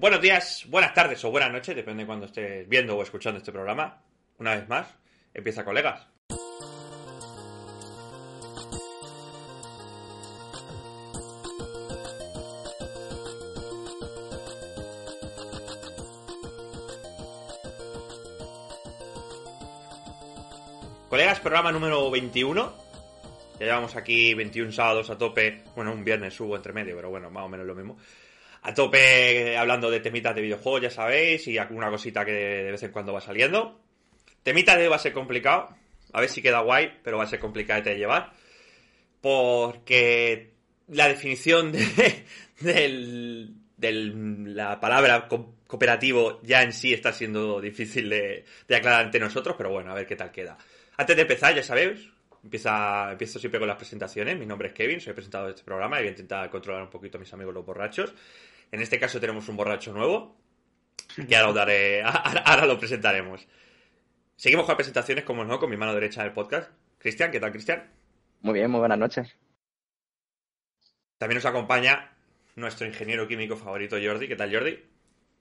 Buenos días, buenas tardes o buenas noches, depende de cuando estés viendo o escuchando este programa. Una vez más, empieza colegas. Colegas, programa número 21. Ya llevamos aquí 21 sábados a tope. Bueno, un viernes subo entre medio, pero bueno, más o menos lo mismo. A tope hablando de temitas de videojuegos, ya sabéis, y alguna cosita que de vez en cuando va saliendo. Temita de hoy va a ser complicado. A ver si queda guay, pero va a ser complicado de llevar. Porque la definición de, del, la palabra co- cooperativo ya en sí está siendo difícil de, de aclarar ante nosotros, pero bueno, a ver qué tal queda. Antes de empezar, ya sabéis, empieza, empiezo siempre con las presentaciones. Mi nombre es Kevin, soy presentador de este programa y voy a intentar controlar un poquito a mis amigos los borrachos. En este caso tenemos un borracho nuevo, que ahora, os daré, ahora lo presentaremos. Seguimos con las presentaciones, como no, con mi mano derecha del podcast. Cristian, ¿qué tal, Cristian? Muy bien, muy buenas noches. También nos acompaña nuestro ingeniero químico favorito, Jordi. ¿Qué tal, Jordi?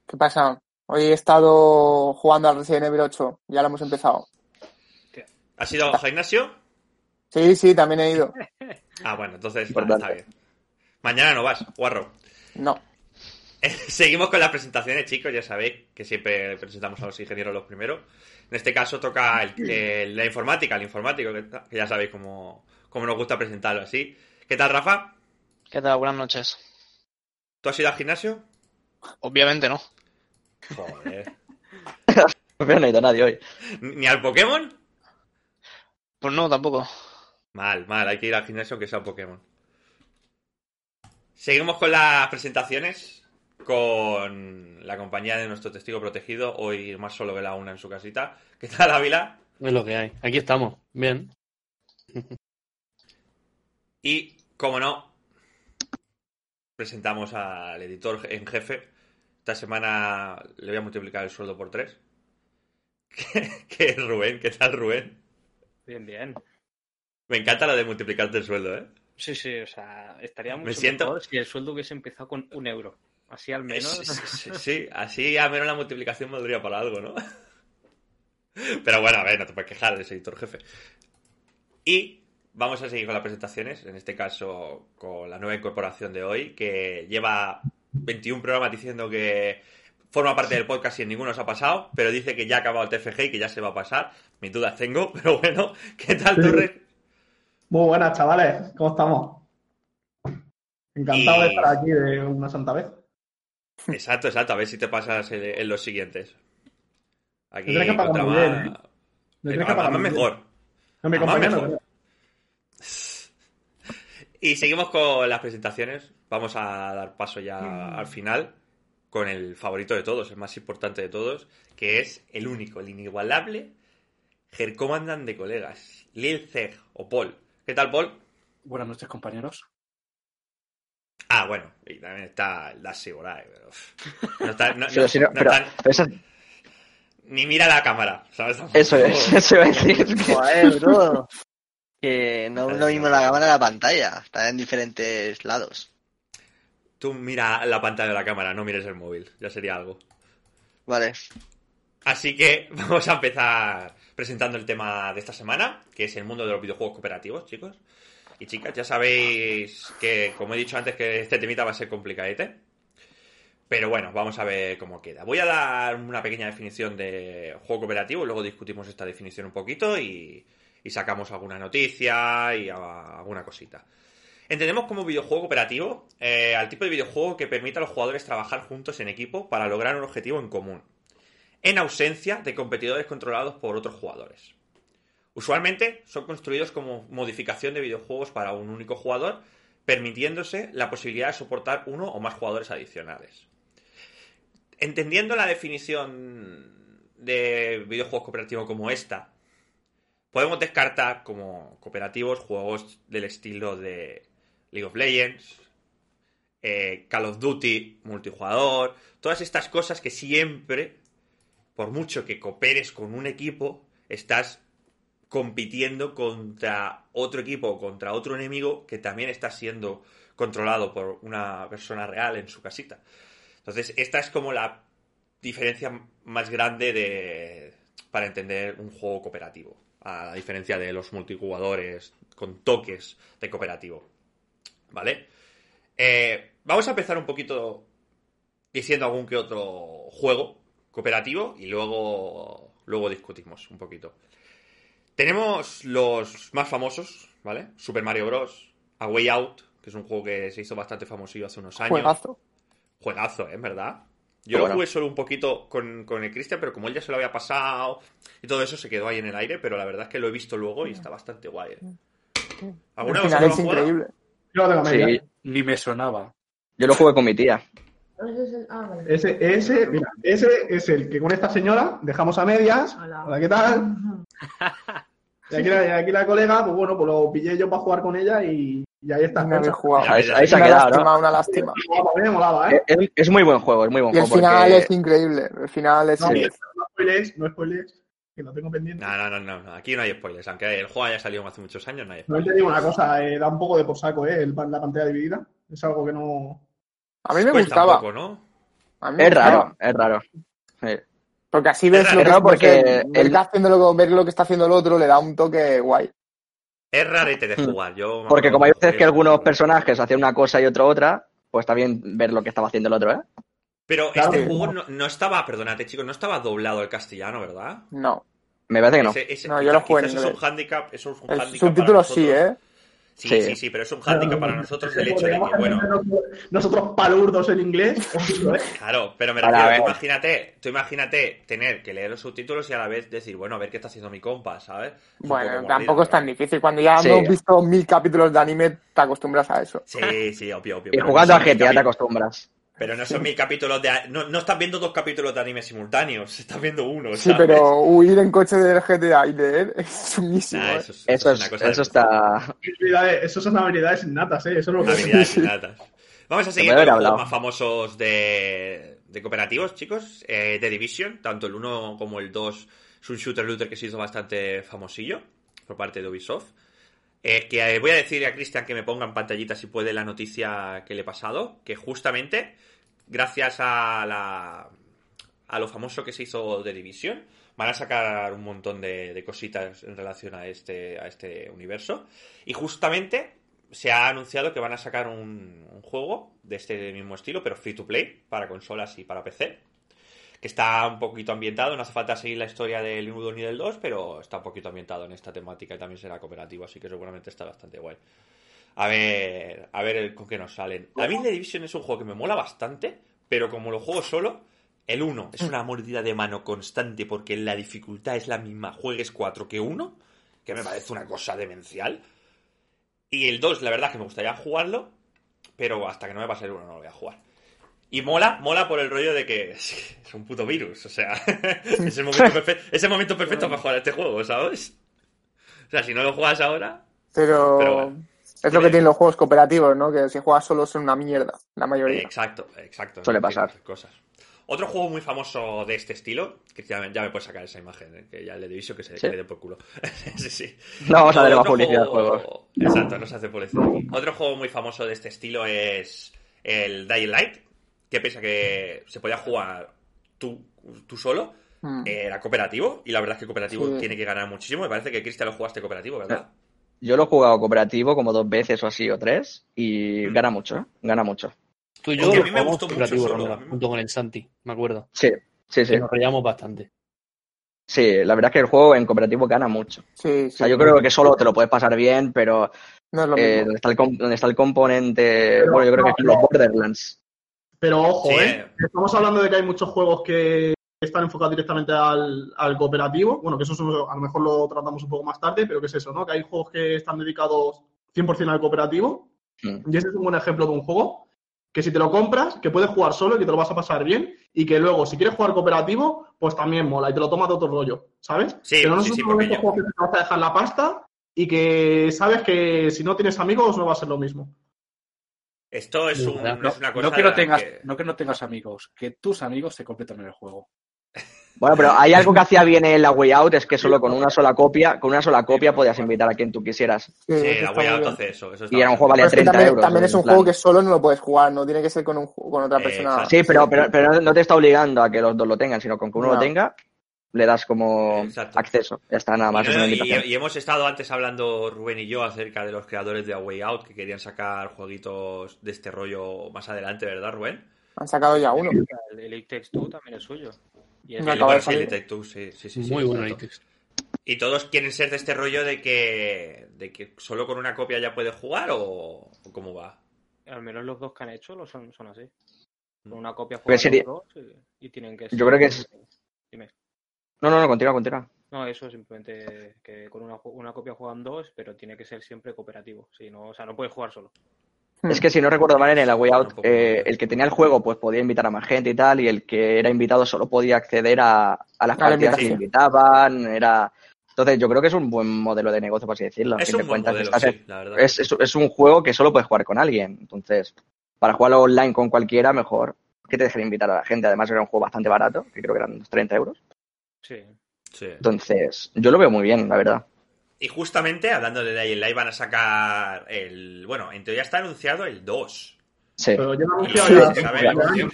¿Qué pasa? Hoy he estado jugando al Resident Evil 8, ya lo hemos empezado. ¿Has ido al gimnasio? Sí, sí, también he ido. Ah, bueno, entonces está bien. Mañana no vas, guarro. No, Seguimos con las presentaciones, chicos. Ya sabéis que siempre presentamos a los ingenieros los primeros. En este caso toca el- el- la informática, el informático, que, que ya sabéis cómo, cómo nos gusta presentarlo así. ¿Qué tal, Rafa? ¿Qué tal? Buenas noches. ¿Tú has ido al gimnasio? Obviamente no. Joder. No ha ido nadie hoy. ¿Ni al Pokémon? Pues no, tampoco. Mal, mal, hay que ir al gimnasio aunque sea un Pokémon. Seguimos con las presentaciones con la compañía de nuestro testigo protegido, hoy más solo que la una en su casita. ¿Qué tal, Ávila? Es lo que hay. Aquí estamos. Bien. Y, como no, presentamos al editor en jefe. Esta semana le voy a multiplicar el sueldo por tres. ¿Qué es Rubén? ¿Qué tal, Rubén? Bien, bien. Me encanta lo de multiplicarte el sueldo, ¿eh? Sí, sí, o sea, estaría Me mucho siento- mejor si el sueldo hubiese empezado con un euro. Así al menos. Sí, sí, sí, así al menos la multiplicación valdría para algo, ¿no? Pero bueno, a ver, no te puedes quejar, eres editor jefe. Y vamos a seguir con las presentaciones, en este caso con la nueva incorporación de hoy, que lleva 21 programas diciendo que forma parte del podcast y en ninguno se ha pasado, pero dice que ya ha acabado el TFG y que ya se va a pasar. Mis dudas tengo, pero bueno, ¿qué tal, Sí. Torres? Muy buenas, chavales. ¿Cómo estamos? Encantado Y- de estar aquí de una santa vez. Exacto, exacto, a ver si te pasas en, en los siguientes. Aquí Me que pagar muy bien, ¿eh? Me que pagar más mejor. No, a más compañero. mejor. Y seguimos con las presentaciones. Vamos a dar paso ya Mm. al final con el favorito de todos, el más importante de todos, que es el único, el inigualable Hercomandan de colegas, Lil Zeg o Paul. ¿Qué tal, Paul? Buenas noches, compañeros. Ah, bueno, y también está el Dashi por ahí, pero... No está, no- Pero no- si no- no pero- está- pero eso, ni mira la cámara, ¿sabes? eso es, eso iba a decir. Joder, bro. Que no es lo mismo la cámara de la pantalla. Está en diferentes lados. Tú mira la pantalla de la cámara, no mires el móvil, ya sería algo. Vale. Así que vamos a empezar presentando el tema de esta semana, que es el mundo de los videojuegos cooperativos, chicos. Y chicas, ya sabéis que, como he dicho antes, que este temita va a ser complicadete. Pero bueno, vamos a ver cómo queda. Voy a dar una pequeña definición de juego cooperativo, luego discutimos esta definición un poquito y, sacamos alguna noticia y alguna cosita. Entendemos como videojuego cooperativo eh, al tipo de videojuego que permite a los jugadores trabajar juntos en equipo para lograr un objetivo en común en ausencia de competidores controlados por otros jugadores. Usualmente son construidos como modificación de videojuegos para un único jugador, permitiéndose la posibilidad de soportar uno o más jugadores adicionales. Entendiendo la definición de videojuegos cooperativos como esta, podemos descartar como cooperativos juegos del estilo de League of Legends, eh, Call of Duty multijugador, todas estas cosas que siempre por mucho que cooperes con un equipo, estás compitiendo contra otro equipo contra otro enemigo que también está siendo controlado por una persona real en su casita. Entonces, esta es como la diferencia más grande de para entender un juego cooperativo, a la diferencia de los multijugadores con toques de cooperativo. ¿Vale? Eh, vamos a empezar un poquito diciendo algún que otro juego cooperativo y luego, luego discutimos un poquito. Tenemos los más famosos, ¿vale? Super Mario Bros. A Way Out, que es un juego que se hizo bastante famosillo hace unos años. Juegazo. Juegazo, ¿eh? ¿Verdad? Yo lo jugué solo un poquito con, con el Christian, pero como él ya se lo había pasado y todo eso se quedó ahí en el aire, pero la verdad es que lo he visto luego y está bastante guay. ¿eh? ¿Alguna vez es increíble. Yo lo tengo media. Sí, Ni me sonaba. yo lo jugué con mi tía. Ese, ese, mira, ese es el que con esta señora dejamos a medias. Hola. Hola, ¿qué tal? Y aquí, la, y aquí la colega, pues bueno, pues lo pillé yo para jugar con ella y, y ahí está. No jugado. Ahí, se ha Una quedado, lástima, ¿no? una lástima. Molaba, eh, molaba, ¿eh? Es, es muy buen juego, es muy buen Y el juego. final porque- es increíble. El final es. No, Sí. no spoilers, no spoilers, que lo tengo pendiente. No, no, no, no, no, aquí no hay spoilers. Aunque el juego haya salido hace muchos años, no hay No spoilers. te digo una cosa, eh, da un poco de por saco, ¿eh? el- la pantalla dividida. Es algo que no. A mí me gustaba. un poco, ¿no? A mí me Es gustaba. raro, es raro. Sí. Porque así ves Es lo que, raro porque el- que haciendo ver lo que está haciendo el otro le da un toque guay. Es rarete de jugar. Yo me Porque como hay veces que algunos personajes hacían una cosa y otro otra, pues está bien ver lo que estaba haciendo el otro, ¿eh? Pero Claro este juego no, no estaba, perdónate chicos, no estaba doblado al castellano, ¿verdad? No. Me parece que no. Ese- ese- No, yo lo jugué en es un handicap, es un El handicap para subtítulo sí. ¿eh? Sí, Sí. sí, sí, pero es un handicap para nosotros el hecho de que, bueno, Nosotros palurdos en inglés. claro, pero me refiero, a tú imagínate, tú imagínate tener que leer los subtítulos y a la vez decir, bueno, a ver qué está haciendo mi compa, ¿sabes? Un Bueno, poco tampoco es tan pero- difícil. Cuando ya Sí. hemos visto mil capítulos de anime, te acostumbras a eso. Sí, sí, obvio, obvio. Y jugando a GTA te acostumbras. Pero no son mil capítulos de... No, no estás viendo dos capítulos de anime simultáneos, estás viendo uno, Sí, ¿sabes? pero huir en coche del GTA y leer es sumísimo. Nah, ¿eh? eso es, Eso, una es, cosa de- eso está. Eso son habilidades innatas, ¿eh? Eso es lo que Habilidades innatas. Vamos a seguir con los hablado. más famosos de, de cooperativos, chicos. Eh, de Division, tanto el 1 como el 2 es un shooter looter que se hizo bastante famosillo por parte de Ubisoft. Eh, que eh, voy a decirle a Cristian que me ponga en pantallita si puede la noticia que le he pasado, que justamente gracias a la a lo famoso que se hizo de Division, van a sacar un montón de, cositas en relación a este, a este universo. Y justamente se ha anunciado que van a sacar un, un juego de este mismo estilo, pero free to play, para consolas y para PC. Que está un poquito ambientado, no hace falta seguir la historia del 1 ni del 2, pero está un poquito ambientado en esta temática y también será cooperativo, así que seguramente está bastante guay. A ver, a ver con qué nos salen. A mí The Division es un juego que me mola bastante, pero como lo juego solo, el 1 es una mordida de mano constante porque la dificultad es la misma, juegues 4 que 1, que me parece una cosa demencial. Y el 2, la verdad es que me gustaría jugarlo, pero hasta que no me pase el 1 no lo voy a jugar. Y mola, mola por el rollo de que es un puto virus, o sea, es el momento, perfe- es el momento perfecto para jugar a este juego, ¿sabes? O sea, si no lo juegas ahora, Pero, Pero bueno. Es lo que tienen los juegos cooperativos, ¿no? Que si juegas solo son una mierda, la mayoría. Exacto, exacto. Suele pasar. Cosas. Otro juego muy famoso de este estilo, que ya, ya me puedes sacar esa imagen, eh, que ya le he dicho que se ¿Sí? dé por culo. sí, sí. No vamos a darle más publicidad al juego-. Exacto, no se hace publicidad. Otro juego muy famoso de este estilo es el Dying Light, que pese a que se podía jugar tú, tú solo, Mm. eh, era cooperativo, y la verdad es que cooperativo Sí. tiene que ganar muchísimo. Me parece que Cristian lo jugaste cooperativo, ¿verdad? Yo lo he jugado cooperativo como dos veces o así, o tres, y Mm. gana mucho. Gana mucho. Tú y yo a mí me gustó mucho cooperativo, solo, Ronda, me- junto con el Santi, me acuerdo. Sí, sí, sí. Que nos reíamos bastante. Sí, la verdad es que el juego en cooperativo gana mucho. Sí, O sea, sí. yo creo que solo te lo puedes pasar bien, pero No es lo eh, mismo. donde, está el, donde está el componente. Bueno, yo creo que es los Borderlands. Pero ojo, Sí, ¿eh? Estamos hablando de que hay muchos juegos que están enfocados directamente al, al cooperativo. Bueno, que eso a lo mejor lo tratamos un poco más tarde, pero que es eso, ¿no? Que hay juegos que están dedicados 100% al cooperativo. Mm. Y ese es un buen ejemplo de un juego que si te lo compras, que puedes jugar solo y que te lo vas a pasar bien. Y que luego, si quieres jugar cooperativo, pues también mola y te lo tomas de otro rollo, ¿sabes? Sí, pero no sí, es sí, porque estos yo- juegos que te vas a dejar la pasta y que sabes que si no tienes amigos no va a ser lo mismo. Esto es, un- No, es una cosa No que no, tengas, que- no que no tengas amigos, que tus amigos se completan en el juego. Bueno, pero hay algo que hacía bien en la Way Out, es que solo con una sola copia, con una sola copia podías invitar a quien tú quisieras. Sí, Sí, la Way Out hace eso. eso está Y era un juego valía Pero es que 30 también, euros. también es un plan. juego que solo no lo puedes jugar, no tiene que ser con, un, con otra persona. exacto. Sí, pero, pero, pero no te está obligando a que los dos lo tengan, sino con que uno No. lo tenga, le das como Exacto. acceso. Ya está, nada más. Y, es no- una y- invitación. y hemos estado antes hablando, Rubén y yo, acerca de los creadores de A Way Out que querían sacar jueguitos de este rollo más adelante, ¿verdad, Rubén? Han sacado ya uno. El, el It Takes Two también es suyo. Y es Me El acaba de salir. Detective, sí, sí, sí, sí, Muy bueno. ¿Y todos quieren ser de este rollo de que, de que solo con una copia ya puedes jugar o, o cómo va? Al menos los dos que han hecho lo son, son así. Con una copia juegan sería- los dos y, y tienen que Yo creo que es- Dime. No, no, no, continúa, continúa. No, eso simplemente que con una, una copia juegan dos, pero tiene que ser siempre cooperativo. Si no, o sea, no puedes jugar solo. Es que si no recuerdo mal, en la Way Out, eh, el que tenía el juego pues podía invitar a más gente y tal, y el que era invitado solo podía acceder a, a las A la partidas que invitaban. Era... Entonces yo creo que es un buen modelo de negocio, por así decirlo. a Es fin de un buen cuentas, modelo, estás en- sí, la verdad. es, es- es un juego que solo puedes jugar con alguien. Entonces, para jugarlo online con cualquiera, mejor que te dejen invitar a la gente. Además, era un juego bastante barato, que creo que eran unos 30 euros. Sí. Sí. Entonces, yo lo veo muy bien, la verdad. Y justamente, hablando de Dying Light, van a sacar el... Bueno, en teoría está anunciado el 2. Sí. Pero Sí, anunciado sí.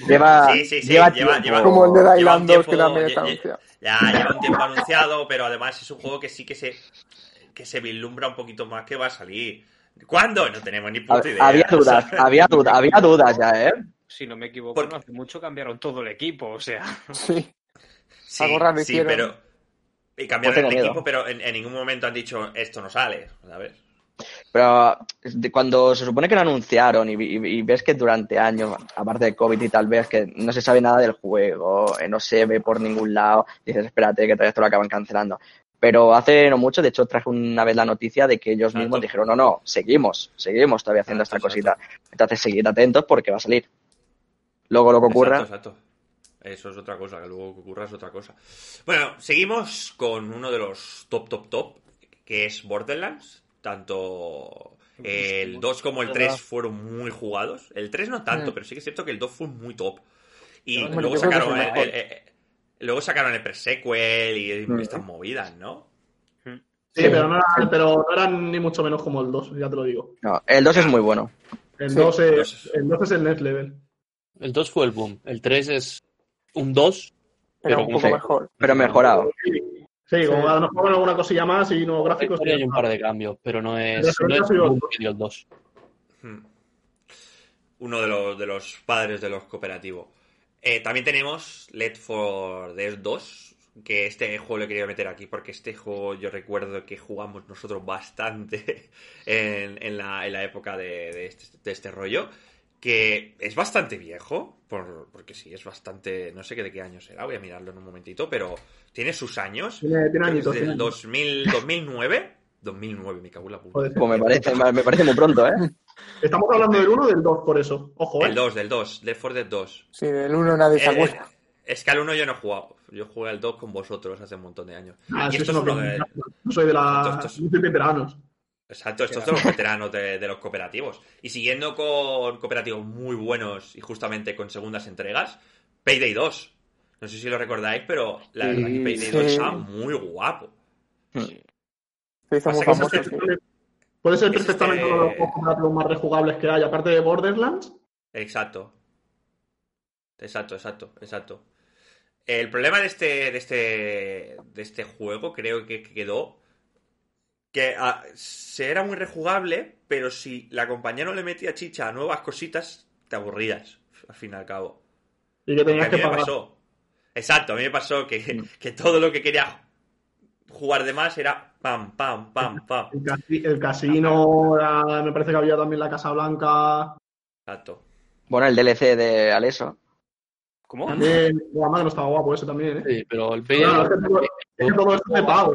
Lleva, Sí, sí, sí, lleva, lleva- lleva- Como el de Lleva un Dylan 2 que también está anunciado. Ya lleva un tiempo anunciado, pero además es un juego que sí que se que se vislumbra un poquito más que va a salir. ¿Cuándo? No tenemos ni puta idea. Había dudas, ¿sabes? había dudas, había dudas ya, ¿eh? Si no me equivoco, Por- no hace mucho cambiaron todo el equipo, o sea. Sí. Sí, sí, pero y cambiaron Pues el equipo, pero en, en ningún momento han dicho esto no sale. A ver. Pero cuando se supone que lo anunciaron y, y- y ves que durante años, aparte de COVID y tal, ves que no se sabe nada del juego, eh, no se ve por ningún lado, dices, espérate, que todavía esto lo acaban cancelando. Pero hace no mucho, de hecho, traje una vez la noticia de que ellos Exacto. mismos dijeron, no, no, seguimos, seguimos todavía haciendo Exacto, esta cosita. Entonces, seguid atentos porque va a salir. Luego lo que ocurra, exacto. Eso es otra cosa, que luego que ocurra es otra cosa. Bueno, seguimos con uno de los top, top, top, que es Borderlands. Tanto el 2 como el 3 fueron muy jugados. El 3 no tanto, pero sí que es cierto que el 2 fue muy top. Y Bueno, luego sacaron el el, el- el- luego sacaron el pre-sequel y Mm. estas movidas, ¿no? Sí, pero no, eran, pero no eran ni mucho menos como el 2, ya te lo digo. no, el 2 es muy bueno. El Sí. 2 es, el 2 es el next level. El 2 fue el boom. El 3 es un 2. Pero Pero un poco sí. mejor. Pero mejorado. Sí, como Sí. a lo mejor alguna cosilla más y nuevos gráficos. hay un par de cambios, pero no es, Pero no es ha sido el boom otro. que dio el 2. Hmm. Uno de los, de los padres de los cooperativos. Eh, también tenemos Let for Dead 2, que este juego lo he querido meter aquí porque este juego yo recuerdo que jugamos nosotros bastante en, en la, en la época de, de este, de este rollo, que es bastante viejo, por, porque sí, es bastante, no sé qué de qué año será, voy a mirarlo en un momentito, pero tiene sus años. Tiene, tiene añitos. del años. 2000, 2009. 2009, me cago en la puta. Joder. Pues me parece, me parece muy pronto, ¿eh? Estamos hablando del 1 o del 2, por eso. Ojo, ¿eh? El 2, del 2, Left 4 Dead 2. Sí, del 1 nadie se Eh, acuerda. Es que al 1 yo no he jugado. Yo jugué al 2 con vosotros hace un montón de años. Ah, y sí, esto eso es no uno de... No soy de la. Esto- esto es- No soy veteranos. Exacto, estos son los veteranos de, de los cooperativos. Y siguiendo con cooperativos muy buenos y justamente con segundas entregas, Payday 2. No sé si lo recordáis, pero la verdad que Payday Sí. 2 está muy guapo. Muy sí. Puede ser perfectamente este- uno de los juegos cooperativos más rejugables que hay, aparte de Borderlands. Exacto. Exacto, exacto, exacto. El problema de este, de este, de este juego creo que quedó que ah, se era muy rejugable, pero si la compañía no le metía chicha a nuevas cositas, te aburrías, al fin y al cabo. Y que tenías a que mí me pagar. pasó. Exacto, a mí me pasó que, que todo lo que quería jugar de más era pam, pam, pam, pam. El, casi- el casino, la- me parece que había también la Casa Blanca. Exacto. Bueno, el DLC de Aleso. ¿Cómo? También, la madre no estaba guapo ese también, ¿eh? Sí, pero el es que todo, es que todo esto es de pago.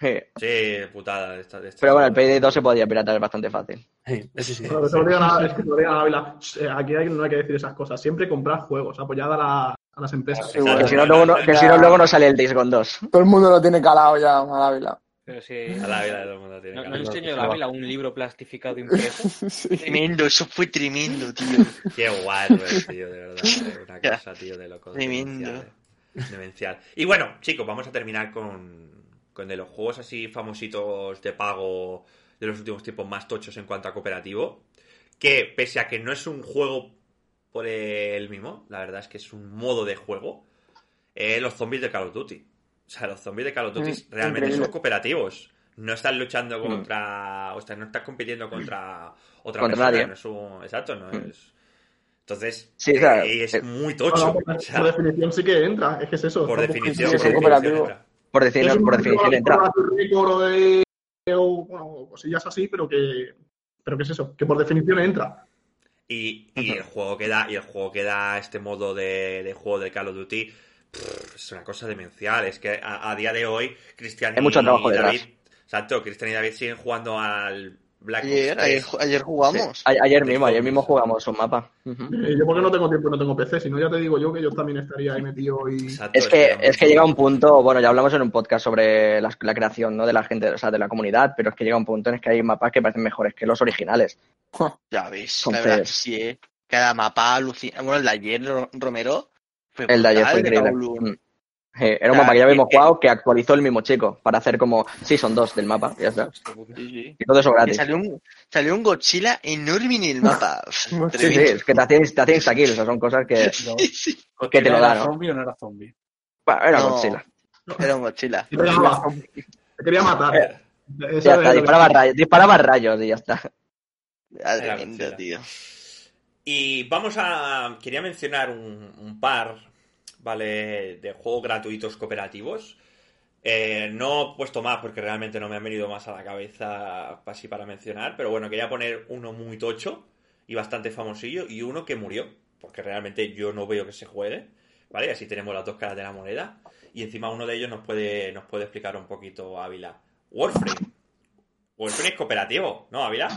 Sí. Sí, putada. de esta- de este Pero bueno, el. Payday 2 se podía piratar bastante fácil. Sí, ese sí. Pero que digan a- es que se lo digan a Ávila. Eh, Aquí hay- no hay que decir esas cosas. Siempre comprar juegos, apoyad a, la- a las empresas. Sí, bueno. Que si no, luego no, que si no, luego no sale el Days Gone 2. Todo el mundo lo tiene calado ya, al Ávila. Pero sí. A la vida de todo el mundo tiene No, no se la un libro plastificado impreso. Sí. Tremendo, eso fue tremendo, tío. Qué guay, tío, de verdad. eh, Una cosa, tío, de loco. Tremendo. demencial, eh. Demencial. Y bueno, chicos, vamos a terminar con, con de los juegos así famositos de pago de los últimos tiempos más tochos en cuanto a cooperativo. Que pese a que no es un juego por el mismo, la verdad es que es un modo de juego. eh, los zombies de Call of Duty. O sea, los zombies de Call of Duty Mm, realmente increíble. son cooperativos. No están luchando Mm. contra. O sea, no están compitiendo contra otra Contra persona. nadie. no es un- exacto, no Mm. es. Entonces, Sí, o sea, eh, es eh, muy tocho. por, O sea, por definición sí que entra, es que es eso. por definición, sí, por sí, definición entra. Por, un por definición entra. de o de o, bueno, cosillas así, pero que pero que es eso, que por definición entra. Y, y el juego que da, y el juego que da este modo de, de juego de Call of Duty pff, es una cosa demencial. Es que a, a día de hoy, Cristian Hay mucho trabajo y. David, exacto, Cristian y David siguen jugando al Black Ops Ayer, 3. ayer, ayer jugamos. Sí, a- Ayer mismo, ayer mismo jugamos un mapa. Eh, yo porque no tengo tiempo y no tengo PC, si no ya te digo yo que yo también estaría ahí metido y Exacto, Es que, es que llega un punto, bueno, ya hablamos en un podcast sobre la, la creación ¿no? de la gente, o sea, de la comunidad, pero es que llega un punto en el que hay mapas que parecen mejores que los originales. Ya ves, Entonces- la verdad que sí, ¿eh? Cada mapa alucina. Bueno, el de ayer, Ro- Romero. Fue El de ayer fue increíble. Eh, era un mapa que ya habíamos eh, jugado que actualizó el mismo chico para hacer como, sí, son dos del mapa, ya está. Y todo eso gratis. salió un, salió un Godzilla enorme en el mapa. Sí, sí, es que te hacían, te hacían insta-kills, o sea, son cosas que... Que te lo ¿Era da, ¿no? zombie o no era zombie? Bueno, era No. Godzilla. Era un Godzilla. te quería matar. Eh, Eso Ya es está, disparaba rayos, disparaba rayos y ya está. Era tremendo, tío. Y vamos a. Quería mencionar un, un par, ¿vale? De juegos gratuitos cooperativos. Eh, no he puesto más porque realmente no me han venido más a la cabeza así para mencionar. Pero bueno, quería poner uno muy tocho y bastante famosillo y uno que murió. Porque realmente yo no veo que se juegue. ¿Vale? Y así tenemos las dos caras de la moneda. Y encima uno de ellos nos puede, nos puede explicar un poquito Ávila. Warframe. Warframe es cooperativo, ¿no, Ávila?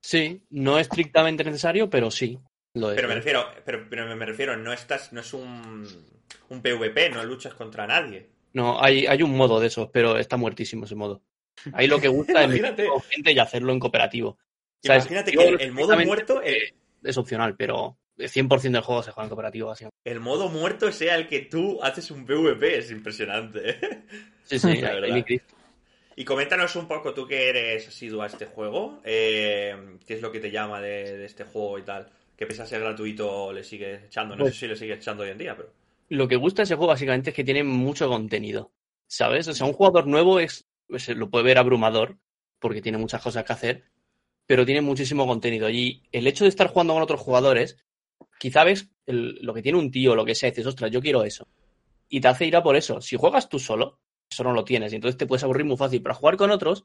Sí, no estrictamente necesario, pero sí. Lo. Pero me refiero, pero, pero me refiero, no estás, no es un, un PvP, no luchas contra nadie. No, hay, hay un modo de esos, pero está muertísimo ese modo. Ahí lo que gusta es gente y hacerlo en cooperativo. ¿Sabes? Imagínate que el, el modo muerto, el, Es opcional, pero el 100% del juego se juega en cooperativo. Así. el modo muerto sea el que tú haces un PvP, es impresionante. Sí, sí, La verdad. Y coméntanos un poco, tú que eres asiduo a este juego, eh, qué es lo que te llama de, de este juego y tal. Que pese a ser gratuito le sigues echando, no Pues- sé si le sigues echando hoy en día, pero... Lo que gusta de ese juego básicamente es que tiene mucho contenido. ¿Sabes? O sea, un jugador nuevo es, pues, lo puede ver abrumador, porque tiene muchas cosas que hacer, pero tiene muchísimo contenido. Y el hecho de estar jugando con otros jugadores, quizá ves el- lo que tiene un tío, lo que sea, y dices, ostras, yo quiero eso. Y te hace ir a por eso. Si juegas tú solo, eso no lo tienes, y entonces te puedes aburrir muy fácil. Pero a jugar con otros,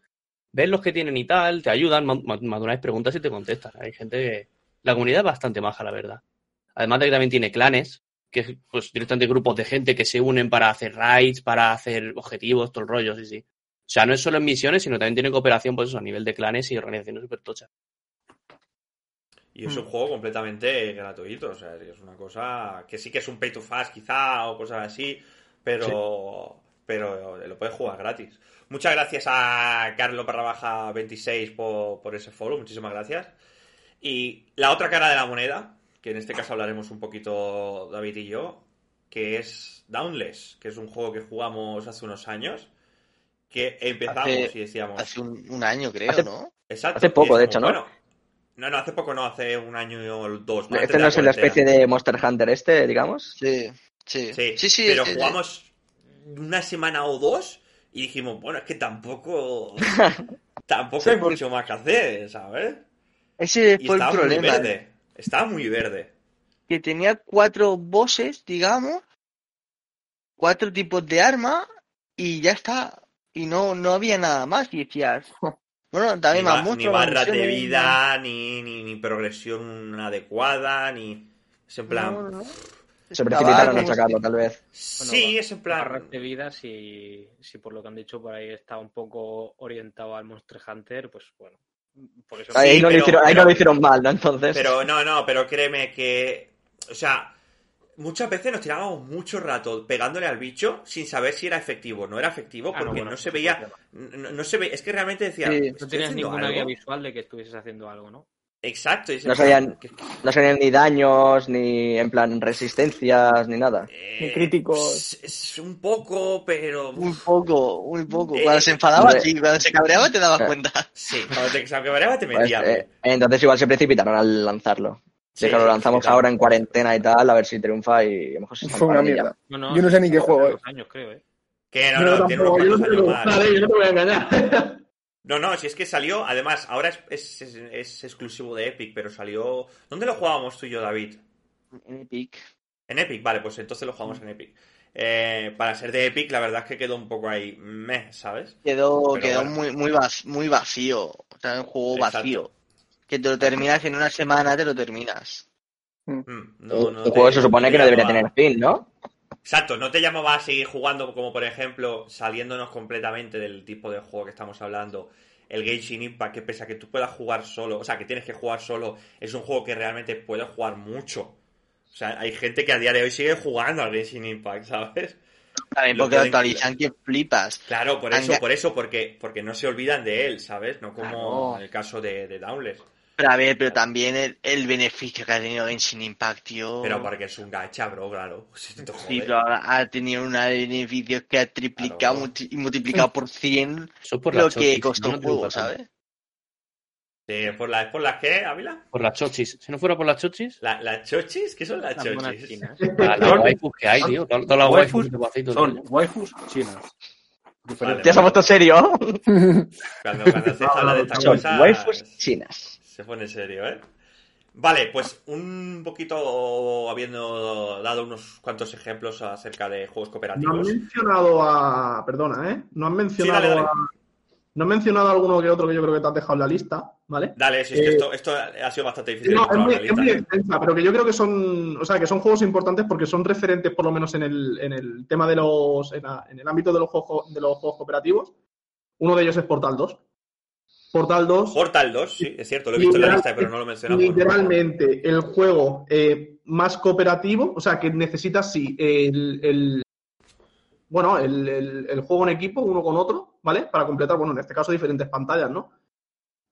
ves los que tienen y tal, te ayudan, ma- ma- más de una vez preguntas y te contestan. Hay gente que... La comunidad es bastante maja, la verdad. Además de que también tiene clanes, que es pues directamente grupos de gente que se unen para hacer raids, para hacer objetivos, todo el rollo, sí, sí. O sea, no es solo en misiones, sino también tiene cooperación, pues eso, a nivel de clanes y organizaciones súper tochas. Y es un juego completamente gratuito, o sea, es una cosa que sí que es un pay to fast quizá o cosas así, pero pero lo puedes jugar gratis. Muchas gracias a Carlos barra baja 26 por, por ese follow, muchísimas gracias. Y la otra cara de la moneda, que en este caso hablaremos un poquito David y yo, que es Downless, que es un juego que jugamos hace unos años, que empezamos Hace- y decíamos... Hace un, un año, creo, Hace- ¿no? Exacto. hace poco, de hecho, ¿no? Bueno, no, no, hace poco no, hace un año o dos. Este no es la especie de Monster Hunter este, digamos. Sí, sí. Sí, sí, sí, pero eh, jugamos una semana o dos y dijimos, bueno, es que tampoco. tampoco hay mucho más que hacer, ¿sabes? Ese Y fue el estaba muy problema. verde. Estaba muy verde. Que tenía cuatro bosses, digamos, cuatro tipos de arma y ya está. Y no, no había nada más. Y decías, bueno, también más ba- ni barras de vida, ni, ni, ni progresión adecuada, ni. Es en plan. no, no. Se precipitaron como sacarlo, tal vez. sí, es en plan. Barras de vida, si, si por lo que han dicho por ahí está un poco orientado al Monster Hunter, pues bueno. Por eso Ahí, Sí, no, pero- lo hicieron, ahí pero- no lo hicieron mal, ¿no? Entonces. Pero no, no, pero créeme que. O sea, muchas veces nos tirábamos mucho rato pegándole al bicho sin saber si era efectivo. No era efectivo Ah, no, porque bueno, no se veía. No, no se ve. Es que realmente decía. Sí, ¿estoy No haciendo ninguna algo? guía visual de que estuvieses haciendo algo, ¿no? Exacto. es No que- No serían ni daños, ni en plan resistencias, ni nada. eh, Ni críticos. Es, es un poco, pero. Muy poco, muy poco. Eh, Cuando se enfadaba, sí, cuando se cabreaba te dabas Eh. cuenta. Sí, cuando te cabreaba te Pues, metía. eh, entonces igual se precipitaron al lanzarlo. Sí, lo lanzamos ahora en cuarentena y tal, a ver si triunfa y a lo mejor se Fue una mierda. No, no, Yo no sé ni qué juego dos años, creo, ¿eh? Que no, Yo no, tampoco, yo no yo no te voy a engañar. No, no, si es que salió, además, ahora es, es, es- es exclusivo de Epic, pero salió... ¿Dónde lo jugábamos tú y yo, David? En Epic. En Epic, vale, pues entonces lo jugamos en Epic. Eh, para ser de Epic, la verdad es que quedó un poco ahí, meh, ¿sabes? Quedó, Pero quedó bueno. muy, muy, vac- muy vacío. O sea, un juego Exacto. vacío. Que te lo terminas en una semana, te lo terminas. Mm, no- no un juego te- se supone no que no debería tener fin, ¿no? Exacto, no te llamaba a seguir jugando como por ejemplo, saliéndonos completamente del tipo de juego que estamos hablando, el Genshin Impact, que pese a que tú puedas jugar solo, o sea, que tienes que jugar solo, es un juego que realmente puedes jugar mucho. O sea, hay gente que a día de hoy sigue jugando al Genshin Impact, ¿sabes? También Lo porque pueden- actualizan que flipas. Claro, por eso, por eso, porque, porque no se olvidan de él, ¿sabes? No como Claro. en el caso de, de Dauntless. Pero a ver, pero también el, el beneficio que ha tenido Genshin Impact, tío. Pero porque es un gacha, bro, claro. Si te Sí, pero ahora ha tenido unos beneficios que ha triplicado Claro. multi- y multiplicado por 100 Eso es por lo que chochis. costó no el juego. ¿sabes? Sí, ¿Por las, por las qué, Ávila? Por las chochis. Si no fuera por las chochis, ¿La- ¿Las chochis? ¿Qué son las Las chochis? chinas. las las waifus que hay, tío. Todas las waifus Son tío. waifus chinas. Diferente. ¿Ya se ha puesto serio? Cuando, cuando se habla de estas cosas, waifus chinas. Se pone serio, ¿eh? Vale, pues un poquito habiendo dado unos cuantos ejemplos acerca de juegos No han cooperativos. mencionado a. Perdona, ¿eh? No han mencionado Sí, dale, dale. a. No han mencionado alguno que otro que yo creo que te has dejado en la lista, ¿vale? Dale, si es que Eh, esto, esto ha sido bastante difícil. No, es muy, muy extensa, pero que yo creo que son, o sea, que son juegos importantes porque son referentes, por lo menos en el, en el tema de los, en, la- en el ámbito de los juegos, de los juegos cooperativos. Uno de ellos es Portal 2. Portal 2, Portal 2, sí, es cierto, lo he visto en la lista, pero no lo mencionamos. literalmente el juego eh, más cooperativo, o sea, que necesita sí el, el- bueno, el, el- el juego en equipo, uno con otro, ¿vale? Para completar, bueno, en este caso diferentes pantallas, ¿no?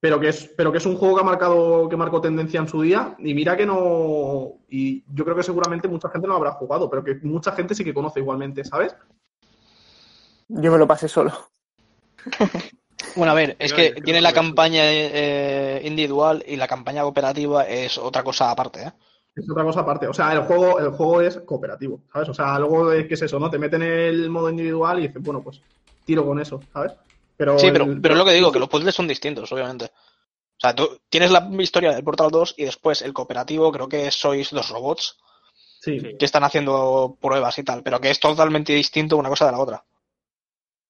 Pero que es, pero que es un juego que ha marcado, que marcó tendencia en su día, y mira que no. Y yo creo que seguramente mucha gente no habrá jugado, pero que mucha gente sí que conoce igualmente, ¿sabes? Yo me lo pasé solo. Bueno, a ver, es que yo tiene la que- campaña eh, individual y la campaña cooperativa es otra cosa aparte, ¿eh? Es otra cosa aparte. O sea, el juego, el juego es cooperativo, ¿sabes? O sea, algo de, ¿qué es eso, no? Te meten en el modo individual y dices, bueno, pues tiro con eso, ¿sabes? Pero Sí, pero, es lo que digo, que los puzzles son distintos, obviamente. O sea, tú tienes la historia del Portal 2 y después el cooperativo, creo que sois dos robots Sí. que están haciendo pruebas y tal, pero que es totalmente distinto una cosa de la otra.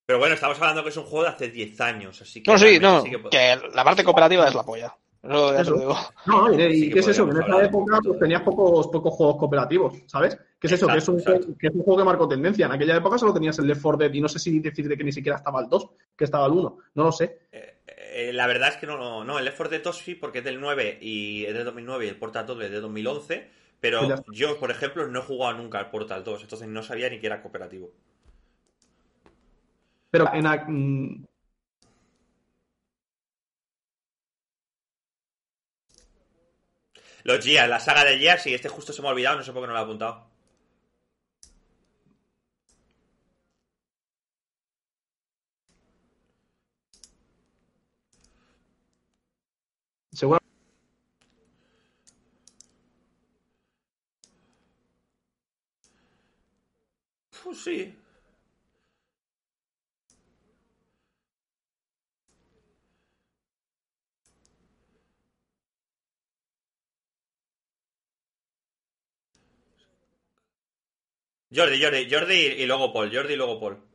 Pero bueno, estamos hablando que es un juego de hace 10 años, así que. No, sí, no, sí que pod- que la parte cooperativa es la polla. Eso ya te Eso. lo digo. No, y, y Sí que ¿qué es eso? Que en esa época pues tenías pocos, pocos juegos cooperativos, ¿sabes? ¿Qué es eso? Que es, un Exacto, que es un juego que marcó tendencia. En aquella época solo tenías el Left 4 Dead y no sé si decirte que ni siquiera estaba el 2, que estaba el 1. No lo sé. Eh, eh, la verdad es que no, no, no, el Left 4 Dead 2 sí, porque es del 9 y es de 2009 y el Portal 2 es de 2011, pero yo, por ejemplo, no he jugado nunca al Portal 2, entonces no sabía ni que era cooperativo. Pero en, a- mm, Los Gears, la saga de Gears, sí, este justo se me ha olvidado, no sé por qué no lo he apuntado. seguro Pues sí. Jordi, Jordi, Jordi y luego Paul, Jordi y luego Paul.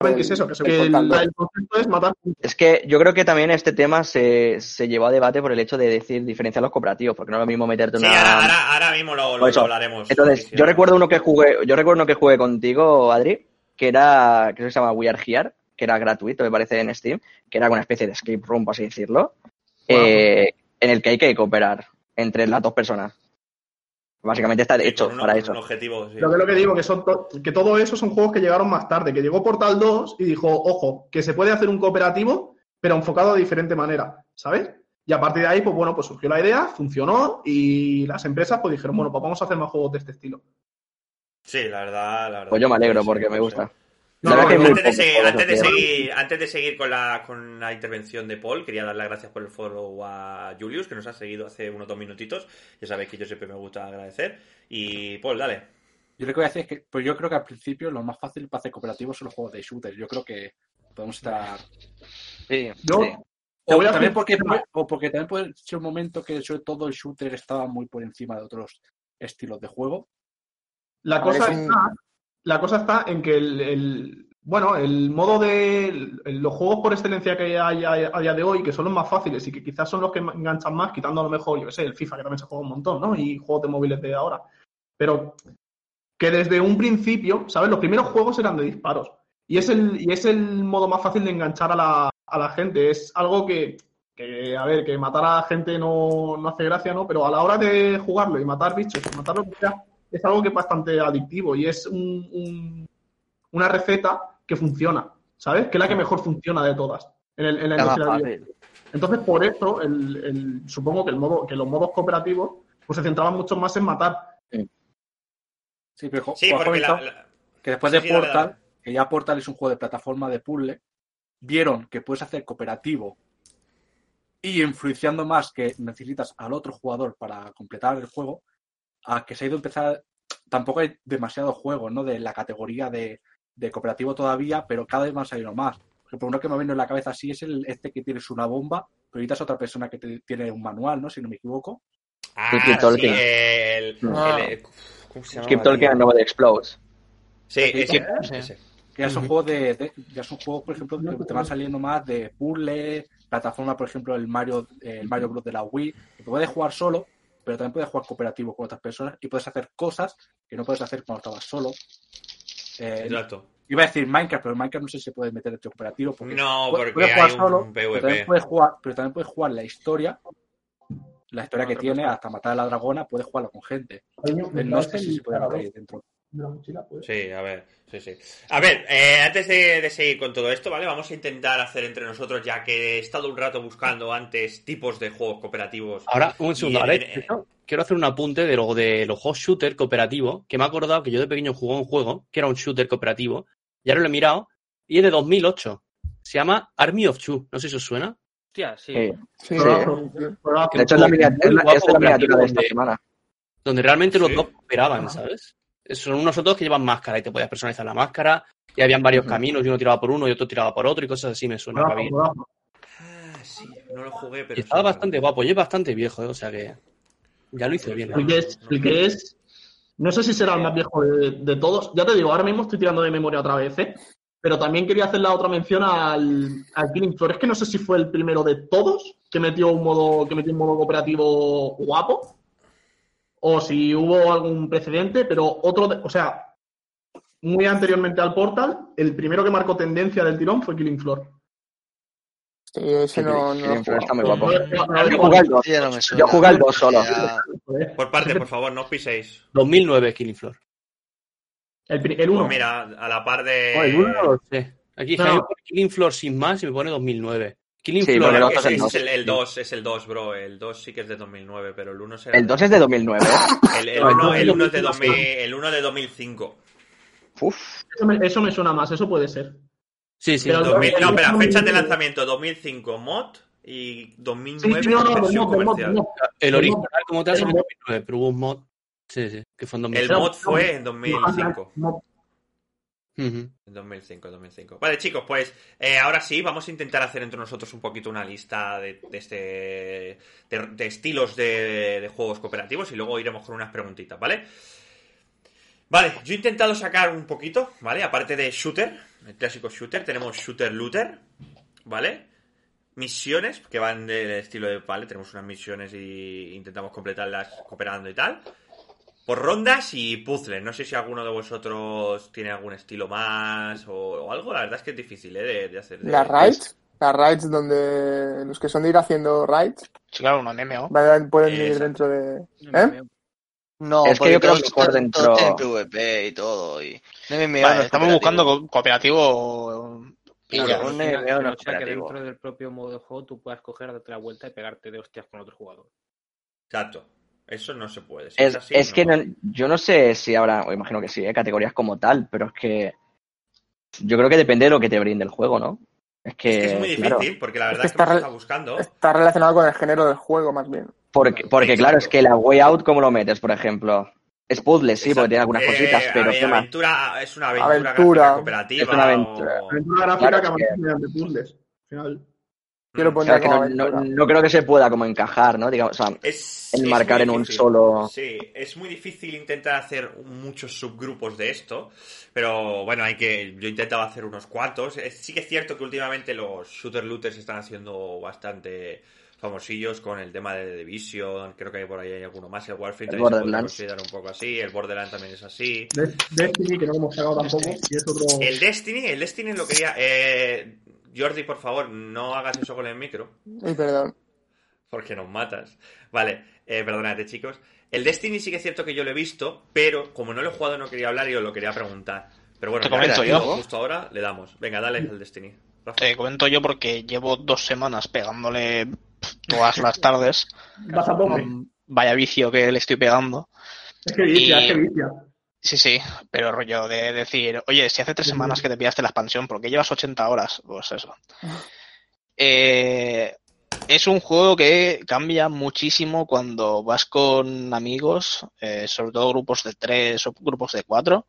¿Qué es eso? Que, se- El que el, Portal dos. el concepto es matar. Es que yo creo que también este tema se, se llevó a debate por el hecho de decir diferenciar los cooperativos, porque no es lo mismo meterte Sí, una. ahora, ahora, ahora mismo lo, lo- lo hablaremos. Entonces, yo recuerdo uno que jugué, yo recuerdo uno que jugué contigo, Adri, que era, que se llama We Are Here, que era gratuito, me parece, en Steam, que era una especie de escape room, por así decirlo, eh, en el que hay que cooperar. entre las dos personas. Básicamente está hecho un- para eso. Un objetivo, sí. Lo que es lo que digo, que, son to- que todo eso son juegos que llegaron más tarde, que llegó Portal 2 y dijo, ojo, que se puede hacer un cooperativo, pero enfocado de diferente manera, ¿sabes? Y a partir de ahí, pues bueno, pues surgió la idea, funcionó y las empresas pues dijeron, bueno, pues vamos a hacer más juegos de este estilo. Sí, la verdad, la verdad. Pues yo me alegro porque me gusta. No, antes, de seguir, antes, de seguir, antes de seguir con la, con la intervención de Paul, quería dar las gracias por el follow a Julius, que nos ha seguido hace unos dos minutitos. Ya sabéis que yo siempre me gusta agradecer. Y Paul, dale. Yo lo que voy a decir es que pues yo creo que al principio lo más fácil para hacer cooperativo son los juegos de shooters. Yo creo que podemos estar. Sí, O también, porque, o porque también puede ser un momento que sobre todo el shooter estaba muy por encima de otros estilos de juego. La cosa, un- está, la cosa está en que el, bueno, el modo de los juegos por excelencia que hay a, día de hoy, que son los más fáciles y que quizás son los que enganchan más, quitando a lo mejor, yo qué sé, el FIFA, que también se juega un montón, ¿no? Y juegos de móviles de ahora. Pero que desde un principio, ¿sabes? Los primeros juegos eran de disparos. Y es el, y es el modo más fácil de enganchar a la, a la gente. Es algo que, que, a ver, que matar a gente no, no hace gracia, ¿no? Pero a la hora de jugarlo y matar bichos, matar lo que es algo que es bastante adictivo y es un- un- una receta que funciona, ¿sabes? Que es la que mejor funciona de todas en, el, en la más industria fácil. entonces, por eso, el, el- supongo que, el modo, que los modos cooperativos pues se centraban mucho más en matar. Sí, pero Sí, porque la, comentado, la- que después Sí, de dale, Portal, dale. que ya Portal es un juego de plataforma de puzzle, vieron que puedes hacer cooperativo y influenciando más que necesitas al otro jugador para completar el juego, a que se ha ido a empezar. Tampoco hay demasiados juegos, ¿no? De la categoría de, de cooperativo todavía, pero cada vez van saliendo más. Por ejemplo, uno que me viene en la cabeza así es el este que tienes una bomba, pero necesitas otra persona que te- tiene un manual, ¿no? Si no me equivoco. Ah, Keep sí, Talking. el, Ah. el- ¿Cómo se llama? Keep Talking and Nobody Explodes. Sí, ese, Sí. ese. Que ya son juegos de, de- ya son juegos, por ejemplo, que te van saliendo más de puzzle, plataforma, por ejemplo, el Mario, el Mario Bros de la Wii, que puedes jugar solo, pero también puedes jugar cooperativo con otras personas y puedes hacer cosas que no puedes hacer cuando estabas solo. Eh, Exacto. iba a decir Minecraft, pero Minecraft no sé si se puede meter dentro de cooperativo. Porque No, porque puedes jugar hay un solo, pero también puedes jugar, pero también puedes jugar la historia, la historia que tiene hasta matar a la dragona, puedes jugarlo con gente. Entonces, no sé si se puede meter ahí dentro. Sí, a ver, sí, sí. A ver, eh, antes de, de seguir con todo esto, ¿vale? Vamos a intentar hacer entre nosotros, ya que he estado un rato buscando antes tipos de juegos cooperativos. Ahora, un segundo, ahora, eh, quiero hacer un apunte de lo de los juegos shooter cooperativo, que me ha acordado que yo de pequeño jugué un juego que era un shooter cooperativo, y ahora lo he mirado, y es de 2008. Se llama Army of Two, no sé si os suena. Hostia, sí. Sí. Sí, De hecho, es la, miniatura- la- es la de esta donde- semana. donde realmente los Sí. dos cooperaban, ¿sabes? Son unos otros que llevan máscara y te podías personalizar la máscara, y habían varios caminos, y uno tiraba por uno y otro tiraba por otro, y cosas así me suena. Bravo, bien. bravo. Ah, sí, no lo jugué, pero... Y estaba sí, bastante guapo, y es bastante viejo, ¿eh? o sea que ya lo hice bien. ¿eh? El que es, el que es, no sé si será el más viejo de, de todos. Ya te digo, ahora mismo estoy tirando de memoria otra vez, ¿eh? Pero también quería hacer la otra mención al, al Killing Floor. Es que no sé si fue el primero de todos que metió un modo, que metió un modo cooperativo guapo. O si hubo algún precedente, pero otro, de- o sea, muy anteriormente al Portal, el primero que marcó tendencia del tirón fue Killing Floor. Sí, ese no, no está muy guapo. Yo jugué al dos. Sí, ya no me suena. Yo jugué al 2 solo. Por parte, por favor, no os piséis. 2009 Killing Floor. El, pri- el uno. Pues mira, a la par de... Oh, el uno no lo sé. Aquí No. Jaime Killing Floor sin más y me pone 2009. Killing Sí, Floor Bueno, el otro ese es el es dos. el, el 2, es el 2, bro. El 2 sí que es de 2009, pero el 1 será... El 2 es de 2009. El, el, No, el uno, dos el es uno es de 2005. 2000, el 1 de 2005. Uf. Eso me, eso me suena más, eso puede ser. Sí, sí. Pero el 2000 no, el espera, dos- fecha de lanzamiento 2005 mod y 2009 Sí, sí, no, no, comercial. mod. El el original como tal es el en mod- 2009, pero hubo un mod. Sí, sí, que fue en El 2005. mod fue en 2005. No, Ujú. En 2005, 2005. Vale, chicos, pues eh, ahora sí, vamos a intentar hacer entre nosotros un poquito una lista de, este de, de estilos de, de juegos cooperativos y luego iremos con unas preguntitas, ¿vale? Vale, yo he intentado sacar un poquito, ¿vale? Aparte de shooter, el clásico shooter, tenemos shooter looter, ¿vale? Misiones que van del estilo de, vale, tenemos unas misiones y intentamos completarlas cooperando y tal. Por rondas y puzzles. No sé si alguno de vosotros tiene algún estilo más o, o algo. La verdad es que es difícil ¿eh? de, de hacer. de- ¿La Raid? Las raids donde los que son de ir haciendo raids Sí, claro, un MMO. pueden ir Exacto. dentro de... ¿Eh? No, Es que yo creo que por dentro- tienen PvP y todo. Y... MMO no Vale, es estamos buscando co- cooperativo. y un MMO no es que dentro del propio modo de juego tú puedas coger, darte la vuelta y pegarte de hostias con otro jugador. Exacto. Eso no se puede. Si es, Es, así, es que no. yo no sé si habrá, o imagino que sí, ¿eh? categorías como tal, pero es que yo creo que depende de lo que te brinde el juego, ¿no? Es que, Es que es muy claro, difícil, porque la Es verdad que es que está re- estado buscando. Está relacionado con el género del juego, más bien. porque, porque claro, es que la way out, ¿cómo lo metes, por ejemplo? Es puzzle, sí, porque tiene algunas Eh, cositas, a pero aventura, es una aventura, Aventura. gráfica cooperativa. Es una aventura. o- Aventura gráfica Claro, que que- mediante puzzles. Al final, Lo Mm. que como no, no- creo que se pueda como encajar, ¿no? Digamos, o sea, Es, enmarcar es en muy un difícil. solo... Sí, es muy difícil intentar hacer muchos subgrupos de esto, pero bueno, hay que yo he intentado hacer unos cuantos. Es- sí que es cierto que últimamente los shooter looters están haciendo bastante famosillos con el tema de The Division, creo que por ahí hay alguno más, el Warframe El también se Borderlands. considerar un poco así, el Borderlands también es así. De- Destiny, que no hemos sacado tampoco, y es otro... El Destiny, el Destiny lo quería... Eh, Jordi, por favor, no hagas eso con el micro. Ay, perdón. Porque nos matas. Vale, eh, perdonad, chicos. El Destiny sí que es cierto que yo lo he visto, pero como no lo he jugado no quería hablar y os lo quería preguntar. Pero bueno, Te comento yo. justo- ahora le damos. Venga, dale al Destiny. Te comento yo porque llevo dos semanas pegándole todas las tardes. Vas a. Mm, Vaya vicio que le estoy pegando. Es que vicia, Y- es que vicia. Sí, sí, pero rollo de decir, oye, si hace tres semanas que te pillaste la expansión, ¿por qué llevas 80 horas? Pues eso. Eh, es un juego que cambia muchísimo cuando vas con amigos, eh, sobre todo grupos de tres o grupos de cuatro.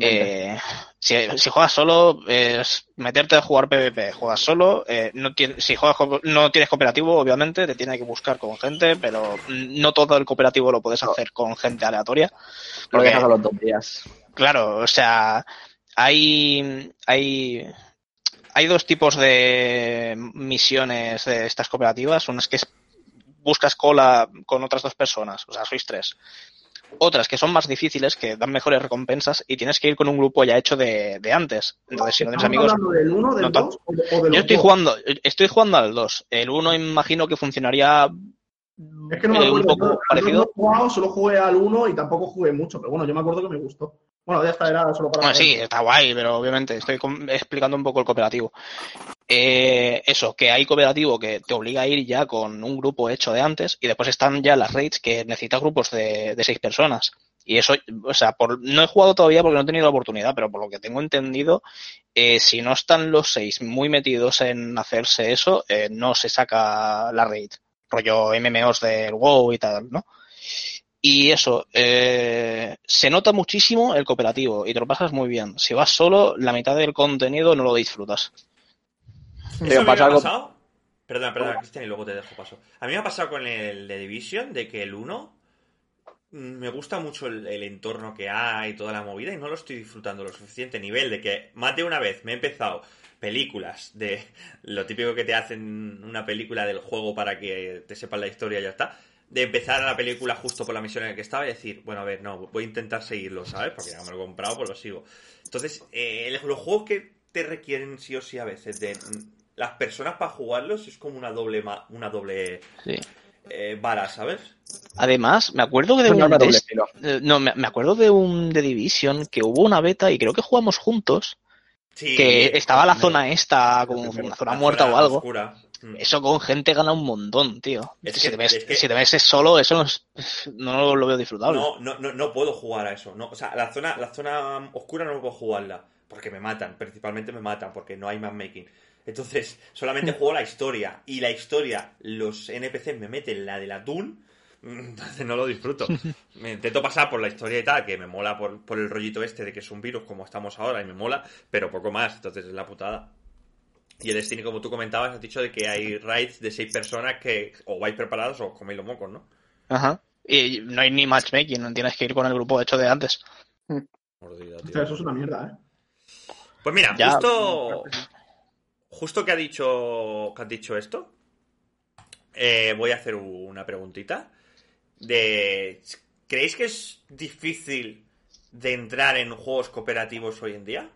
Eh, si, si juegas solo, es meterte a jugar PvP. Juegas solo, eh, no tiene- si juegas no tienes cooperativo, obviamente, te tiene que buscar con gente, pero no todo el cooperativo lo puedes hacer con gente aleatoria. Lo porque- dejas a los dos días. Claro, o sea, hay, hay, hay dos tipos de misiones de estas cooperativas. Unas que es, buscas cola con otras dos personas, o sea, sois tres. Otras que son más difíciles, que dan mejores recompensas y tienes que ir con un grupo ya hecho de, de antes. Entonces, si no tienes ¿Estamos amigos... del 1, del no 2 o de, o de Yo estoy dos? jugando, estoy jugando al 2. El 1 imagino que funcionaría Es que no me eh, acuerdo. un poco yo parecido. no he jugado, solo jugué al 1 y tampoco jugué mucho, pero bueno, yo me acuerdo que me gustó. Bueno, ya está, era solo para... Bueno, sí, está guay, pero obviamente estoy explicando un poco el cooperativo. Eh, eso, que hay cooperativo que te obliga a ir ya con un grupo hecho de antes y después están ya las raids que necesitas grupos de, seis personas. Y eso, o sea, no he jugado todavía porque no he tenido la oportunidad, pero por lo que tengo entendido, eh, si no están los seis muy metidos en hacerse eso, eh, no se saca la raid. Rollo MMOs del WoW y tal, ¿no? Y eso, eh, se nota muchísimo el cooperativo y te lo pasas muy bien. Si vas solo, la mitad del contenido no lo disfrutas. Eso a mí pasa me ha algo- pasado. Perdona, perdona, Cristian, y luego te dejo paso. A mí me ha pasado con el de Division de que el 1 mm, me gusta mucho el, el entorno que hay, toda la movida, y no lo estoy disfrutando lo suficiente nivel de que más de una vez me he empezado películas de lo típico que te hacen una película del juego para que te sepan la historia y ya está. De empezar la película justo por la misión en la que estaba y decir, bueno, a ver, no, voy a intentar seguirlo, ¿sabes? Porque ya me lo he comprado, pues lo sigo. Entonces, eh, los juegos que te requieren sí o sí a veces de las personas para jugarlos es como una doble ma- una doble Sí. eh, vara, ¿sabes? Además, me acuerdo que de un doble eh, no, me, me acuerdo de un The Division que hubo una beta y creo que jugamos juntos, Sí, que estaba la zona esta, como una zona muerta zona o algo. oscura. Mm. Eso con gente gana un montón, tío. Es si, que- te ves, es que- si te ves solo, eso no, es- no lo veo disfrutable. No, no, no, no puedo jugar a eso. No, o sea, la zona, la zona oscura no puedo jugarla. Porque me matan, principalmente me matan, porque no hay matchmaking. Entonces, solamente juego la historia. Y la historia, los NPCs me meten la del atún. mm, Entonces no lo disfruto. Me intento pasar por la historia y tal, que me mola por, por el rollito este de que es un virus como estamos ahora y me mola, pero poco más. Entonces es la putada. Y el Destiny, como tú comentabas, has dicho de que hay raids de seis personas que o vais preparados o os coméis los mocos, ¿no? Ajá. Y no hay ni matchmaking, no tienes que ir con el grupo hecho de antes. Mordida, tío. O sea, eso es una mierda, ¿eh? Pues mira, Ya. justo, justo que ha dicho que has dicho esto, eh, voy a hacer una preguntita. De, ¿Creéis que es difícil de entrar en juegos cooperativos hoy en día?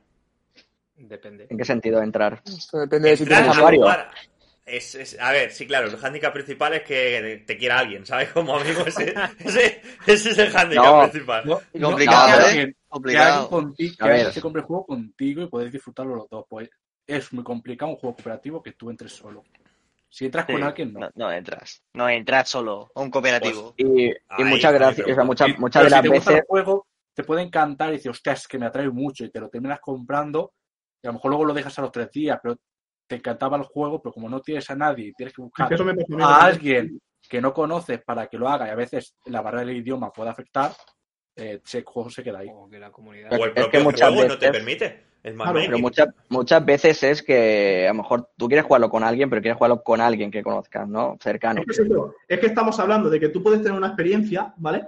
Depende. ¿En qué sentido entrar? Esto depende de si tienes a usuario. jugar- Es, es- a ver, sí, claro, el hándicap principal es que te quiera alguien, ¿sabes? Como amigo, ese, ese, ese es el hándicap No. principal. No, complicado, ¿eh? que Complicado. alguien contigo, que A ver. alguien se compre el juego contigo y podéis disfrutarlo los dos. Pues es muy complicado un juego cooperativo que tú entres solo. Si entras con alguien, no. no, no entras. No entras solo a un cooperativo. Y, y Ahí, muchas gracias, pero- o sea, muchas, Sí, muchas pero de si las te gusta veces el juego, te puede encantar y dices, hostia, es que me atrae mucho y te lo terminas comprando y a lo mejor luego lo dejas a los tres días, pero te encantaba el juego, pero como no tienes a nadie y tienes que Es buscar que me a alguien que no conoces para que lo haga y a veces la barrera del idioma puede afectar, eh, ese juego se queda ahí. O que la comunidad. Es- O el es que propio muchas juego no te veces- permite. Es más Claro. Pero muchas, muchas veces es que a lo mejor tú quieres jugarlo con alguien, pero quieres jugarlo con alguien que conozcas, ¿no? Cercano. Es que, es estamos hablando de que tú puedes tener una experiencia, ¿vale?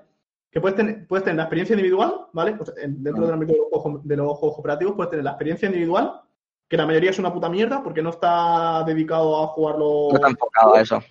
Que puedes tener, puedes tener la experiencia individual, ¿vale? O sea, en- dentro del ámbito de los, juegos, de los juegos cooperativos puedes tener la experiencia individual, que la mayoría es una puta mierda porque no está dedicado a jugarlo. No está enfocado a eso.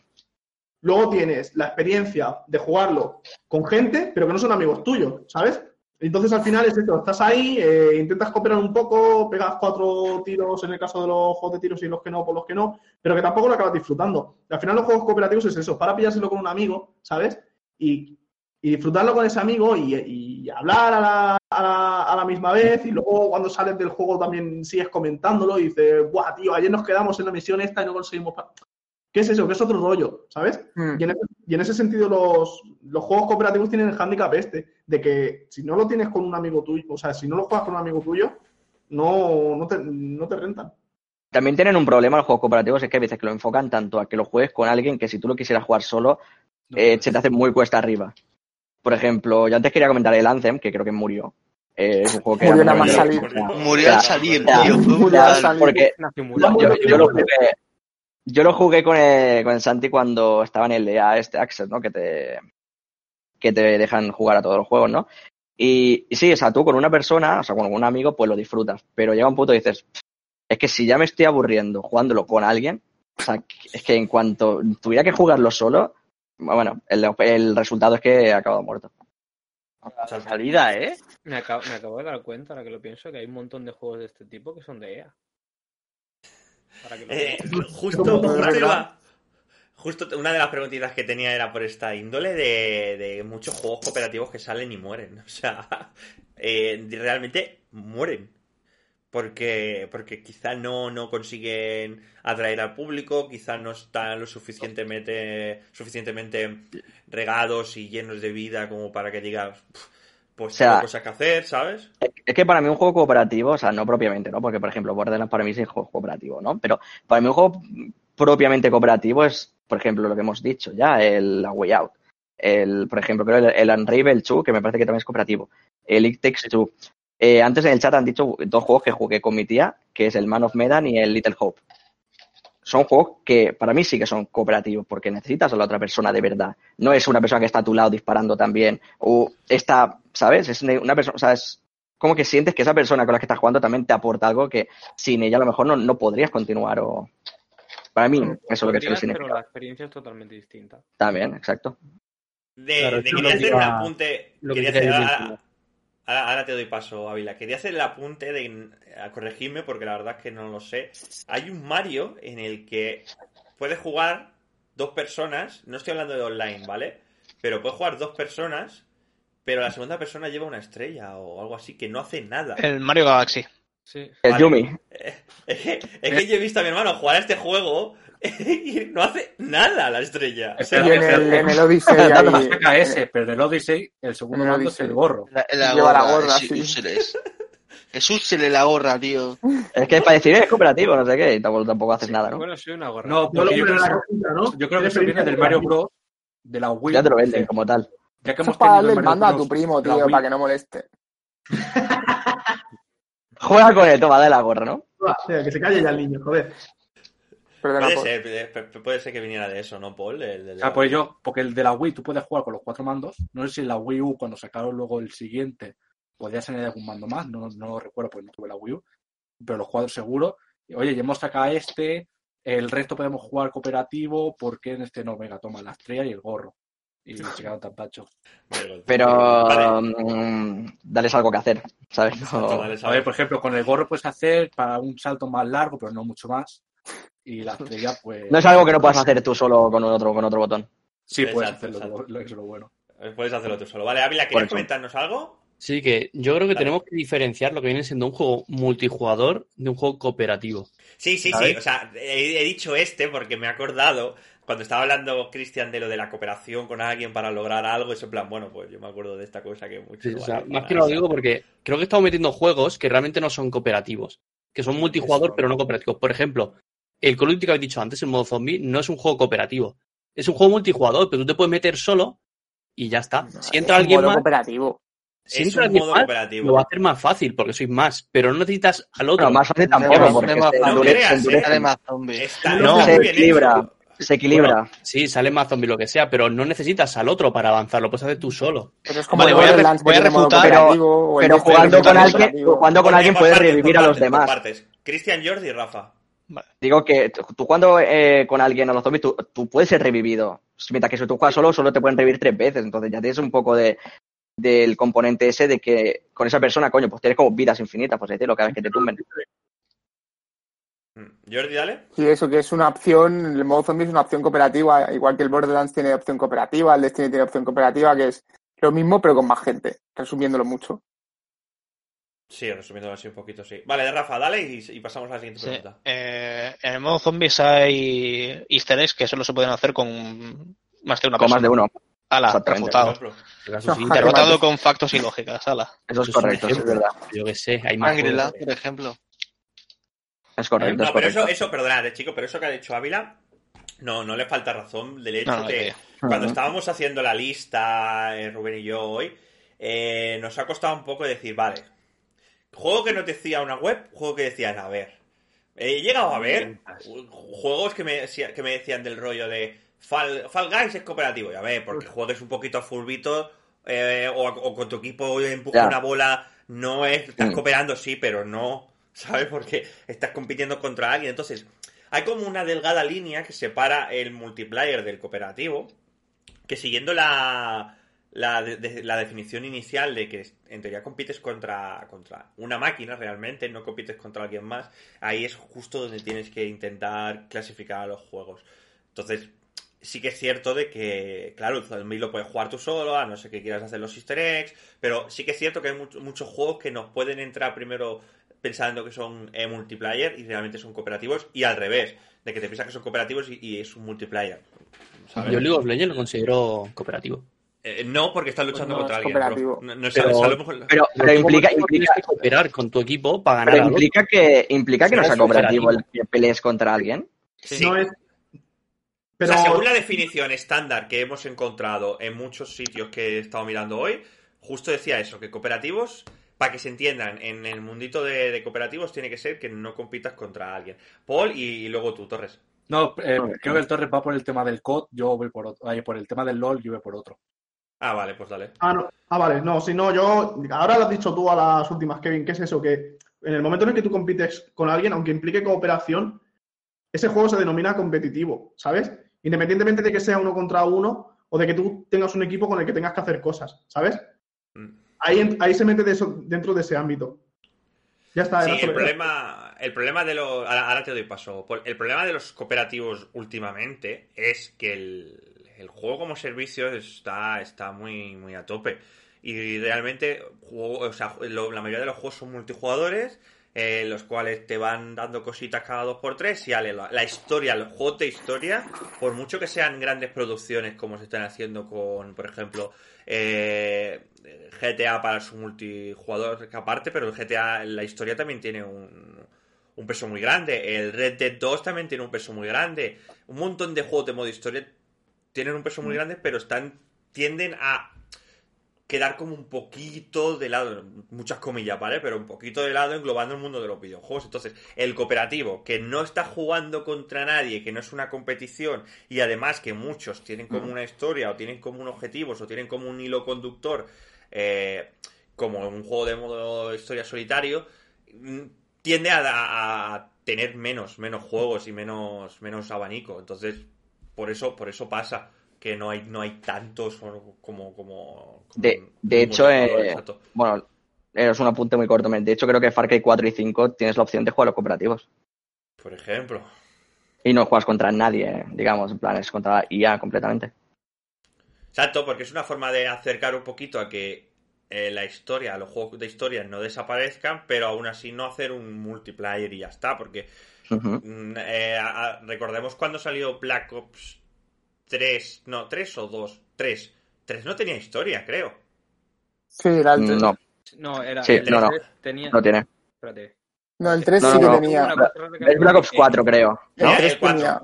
Luego tienes la experiencia de jugarlo con gente, pero que no son amigos tuyos, ¿sabes? Entonces al final es esto, estás ahí, eh, intentas cooperar un poco, pegas cuatro tiros en el caso de los juegos de tiros y los que no, por los que no, pero que tampoco lo acabas disfrutando. Al final los juegos cooperativos es eso, para pillárselo con un amigo, ¿sabes? Y, y disfrutarlo con ese amigo y, y hablar a la, a, la, a la misma vez y luego cuando sales del juego también sigues comentándolo y dices, ¡buah, tío! Ayer nos quedamos en la misión esta y no conseguimos... pa-". ¿Qué es eso? ¿Qué es otro rollo? ¿Sabes? Mm. Y en, ese, y en ese sentido los, los juegos cooperativos tienen el hándicap este, de que si no lo tienes con un amigo tuyo, o sea, si no lo juegas con un amigo tuyo, no, no, te, no te rentan. También tienen un problema los juegos cooperativos, es que a veces que lo enfocan tanto a que lo juegues con alguien que si tú lo quisieras jugar solo, No, eh, se te hace muy cuesta arriba. Por ejemplo, yo antes quería comentar el Anthem, que creo que murió. Eh, es un juego que Murió nada más salir. Murió al salir, tío. Murió al salir. porque Nació muy Vamos, yo, yo- yo lo jugué, yo lo jugué con el, con el Santi cuando estaba en el EA este Access, ¿no? Que te, que te dejan jugar a todos los juegos, ¿no? Y, y sí, o sea, tú con una persona, o sea, con un amigo, pues lo disfrutas. Pero llega un punto y dices, es que si ya me estoy aburriendo jugándolo con alguien, o sea, es que en cuanto tuviera que jugarlo solo, bueno, el, el resultado es que he acabado muerto. Salida, ¿eh? Me acabo, me acabo de dar cuenta, ahora que lo pienso, que hay un montón de juegos de este tipo que son de EA. Eh, justo, justo una de las preguntitas que tenía era por esta índole de, de muchos juegos cooperativos que salen y mueren. O sea, eh, realmente mueren. Porque, porque quizá no, no consiguen atraer al público, quizá no están lo suficientemente, suficientemente regados y llenos de vida como para que digas, "Pf, pues O sea, cosas que hacer, ¿sabes? Es que para mí un juego cooperativo, o sea, no propiamente, ¿no? Porque, por ejemplo, Borderlands para mí es juego cooperativo, ¿no? Pero para mí un juego propiamente cooperativo es, por ejemplo, lo que hemos dicho ya, el la Way Out. El, por ejemplo, creo el, el Unravel 2, que me parece que también es cooperativo. El It Takes Two. Eh, antes en el chat han dicho dos juegos que jugué con mi tía, que es el Man of Medan y el Little Hope. Son juegos que para mí sí que son cooperativos, porque necesitas a la otra persona de verdad. No es una persona que está a tu lado disparando también, o está, ¿sabes? Es una persona, o sea, es como que sientes que esa persona con la que estás jugando también te aporta algo que sin ella a lo mejor no, no podrías continuar o... Para mí, eso es lo que tiene pero la experiencia es totalmente distinta. También, exacto. De, Claro, de quería hacer que un apunte. lo que quería hacer-. Ahora- ahora te doy paso, Ávila. Quería hacer el apunte de a corregirme porque la verdad es que no lo sé. Hay un Mario en el que puedes jugar dos personas. No estoy hablando de online, ¿vale? Pero puedes jugar dos personas, pero la segunda persona lleva una estrella o algo así que no hace nada. El Mario Galaxy. Sí. El Vale. Yumi. Es que, es que yo he visto a mi hermano jugar a este juego no hace nada la estrella. O sea, Y en el, en el Odyssey Dando ahí, más ese, pero en el Odyssey el segundo el mando es el gorro. La, la Lleva la gorra, gorra, es sí. úseles. Es úsele la gorra, tío. Es que para decir es cooperativo, no sé qué, y tampoco, tampoco haces nada, ¿no? Bueno, soy una gorra. No, No yo creo, en la cajita, ¿no? yo creo que eso viene del Mario Bros. De la Wii. Ya te lo venden como tal. Ya que Eso hemos es para darle el mando a tu primo, tío, para que no moleste. Juega con él, toma, de la gorra, ¿no? Que se calle ya el niño, joder. Perdona, puede ser, puede- puede ser que viniera de eso, ¿no, Paul? El pues yo, porque el de la Wii tú puedes jugar con los cuatro mandos. No sé si en la Wii U, cuando sacaron luego el siguiente, podías añadir algún mando más. No, no lo recuerdo porque no tuve la Wii U. Pero los cuadros seguro. Oye, ya hemos sacado este. El resto podemos jugar cooperativo. ¿Por qué en este no? Venga, toma la estrella y el gorro. y se quedaron tan pacho. Pero Vale. mm, dales algo que hacer, ¿sabes? No- Exacto, dale, A ver, por ejemplo, con el gorro puedes hacer para un salto más largo, pero no mucho más. Y la estrella, pues. no es algo que no puedas hacer tú solo con otro, con otro botón. Sí, puedes hacerlo, exacto. lo, es lo bueno. Puedes hacerlo tú solo. Vale, Ávila, ¿querías eso. comentarnos algo? Sí, que yo creo que tenemos que diferenciar lo que viene siendo un juego multijugador de un juego cooperativo. Sí, sí, ¿Sabes? sí. O sea, he, he dicho este porque me he acordado cuando estaba hablando Cristian de lo de la cooperación con alguien para lograr algo. Eso en plan, bueno, pues yo me acuerdo de esta cosa que mucho. Sí, o sea, más que lo digo porque creo que estamos metiendo juegos que realmente no son cooperativos, que son multijugador pero no cooperativos. Por ejemplo, el Call of Duty que habéis dicho antes, el modo zombie, no es un juego cooperativo. Es un juego multijugador, pero tú te puedes meter solo y ya está. No, Si entra es un alguien modo más, cooperativo. si Es entra un alguien modo más, cooperativo. lo va a hacer más fácil porque sois más, pero no necesitas al otro. Bueno, más fácil No, tampoco, no, porque no, se no endurece- creas, se ¿eh? Sale más zombie. No, se equilibra, se equilibra. Sí, sale más zombie lo que sea, pero no necesitas al otro para avanzar, lo puedes hacer tú solo. Pero es como Vale, el voy a re- voy refutar, Pero Destiny jugando con alguien, jugando con alguien puedes revivir a los demás. Cristian, Jordi y Rafa. Digo que tú cuando eh, con alguien a los zombies, tú, tú puedes ser revivido. Mientras que si tú juegas solo, solo te pueden revivir tres veces. Entonces ya tienes un poco de del componente ese de que con esa persona, coño, pues tienes como vidas infinitas, pues decirlo, cada vez que te tumben. Mm. Jordi, dale. Sí, eso que es una opción, el modo zombie es una opción cooperativa, igual que el Borderlands tiene opción cooperativa, el Destiny tiene opción cooperativa, que es lo mismo pero con más gente, resumiéndolo mucho. Sí, resumiendo así un poquito, sí. Vale, Rafa, dale y, y pasamos a la siguiente Sí. pregunta. Eh, en el modo zombies hay easter eggs que solo se pueden hacer con más de una Con persona. más de uno. Ala, refutado. Derrotado con factos y lógicas, ala. Eso es correcto, es verdad. Yo que sé, hay más Shangri-La, juegos. por ejemplo. Es correcto, es No, pero correcto. eso, eso, perdonad, eh, chico, pero eso que ha dicho Ávila, no, no le falta razón del hecho No, no, de tío. cuando estábamos haciendo la lista, eh, Rubén y yo hoy, eh, nos ha costado un poco decir, vale, juego que nos decía una web, juego que decían, a ver. He llegado a ver juegos que me, que me decían del rollo de Fall, Fall Guys es cooperativo, ya ve, porque juegues un poquito a fulbito eh, o, o con tu equipo empuja Ya. una bola, no es, estás Mm. cooperando, sí, pero no, ¿sabes? Porque estás compitiendo contra alguien. Entonces, hay como una delgada línea que separa el multiplayer del cooperativo, que siguiendo la, la, de- de- la definición inicial de que en teoría compites contra, contra una máquina realmente, no compites contra alguien más, ahí es justo donde tienes que intentar clasificar a los juegos. Entonces, sí que es cierto de que, claro, el lo puedes jugar tú solo, a no ser que quieras hacer los easter eggs, pero sí que es cierto que hay much- muchos juegos que nos pueden entrar primero pensando que son eh, multiplayer y realmente son cooperativos, y al revés, de que te piensas que son cooperativos y, y es un multiplayer. ¿sabes? Yo League of Legends lo considero cooperativo. Eh, no, porque estás luchando Pues no, contra es alguien. No, no Pero- sabes, a lo mejor- Pero, pero implica, ¿cómo implica, tienes que cooperar con tu equipo para ganar pero implica que, implica que no sea cooperativo el que pelees contra alguien. Sí. No es. O Pero sea, según la definición estándar que hemos encontrado en muchos sitios que he estado mirando hoy, justo decía eso, que cooperativos, para que se entiendan, en el mundito de, de cooperativos tiene que ser que no compitas contra alguien. Paul y, y luego tú, Torres. No, eh, creo que el Torres va por el tema del COD, yo voy por otro. Por el tema del LOL, yo voy por otro. Ah, vale, pues dale. Ah, no. Ah, vale, no, si no, yo. Ahora lo has dicho tú a las últimas, Kevin, ¿qué es eso? Que en el momento en el que tú compites con alguien, aunque implique cooperación, ese juego se denomina competitivo, ¿sabes? Independientemente de que sea uno contra uno o de que tú tengas un equipo con el que tengas que hacer cosas, ¿sabes? Mm. Ahí, ahí se mete de eso- dentro de ese ámbito. Ya está. Sí, el problema, el problema de los. Ahora, ahora te doy paso. El problema de los cooperativos últimamente es que el, el juego como servicio está, está muy, muy a tope. Y realmente, juego- o sea, la mayoría de los juegos son multijugadores, eh, los cuales te van dando cositas cada dos por tres y ale, la, historia, los juegos de historia, por mucho que sean grandes producciones como se están haciendo con, por ejemplo, eh, GTA para su multijugador aparte, pero el GTA, la historia también tiene un, un peso muy grande. El Red Dead 2 también tiene un peso muy grande. Un montón de juegos de modo historia tienen un peso muy grande, pero están tienden a quedar como un poquito de lado, muchas comillas, ¿vale? Pero un poquito de lado englobando el mundo de los videojuegos. Entonces, el cooperativo, que no está jugando contra nadie, que no es una competición, y además que muchos tienen como una historia, o tienen como un objetivo, o tienen como un hilo conductor, eh, como un juego de modo historia solitario, mm, tiende a, a- a tener menos, menos juegos y menos, menos abanico. Entonces, por eso, por eso pasa. que no hay, no hay tantos como... como, como De, como de hecho, eh, bueno, es un apunte muy corto. De hecho, creo que Far Cry 4 y 5 tienes la opción de jugar los cooperativos. Por ejemplo. Y no juegas contra nadie, digamos, en plan, es contra IA completamente. Exacto, porque es una forma de acercar un poquito a que eh, la historia, los juegos de historia no desaparezcan, pero aún así no hacer un multiplayer y ya está, porque Ujú. mm, eh, a- a- recordemos cuando salió Black Ops 3, no, 3 o 2, 3. 3 no tenía historia, creo. Sí, era el 3. No, No, era. Sí, el no, no. 3 tenía. no tiene. Espérate. No, el 3 No, sí no, que no. tenía. Es Black Ops 4, creo. El No, 3 el 4. tenía.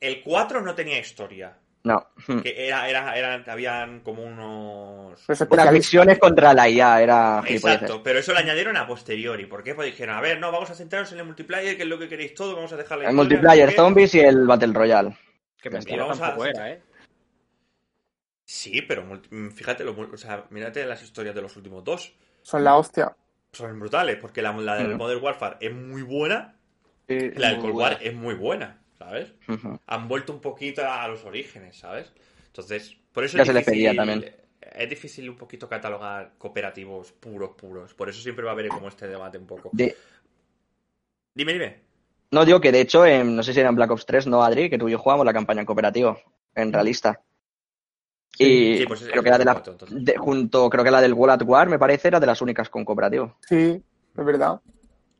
El 4 no tenía historia. No. Que era, habían como unos... Pues Las misiones contra la IA era. Exacto, pero eso lo añadieron a posteriori. ¿Por qué? Pues dijeron, a ver, no, vamos a centrarnos en el multiplayer, que es lo que queréis todo, vamos a dejar la El historia, multiplayer, zombies y el Battle Royale. Que mentira Vamos a- era, ¿eh? Sí, pero fíjate, lo o sea, mírate las historias de los últimos dos. Son la hostia. Son brutales, porque la, la del Mm. Modern Warfare es muy buena, Sí, la del Cold War es muy buena, ¿sabes? Han vuelto un poquito a los orígenes, ¿sabes? Entonces, por eso Ya es se les difícil, pedía también. Es difícil un poquito catalogar cooperativos puros, puros. Por eso siempre va a haber como este debate un poco. De- Dime, dime. No digo que de hecho, en- no sé si era en Black Ops 3, no, Adri, que tú y yo jugamos la campaña en cooperativo, en realista. y sí, pues es- creo que era de la, cuatro, de- junto, creo que la del World at War, me parece, era de las únicas con cooperativo. Sí, es verdad.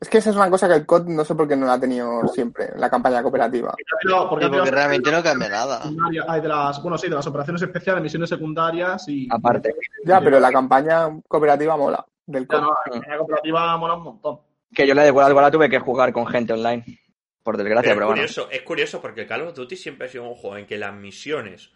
Es que esa es una cosa que el COD no sé por qué no la ha tenido siempre, la campaña cooperativa. Pero, porque Sí, realmente no cambia nada. hay de las, bueno, sí, de las operaciones especiales, misiones secundarias y. Aparte. Ya, pero la campaña cooperativa mola del COD. no, la campaña cooperativa mola un montón. Que yo la de War la tuve que jugar con gente online, por desgracia, Pero pero, es bueno. curioso, es curioso porque el Call of Duty siempre ha sido un juego en que las misiones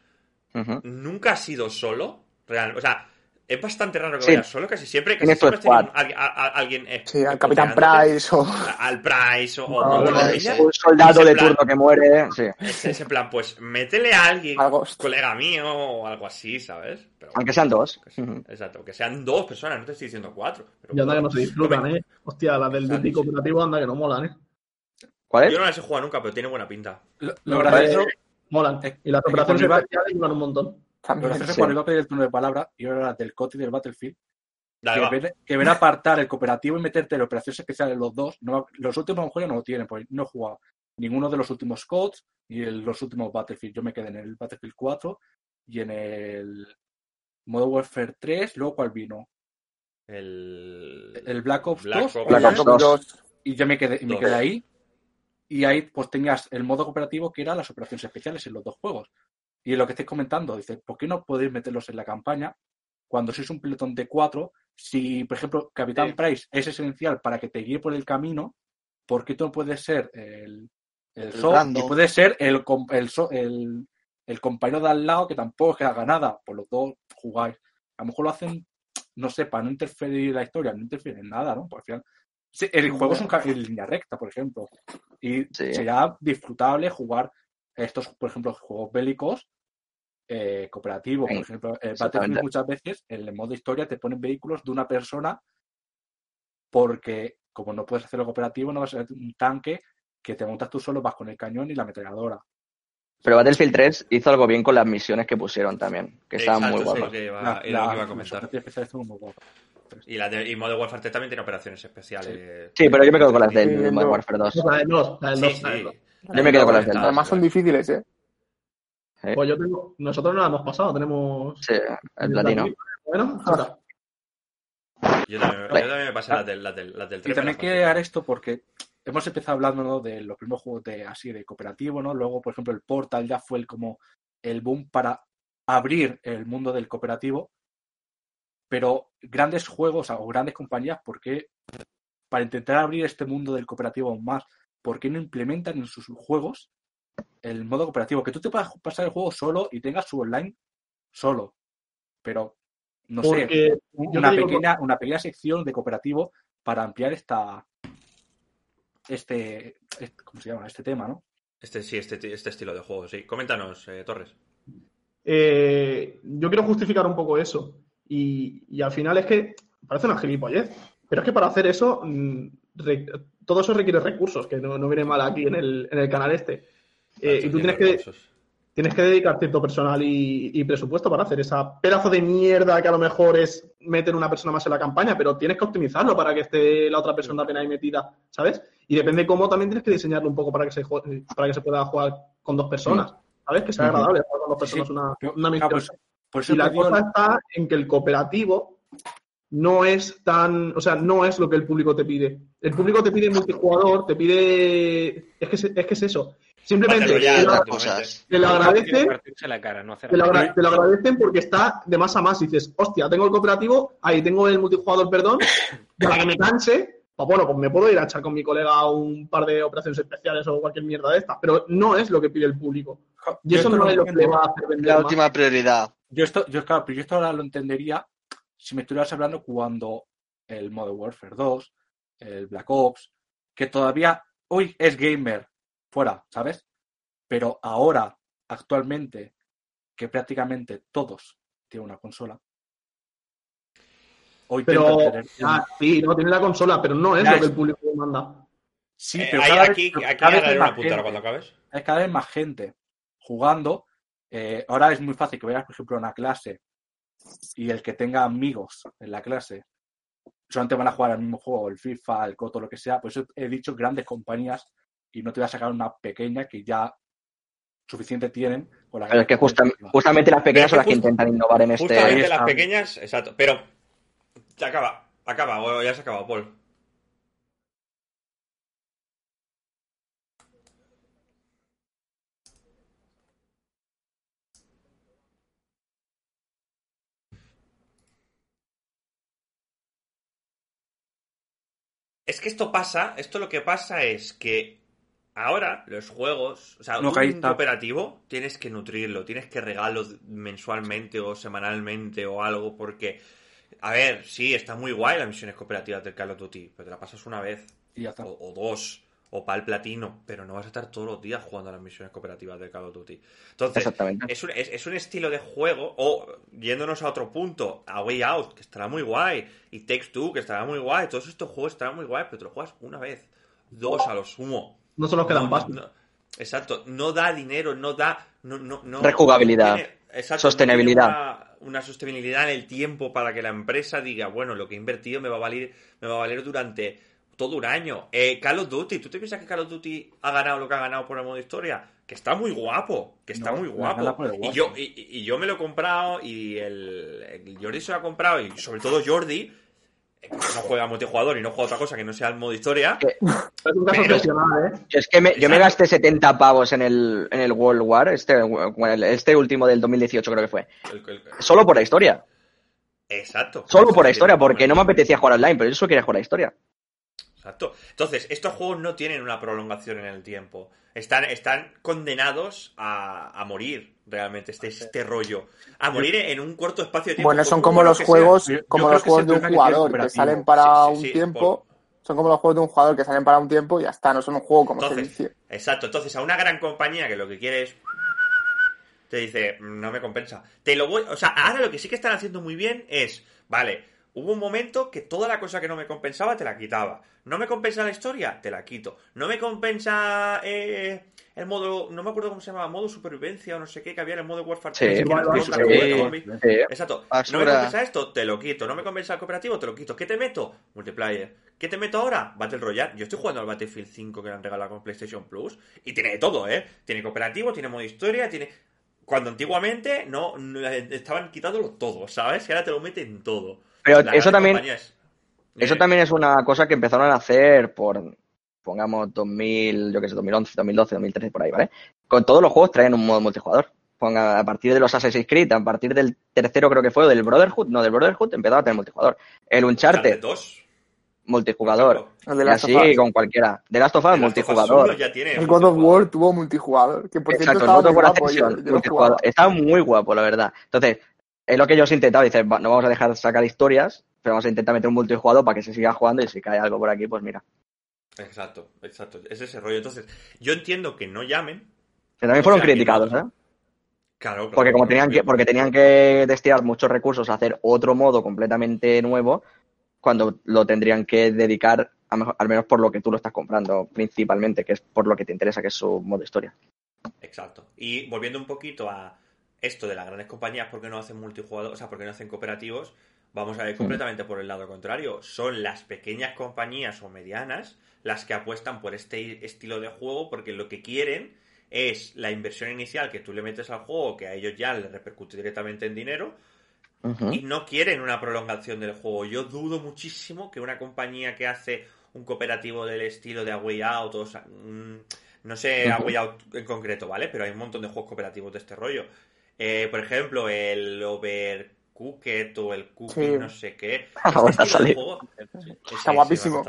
nunca ha sido solo. Real, o sea, es bastante raro que Sí. vayas solo, casi siempre. Casi siempre has tenido squad. alguien, a- a- alguien eh, Sí, al Capitán Price o... Al Price o, o No, no, peña. Un soldado de plan. turno que muere, sí. Es ese plan, pues métele a alguien, Algo. colega mío o algo así, ¿sabes? Pero, Aunque sean dos. que. Exacto, que sean dos personas, no te estoy diciendo cuatro. Pero Y anda que no se disfrutan, ¿eh? Hostia, las del Duty cooperativo anda que no molan, ¿eh? ¿Cuál es? Yo no las he jugado nunca, pero tiene buena pinta. Lo, lo gracioso, Molan. Y las operaciones especiales molan un montón. También, gracioso es sí. cuando iba a pedir el turno de palabra y ahora del COT y del Battlefield, Dale, que ver, que apartar el cooperativo y meterte en operaciones especiales los dos, no, los últimos juegos no lo tienen, porque no he jugado ninguno de los últimos CODs y el- los últimos Battlefield. Yo me quedé en el Battlefield 4 y en el Modern Warfare 3, luego cuál vino, El, el Black Ops Black 2, Ops. Black Ops Black Ops 2. 2. y yo me quedé, y me quedé ahí. Y ahí pues tenías el modo cooperativo que eran las operaciones especiales en los dos juegos. Y lo que estáis comentando, dice, ¿por qué no podéis meterlos en la campaña cuando sois un pelotón de cuatro? Si, por ejemplo, Capitán Sí. Price es esencial para que te guíe por el camino, ¿por qué tú no puedes ser el, el, El random. y puede ser el, el, so- el, el compañero de al lado que tampoco es que haga nada? Por los dos jugáis. A lo mejor lo hacen, no sé, para no interferir en la historia, no interfiere en nada, ¿no? Porque al final Sí, el juego es un en línea recta, por ejemplo. Y Sí. sería disfrutable jugar estos, por ejemplo, juegos bélicos eh, cooperativos. Por ejemplo, exactamente. Battlefield muchas veces en el modo historia te ponen vehículos de una persona porque como no puedes hacerlo cooperativo, no vas a ser un tanque que te montas tú solo, vas con el cañón y la ametralladora. Pero Battlefield 3 hizo algo bien con las misiones que pusieron también, que estaban muy Exacto, es lo guapas. que iba, La- era lo que iba a las comentar. misiones especiales estuvo muy guapas. Y, la de, y Modern Warfare 3 también tiene operaciones especiales. Sí, pero yo me quedo con las del Sí, Modern no. Warfare 2. La del 2, la del Sí, 2. Sí. la del 2. Yo me quedo con las del Además son difíciles, ¿eh? Sí, Pues yo tengo, nosotros no la hemos pasado, tenemos. sí, el platino. Bueno, ahora. Yo también, yo también me pasé las del, las del, las del 3. Y también quiero dar esto porque hemos empezado hablando ¿no? de los primeros juegos de así de cooperativo, ¿no? Luego, por ejemplo, el Portal ya fue el, como el boom para abrir el mundo del cooperativo. Pero grandes juegos o grandes compañías, ¿por qué? Para intentar abrir este mundo del cooperativo aún más, ¿por qué no implementan en sus juegos el modo cooperativo? Que tú te puedas pasar el juego solo y tengas su online solo. Pero, no sé, Porque una pequeña, una pequeña sección de cooperativo para ampliar esta este, este- ¿cómo se llama? este tema, ¿no? Este, sí, este, este estilo de juego, sí. Coméntanos, eh, Torres. Eh, yo quiero justificar un poco eso. Y, y al final es que parece una gilipollez. Pero es que para hacer eso, mm, re- todo eso requiere recursos, que no, no viene mal aquí en el, en el canal este. Eh, y tú tienes que, tienes que dedicar cierto personal y, y presupuesto para hacer esa pedazo de mierda que a lo mejor es meter una persona más en la campaña, pero tienes que optimizarlo para que esté la otra persona también ahí metida, ¿sabes? Y depende cómo también tienes que diseñarlo un poco para que se, para que se pueda jugar con dos personas, ¿sabes? Que sea agradable jugar con dos personas una, una ah, misión. pues- eso Y la cosa está en que el cooperativo no es tan, o sea, no es lo que el público te pide. El público te pide multijugador, te pide, es que es, es que es eso. Simplemente te lo, prácticamente. te lo agradecen, la cara, no hacer te lo, agra- te lo agradecen porque está de más a más. Y dices, hostia, tengo el cooperativo, ahí tengo el multijugador, perdón, para que me canse, pues bueno, pues me puedo ir a echar con mi colega un par de operaciones especiales o cualquier mierda de estas. Pero no es lo que pide el público. Y Yo eso no es lo que le va a hacer vender La más. última prioridad. Yo esto, yo, claro, pero yo esto ahora lo entendería si me estuvieras hablando cuando el Modern Warfare 2, el Black Ops, que todavía hoy es gamer fuera, ¿sabes? Pero ahora, actualmente, que prácticamente todos tienen una consola. Hoy Pero, tener ah, sí, no tiene la consola, pero no es Ya lo que el público demanda. Sí, Eh, pero ahí- cada vez- aquí pero aquí cada vez hay una gente. cuando acabes. hay cada vez más gente jugando. Eh, ahora es muy fácil que vayas, por ejemplo, a una clase y el que tenga amigos en la clase solamente van a jugar al mismo juego, el FIFA, el Coto, lo que sea. Por eso he dicho grandes compañías y no te voy a sacar una pequeña que ya suficiente tienen con la Pero es que justa- justamente las pequeñas son las que intentan innovar en este. Justamente las pequeñas, exacto. Pero se acaba, acaba, ya se acaba, Paul. Es que esto pasa, esto lo que pasa es que ahora los juegos, o sea, No, un cooperativo tienes que nutrirlo, tienes que regalarlo mensualmente o semanalmente o algo porque, a ver, sí, está muy guay las misiones cooperativas del Call of Duty, pero te la pasas una vez Y ya está. o, o dos o para el platino, pero no vas a estar todos los días jugando a las misiones cooperativas del Call of Duty. Entonces, Exactamente. es un, es, es un estilo de juego, o yéndonos a otro punto, a Way Out, que estará muy guay, y Takes Two, que estará muy guay, todos estos juegos estarán muy guay, pero te lo juegas una vez, dos a lo sumo. No son los que dan No, paso. no, exacto, no da dinero, no da. No, no, no, Rejugabilidad. tiene- exacto, Sostenibilidad. una, una sostenibilidad en el tiempo para que la empresa diga, bueno, lo que he invertido me va a valer, me va a valer durante todo un año. Eh, Call of Duty, ¿tú te piensas que Call of Duty ha ganado lo que ha ganado por el modo historia? Que está muy guapo, que está No, muy guapo. Y yo, y, y- yo me lo he comprado y el, el Jordi se lo ha comprado y sobre todo Jordi, eh, que no juega multijugador y no juega otra cosa que no sea el modo historia. Que- Es un caso Pero- excepcional, ¿eh? Es que me- yo me gasté 70 pavos en el, en el World War, este, este último del 2018 creo que fue. El- el- Solo por la historia. exacto. Solo por la historia, porque no me apetecía jugar online, pero yo solo quería jugar la historia. Exacto. Entonces, estos juegos no tienen una prolongación en el tiempo. Están, están condenados a, a morir, realmente, este, este rollo. A morir en un corto espacio de tiempo. Bueno, son como los juegos, como los juegos de un jugador que salen para Sí, sí, un sí, tiempo. Son como los juegos de un jugador que salen para un tiempo y ya está, no son un juego como Entonces, servicio. Exacto, entonces a una gran compañía que lo que quiere es. Te dice, "Mm, no me compensa. Te lo voy. O sea, ahora lo que sí que están haciendo muy bien es. Vale, hubo un momento que toda la cosa que no me compensaba te la quitaba. No me compensa la historia, te la quito. No me compensa eh, el modo. No me acuerdo cómo se llamaba, modo supervivencia o no sé qué, que había en el modo Warfare Sí, 3, que era sí. Exacto. ¿No me compensa esto? Te lo quito. ¿No me compensa el cooperativo? Te lo quito. ¿Qué te meto? Multiplayer. ¿Qué te meto ahora? Battle Royale. Yo estoy jugando al Battlefield 5 que le han regalado con PlayStation Plus y tiene de todo, ¿eh? Tiene cooperativo, tiene modo historia, tiene... Cuando antiguamente no, no- estaban quitándolo todo, ¿sabes? Que ahora te lo meten todo. Pero eso también, compañías- eso también es una cosa que empezaron a hacer por, pongamos, 2000, yo que sé, 2011, 2012, 2013, por ahí, ¿vale? Con todos los juegos traen un modo multijugador. Ponga, a partir de los Assassin's Creed, a partir del tercero creo que fue, o del Brotherhood, no, del Brotherhood empezaba a tener multijugador. El Uncharted Uncharted, 2. multijugador. El de Y Last of así Us. con cualquiera. The Last of Us, The Last of Us multijugador. ya tiene El God of multijugador. War tuvo multijugador, que por cierto Exacto, el estaba God of War Ascension, multijugador. Está muy guapo, la verdad. Entonces, es lo que ellos intentaban. Dices, "Va, no vamos a dejar de sacar historias, pero vamos a intentar meter un multijugador para que se siga jugando y si cae algo por aquí, pues mira. Exacto, exacto. Es ese rollo. Entonces, yo entiendo que no llamen. Que también fueron criticados, ¿eh? Claro, claro, Porque como claro, tenían que, porque tenían que destinar muchos recursos a hacer otro modo completamente nuevo, cuando lo tendrían que dedicar, a mejor- al menos por lo que tú lo estás comprando principalmente, que es por lo que te interesa, que es su modo historia. Exacto. Y volviendo un poquito a esto de las grandes compañías, ¿por qué no hacen multijugador? O sea, ¿por qué no hacen cooperativos? Vamos a ver completamente por el lado contrario. Son las pequeñas compañías o medianas las que apuestan por este estilo de juego porque lo que quieren es la inversión inicial que tú le metes al juego, que a ellos ya les repercute directamente en dinero, y no quieren una prolongación del juego. Yo dudo muchísimo que una compañía que hace un cooperativo del estilo de A Way Out, o sea, mm, no sé A Ujú. Way Out en concreto, ¿vale? Pero hay un montón de juegos cooperativos de este rollo. Eh, por ejemplo, el Overcooked o el Cooking, Sí. no sé qué. Ahora Este sale. juego- Está Sí, guapísimo.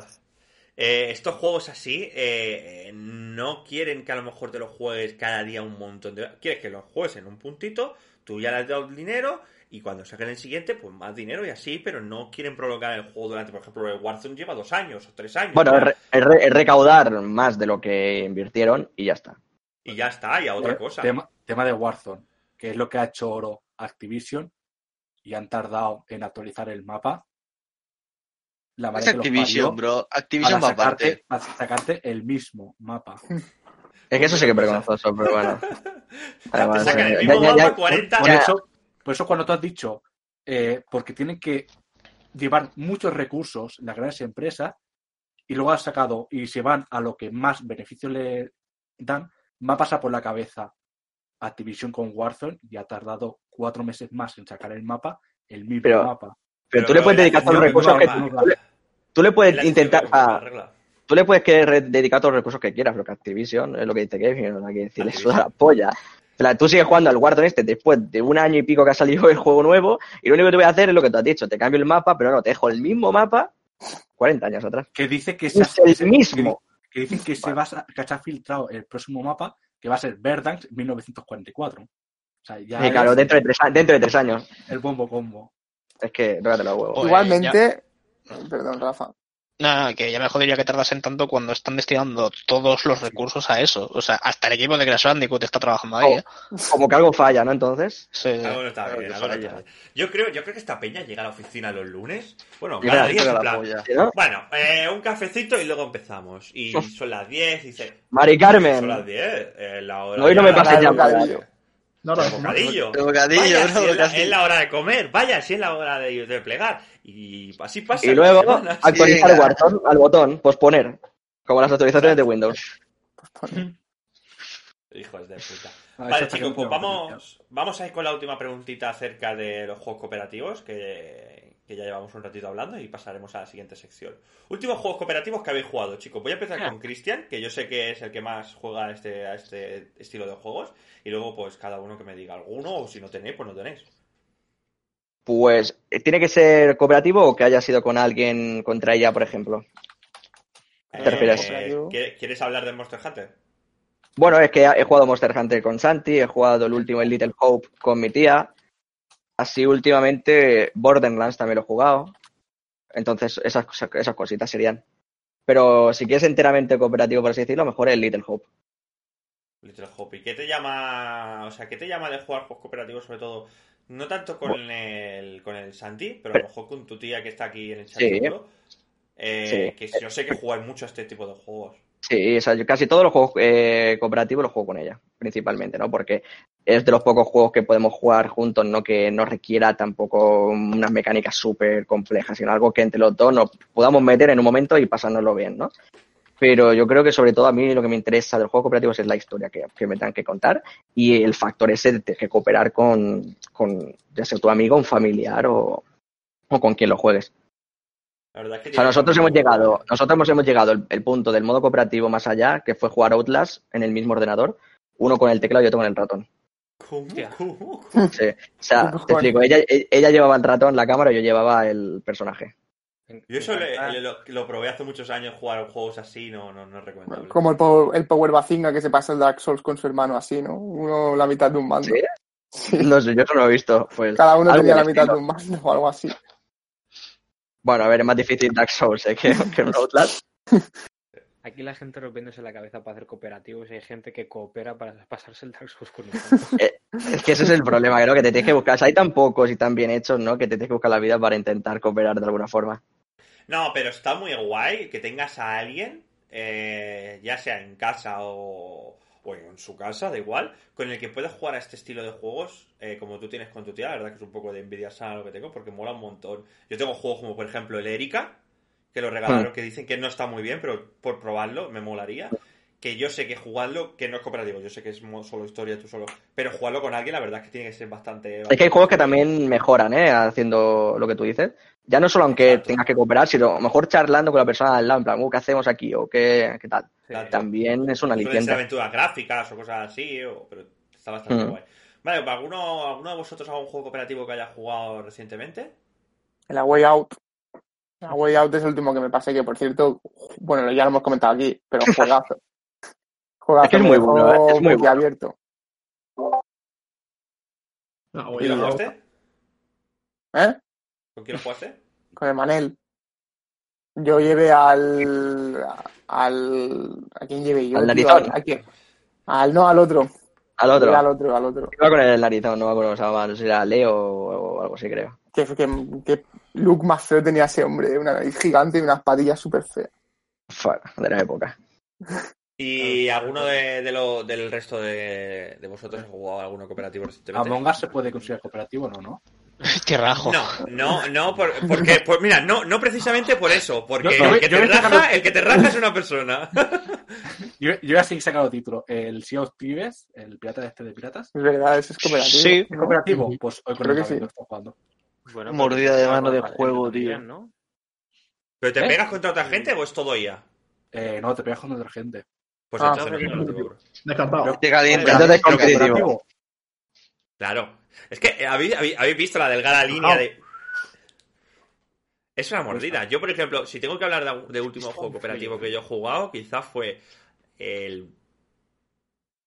Eh, estos juegos así eh, no quieren que a lo mejor te los juegues cada día un montón de... Quieres que los juegues en un puntito, tú ya le has dado el dinero y cuando saquen el siguiente, pues más dinero y así, pero no quieren prolongar el juego durante, por ejemplo, el Warzone lleva dos años o tres años. Bueno, es, re- es re- es recaudar más de lo que invirtieron y ya está. y ya está, y a otra Eh, cosa. Tema, tema de Warzone, que es lo que ha hecho oro Activision y han tardado en actualizar el mapa. La Es que los Activision, bro. Activision para sacarte, para sacarte el mismo mapa. Es que eso sí que es vergonzoso, pero bueno. Además, sacan el mismo ya- mapa ya- 40 Por eso, por eso cuando tú has dicho, eh, porque tienen que llevar muchos recursos las grandes empresas y luego has sacado y se van a lo que más beneficios le dan, me ha pasado por la cabeza Activision con Warzone y ha tardado cuatro meses más en sacar el mapa, el mismo Pero- mapa. Pero tú le puedes dedicar todos los recursos que tú- le- puedes intentar a- tú le puedes que re- dedicar todos los recursos que quieras, pero que Activision es lo que dice Kevin, no hay que decirle Activision. suda la polla. Plan, Tú sigues jugando al Warzone este después de un año y pico que ha salido el juego nuevo y lo único que te voy a hacer es lo que tú has dicho, te cambio el mapa, pero no, te dejo el mismo mapa 40 años atrás. Que dice que, se Es se- el mismo. que dicen que se va a, que se ha filtrado el próximo mapa que va a ser Verdansk 1944. O sea, ya Y claro, dentro de, tres, a- dentro de tres años. el bombo combo. Es que, los huevos. Igualmente, perdón, Rafa. Nada, que ya me jodería que tardasen tanto cuando están destinando todos los recursos a eso. O sea, hasta el equipo de Crash Bandicoot está trabajando ahí, ¿eh? Como que algo falla, ¿no? Entonces. Sí. Algo no está Claro bien, que algo no falla. está bien. Yo creo, yo creo que esta peña llega a la oficina los lunes. Bueno, cada día es la en plan, polla. ¿sí, no? Bueno, eh, un cafecito y luego empezamos. Y son las 10 y dice... Mari Carmen. Son las 10, eh, la hora Hoy no me pases el ya. No, no, bocadillo. Bocadillo, Vaya, bro, si es, la, casi. es la hora de comer, vaya, si es la hora de, de plegar. Y así pasa. Y luego actualizar Sí, el Warzone al botón, posponer. Como las actualizaciones de Windows. Hijos de puta. Ah, Vale, chicos, pues vamos, vamos a ir con la última preguntita acerca de los juegos cooperativos, que, que ya llevamos un ratito hablando, y pasaremos a la siguiente sección. Últimos juegos cooperativos que habéis jugado, chicos. Voy a empezar con Cristian, que yo sé que es el que más juega a este, a este estilo de juegos, y luego pues cada uno que me diga alguno, o si no tenéis, pues no tenéis. Pues, ¿tiene que ser cooperativo o que haya sido con alguien contra ella, por ejemplo? Eh, ¿Te refieres? ¿quieres- ¿Quieres hablar de Monster Hunter? Bueno, es que he jugado Monster Hunter con Santi, he jugado el último, el Little Hope, con mi tía. Así últimamente Borderlands también lo he jugado. Entonces, esas, cosas- esas cositas serían. Pero si quieres enteramente cooperativo, por así decirlo, mejor el Little Hope. Little Hope. ¿Y qué te llama, o sea, qué te llama de jugar juegos cooperativos, sobre todo, no tanto con el, con el Santi, pero a lo mejor con tu tía que está aquí en el chat Sí. eh, Sí. que yo sé que jugáis mucho a este tipo de juegos. Sí, o sea, yo casi todos los juegos eh, cooperativos los juego con ella, principalmente, ¿no? Porque es de los pocos juegos que podemos jugar juntos, no que no requiera tampoco unas mecánicas súper complejas, sino algo que entre los dos nos podamos meter en un momento y pasárnoslo bien, ¿no? Pero yo creo que sobre todo a mí lo que me interesa de los juegos cooperativos es la historia que, que me tengan que contar y el factor ese de que cooperar con, con ya sea tu amigo, un familiar o, o con quien lo juegues. La verdad es que O sea, nosotros hemos llegado, nosotros hemos llegado el, el punto del modo cooperativo más allá, que fue jugar Outlast en el mismo ordenador, uno con el teclado y otro con el ratón. ¿Cómo? ¿Cómo? Sí. O sea, ¿Qué te explico, ella, ella llevaba el ratón, la cámara, y yo llevaba el personaje. Yo eso le- Ah, le- lo, lo probé hace muchos años, jugar juegos así, no, no, no es recomendable. Como el, Power- el Power Bazinga que se pasa el Dark Souls con su hermano así, ¿no? Uno la mitad de un mando. ¿Sí? Sí. No sé, yo eso no lo he visto. Pues, Cada uno tenía la mitad de un mando o algo así. Bueno, a ver, es más difícil Dark Souls ¿eh? que, que un Outlast. Aquí la gente rompiéndose la cabeza para hacer cooperativos y hay gente que coopera para pasarse el Dark Souls con un mando. Es que ese es el problema, creo que te tienes que buscar. Hay tan pocos y tan bien hechos, ¿no? Que te tienes que buscar la vida para intentar cooperar de alguna forma. No, pero está muy guay que tengas a alguien, eh, ya sea en casa o, o o en su casa, da igual, con el que puedas jugar a este estilo de juegos, eh, como tú tienes con tu tía, la verdad que es un poco de envidia sana lo que tengo, porque mola un montón. Yo tengo juegos como, por ejemplo, el Erika, que lo regalaron, que dicen que no está muy bien, pero por probarlo me molaría. Que yo sé que jugarlo, que no es cooperativo, yo sé que es solo historia, tú solo. Pero jugarlo con alguien, la verdad es que tiene que ser bastante. Es que hay juegos que también mejoran, ¿eh? Haciendo lo que tú dices. Ya no solo aunque Exacto. tengas que cooperar, sino a lo mejor charlando con la persona al lado, en plan, "Uh, ¿qué hacemos aquí? O ¿qué, qué tal? Exacto. También es una aliciente. aventuras gráficas o cosas así, o- pero está bastante Mm. guay. Vale, ¿para ¿alguno, ¿alguno de vosotros algún juego cooperativo que haya jugado recientemente? La Way Out. La Way Out es el último que me pasé, que por cierto, bueno, ya lo hemos comentado aquí, pero juegazo. Juegazo, Es que es muy bueno, ¿eh? Es muy bueno. abierto. Ah, ¿Con voy quién lo jugaste? ¿Eh? ¿Con quién lo jugaste? Con el Manel. Yo llevé al. al. ¿A quién llevé yo? Al narizón. ¿A quién? Al no, al otro. Al otro. Al otro, al otro. Iba con el narizón, no me acuerdo cómo se llamaba, no sé si era Leo o algo así, creo. Que, que, que look más feo tenía ese hombre, una nariz gigante y unas patillas súper feas. Fuera, de la época. ¿Y alguno de, de lo- del resto de, de vosotros ha jugado alguno cooperativo recientemente? Among Us se puede considerar cooperativo, ¿no? ¿no? Qué rajo. No, no, no, por- porque, pues mira, no, no precisamente por eso, porque No, no, el, que te raja, el que te raja es una persona. Yo, yo ya sí he sacado título. El Sea of Thieves, el pirata este de piratas. Es verdad, ese es cooperativo. Sí. ¿Es cooperativo? Pues hoy con Creo el que sí. Estoy jugando. Bueno, Mordida pero de está mano de juego, bien, tío. ¿no? ¿Pero te ¿Eh? pegas contra otra gente o es todo IA? Eh, no, te pegas con otra gente. Pues Ah, entonces no es cooperativo, bro. Descartado. Cooperativo. Claro. Es que eh, habéis visto la delgada línea de. Es una mordida. Yo, por ejemplo, si tengo que hablar de, de último juego cooperativo que yo he jugado, quizás fue el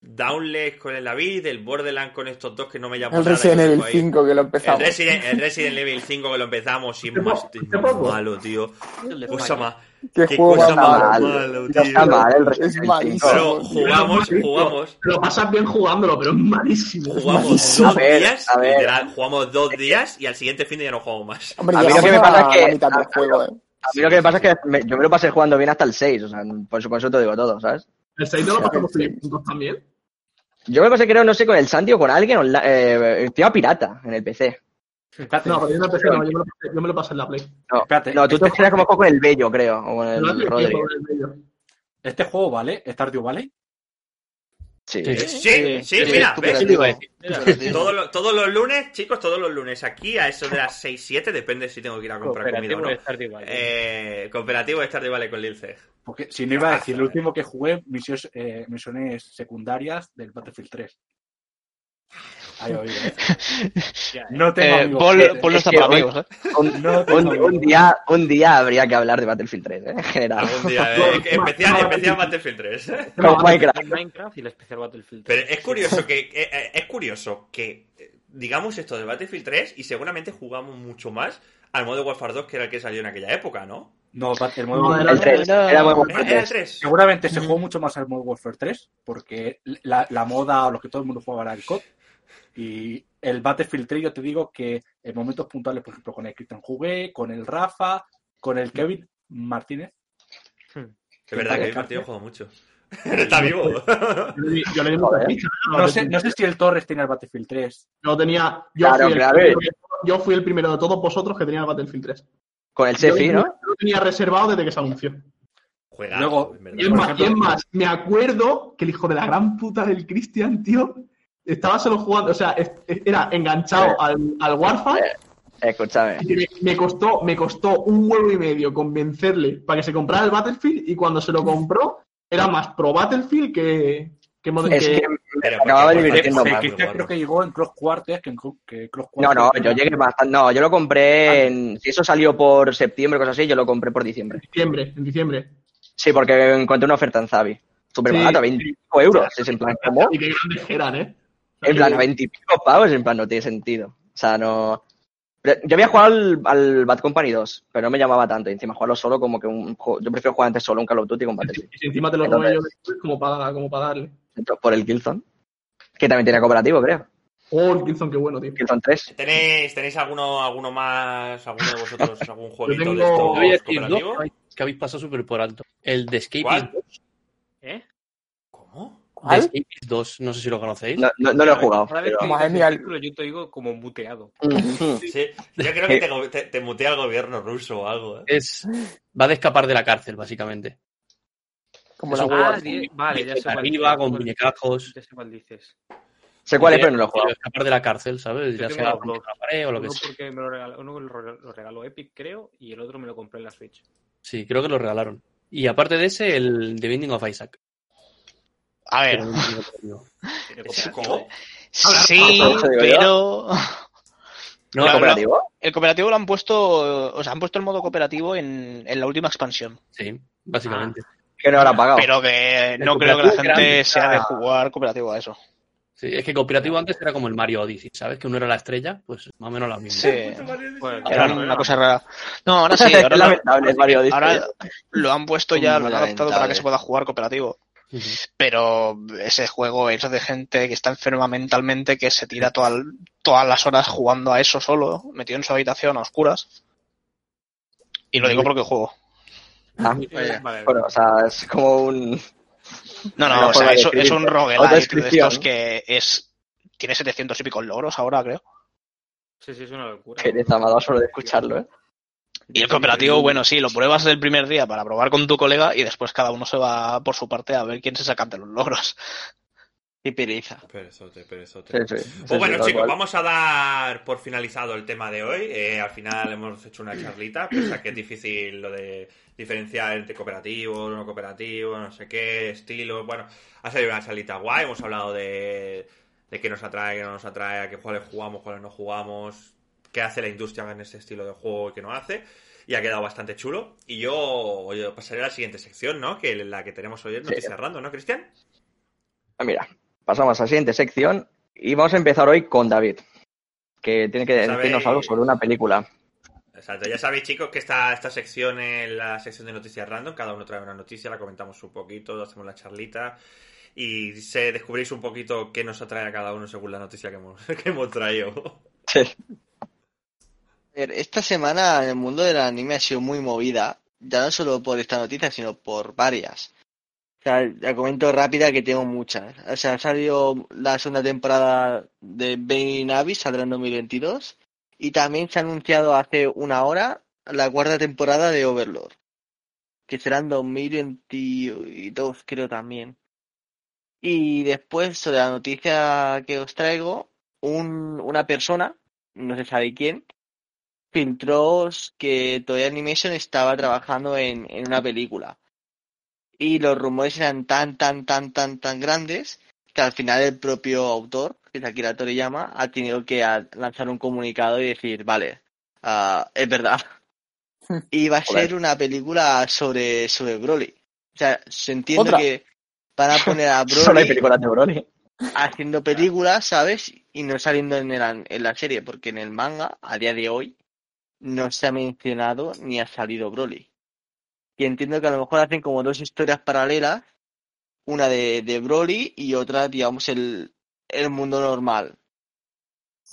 Downless con el David, el Borderlands con estos dos que no me llaman El nada, Resident Evil tengo ahí. 5 que lo El empezamos. Resident, el Resident Evil 5 que lo empezamos y ¿Hace más, malo, tío. El Cosa más. Qué Qué juego cosa más malo. malo, Ya está tío. mal el Es Resident Evil malísimo. 5. Pero tío. jugamos, jugamos, lo pasas bien jugándolo, pero es malísimo. jugamos dos ver, días, a ver. literal, jugamos dos días y al siguiente fin de ya no jugamos más. Hombre, A mí lo que me pasa es que- la mitad del a- juego, eh. A mí lo que me pasa es que me- yo me lo pasé jugando bien hasta el 6, o sea, por eso, te digo todo, ¿sabes? El 6 no lo pasamos bien también. Yo me pasé, creo, no sé, con el Santi o con alguien, onla- eh, tema pirata en el PC. Espérate, No, pero yo no empecé, no, yo me lo pasé, yo me lo pasé en la Play. No, espérate. no tú te este, refieres como con el Bello, creo, o con el Rodri. en este juego vale, Stardew Valley. Sí. Sí, sí, Sí, mira, es ¿ves? Mira, Todos los, todos los lunes, chicos, todos los lunes aquí a eso de las 6, 7, depende si tengo que ir a comprar comida o no. Valley. Eh, cooperativo de Stardew Valley con Lince. Porque si no iba a decir, el Ah, último que jugué, misiones, eh, misiones secundarias del Battlefield 3. Oído, ¿eh? Eh. No tengo Eh, amigos. Paul, Eh, Paul no es está para hoy- amigos, ¿eh? Un, No tengo un- amigos. un día, un día habría que hablar de Battlefield 3, ¿eh? en general. Algún día, eh, especial, especial Battlefield 3. Con Minecraft. Minecraft y el especial Battlefield. Pero es curioso que, eh, eh, es curioso que eh, digamos esto de Battlefield 3 y seguramente jugamos mucho más al modo Warfare 2 que era el que salió en aquella época, ¿no? No, el modo No, Warfare era El 3, Era- era muy bueno. Era, era el 3. Seguramente se jugó mucho más al Modern Warfare 3, porque la, la moda o lo que todo el mundo jugaba era el COD. Y el Battlefield 3, yo te digo que en momentos puntuales, por ejemplo, con el Cristian jugué, con el Rafa, con el Kevin Martínez. Es verdad que el partido jugado mucho. Está vivo. Yo le di- Yo le di mucha Joder. ficha, No sé, no sé si el Torres tenía el Battlefield 3. Yo tenía. Yo, Claro, fui el claro. primero, de- yo fui el primero de todos vosotros que tenía el Battlefield 3. Con el Yo Sefi, ¿no? lo tenía reservado desde que se anunció. Juega. Luego-. Y es, más, ejemplo- y es más, me acuerdo que el hijo de la gran puta del Christian, tío, estaba solo jugando, o sea, era enganchado al, al Warfare Escúchame. y que me, me costó, me costó un huevo y medio convencerle para que se comprara el Battlefield y cuando se lo compró era más pro Battlefield que, que, Es que- que me Pero acababa porque- divirtiendo más. Cristian creo que llegó en Cross Quarters, que en Cro- que Cross No, Quarters- no, yo llegué bastante. No, yo lo compré en. Si eso salió por septiembre o cosas así, yo lo compré por diciembre. en diciembre, en diciembre. Sí, porque encontré una oferta en Zavi. Súper Sí. barato, 25 euros. Es en plan, ¿cómo? Y qué grandes eran, ¿eh? En plan, 20 y pico pavos, en plan, no tiene sentido. O sea, no. Yo había jugado al, al Bad Company 2, pero no me llamaba tanto. Y encima jugarlo solo como que un juego. Yo prefiero jugar antes solo un Call of Duty con Battlefield. Y si encima te lo Entonces- robé yo después como para, como para darle. Entonces, Por el Killzone. Que también tiene cooperativo, creo. Oh, el Killzone, qué bueno, tío. Killzone 3. ¿Tenéis, ¿Tenéis alguno, alguno más, alguno de vosotros, algún jueguito tengo- de estos a cooperativo? que habéis- pasado súper por alto. El de Escape ¿Cuál? ¿Eh? Escapist 2, no sé si lo conocéis. No, no, no lo he jugado. Cada vez pero- que el- título, yo te digo como muteado. Sí, yo creo que te, te, te mutea el gobierno ruso o algo. ¿eh? Es, va de escapar de la cárcel, básicamente. Como Es la. Ah, vale, ya sé Desde cuál arriba, dices, con cuál- muñecajos. Ya sé cuál dices. Sé cuál es, pero no lo he jugado. escapar de la cárcel, ¿sabes? Yo Ya sea la pared o lo que Uno sea. porque me lo regaló, uno lo regaló Epic, creo, y el otro me lo compré en la Switch. Sí, creo que lo regalaron. Y aparte de ese, el The Binding of Isaac. A ver. ¿Cómo? sí, pero No, ¿El no, cooperativo? el cooperativo lo han puesto, o sea, han puesto el modo cooperativo en, en la última expansión. Sí, básicamente. Que no habrá pagado. Pero que no creo que la gente grande sea de está- jugar cooperativo a eso. Sí, es que cooperativo antes era como el Mario Odyssey, ¿sabes? Que uno era la estrella, pues más o menos la misma. Sí, Pues, era una cosa rara. No, ahora sí, ahora, lo, ahora lo han puesto ya, lo han adaptado para que se pueda jugar cooperativo. Pero ese juego es de gente que está enferma mentalmente, que se tira toda todas las horas jugando a eso solo, metido en su habitación a oscuras. Y lo digo porque juego. Ah, vale, bueno, o sea, es como un... No, no, o sea, es, es un roguelite de estos que es. Tiene 700 y pico logros ahora, creo. sí, sí, es una locura. Qué dado solo de escucharlo, ¿eh? Y el cooperativo, bueno, sí, lo pruebas el primer día para probar con tu colega y después cada uno se va por su parte a ver quién se saca de los logros. Qué pereza. Perezote, perezote. Sí, sí. sí, Pues bueno, chicos, cual. vamos a dar por finalizado el tema de hoy. Eh, al final hemos hecho una charlita, pese a que es difícil lo de diferenciar entre cooperativo, no cooperativo, no sé qué, estilo. Bueno, ha salido una charlita guay. Hemos hablado de, de qué nos atrae, qué no nos atrae, a qué cuáles jugamos, cuáles no jugamos, qué hace la industria en este estilo de juego y qué no hace. Y ha quedado bastante chulo. Y yo, yo pasaré a la siguiente sección, ¿no? Que la que tenemos hoy es Sí. Noticias Random, ¿no, Cristian? Ah, Mira, pasamos a la siguiente sección y vamos a empezar hoy con David, que tiene que ¿Sabéis? decirnos algo sobre una película. Exacto, ya sabéis chicos que esta, esta sección es la sección de noticias random, cada uno trae una noticia, la comentamos un poquito, hacemos la charlita y se descubrís un poquito qué nos atrae a cada uno según la noticia que hemos, que hemos traído. Sí. Esta semana el mundo del anime ha sido muy movida, ya no solo por esta noticia, sino por varias. O sea, comento rápida que tengo muchas. O sea, ha salido la segunda temporada de Benny Navi, saldrá en 2022. Y también se ha anunciado hace una hora la cuarta temporada de Overlord, que será en 2022, creo también. Y después, sobre la noticia que os traigo, un, una persona, no se sabe quién, filtró que Toei Animation estaba trabajando en, en una película. Y los rumores eran tan, tan, tan, tan, tan grandes que al final el propio autor, que es Akira Toriyama, ha tenido que lanzar un comunicado y decir, vale, ah, es verdad. Y va a Joder. ser una película sobre, sobre Broly. O sea, se entiende Otra. que van a poner a Solo hay Broly películas de Broly. haciendo películas, ¿sabes? Y no saliendo en, el- en la serie, porque en el manga, a día de hoy, no se ha mencionado ni ha salido Broly. Y entiendo que a lo mejor hacen como dos historias paralelas, una de, de Broly y otra, digamos, el, el mundo normal.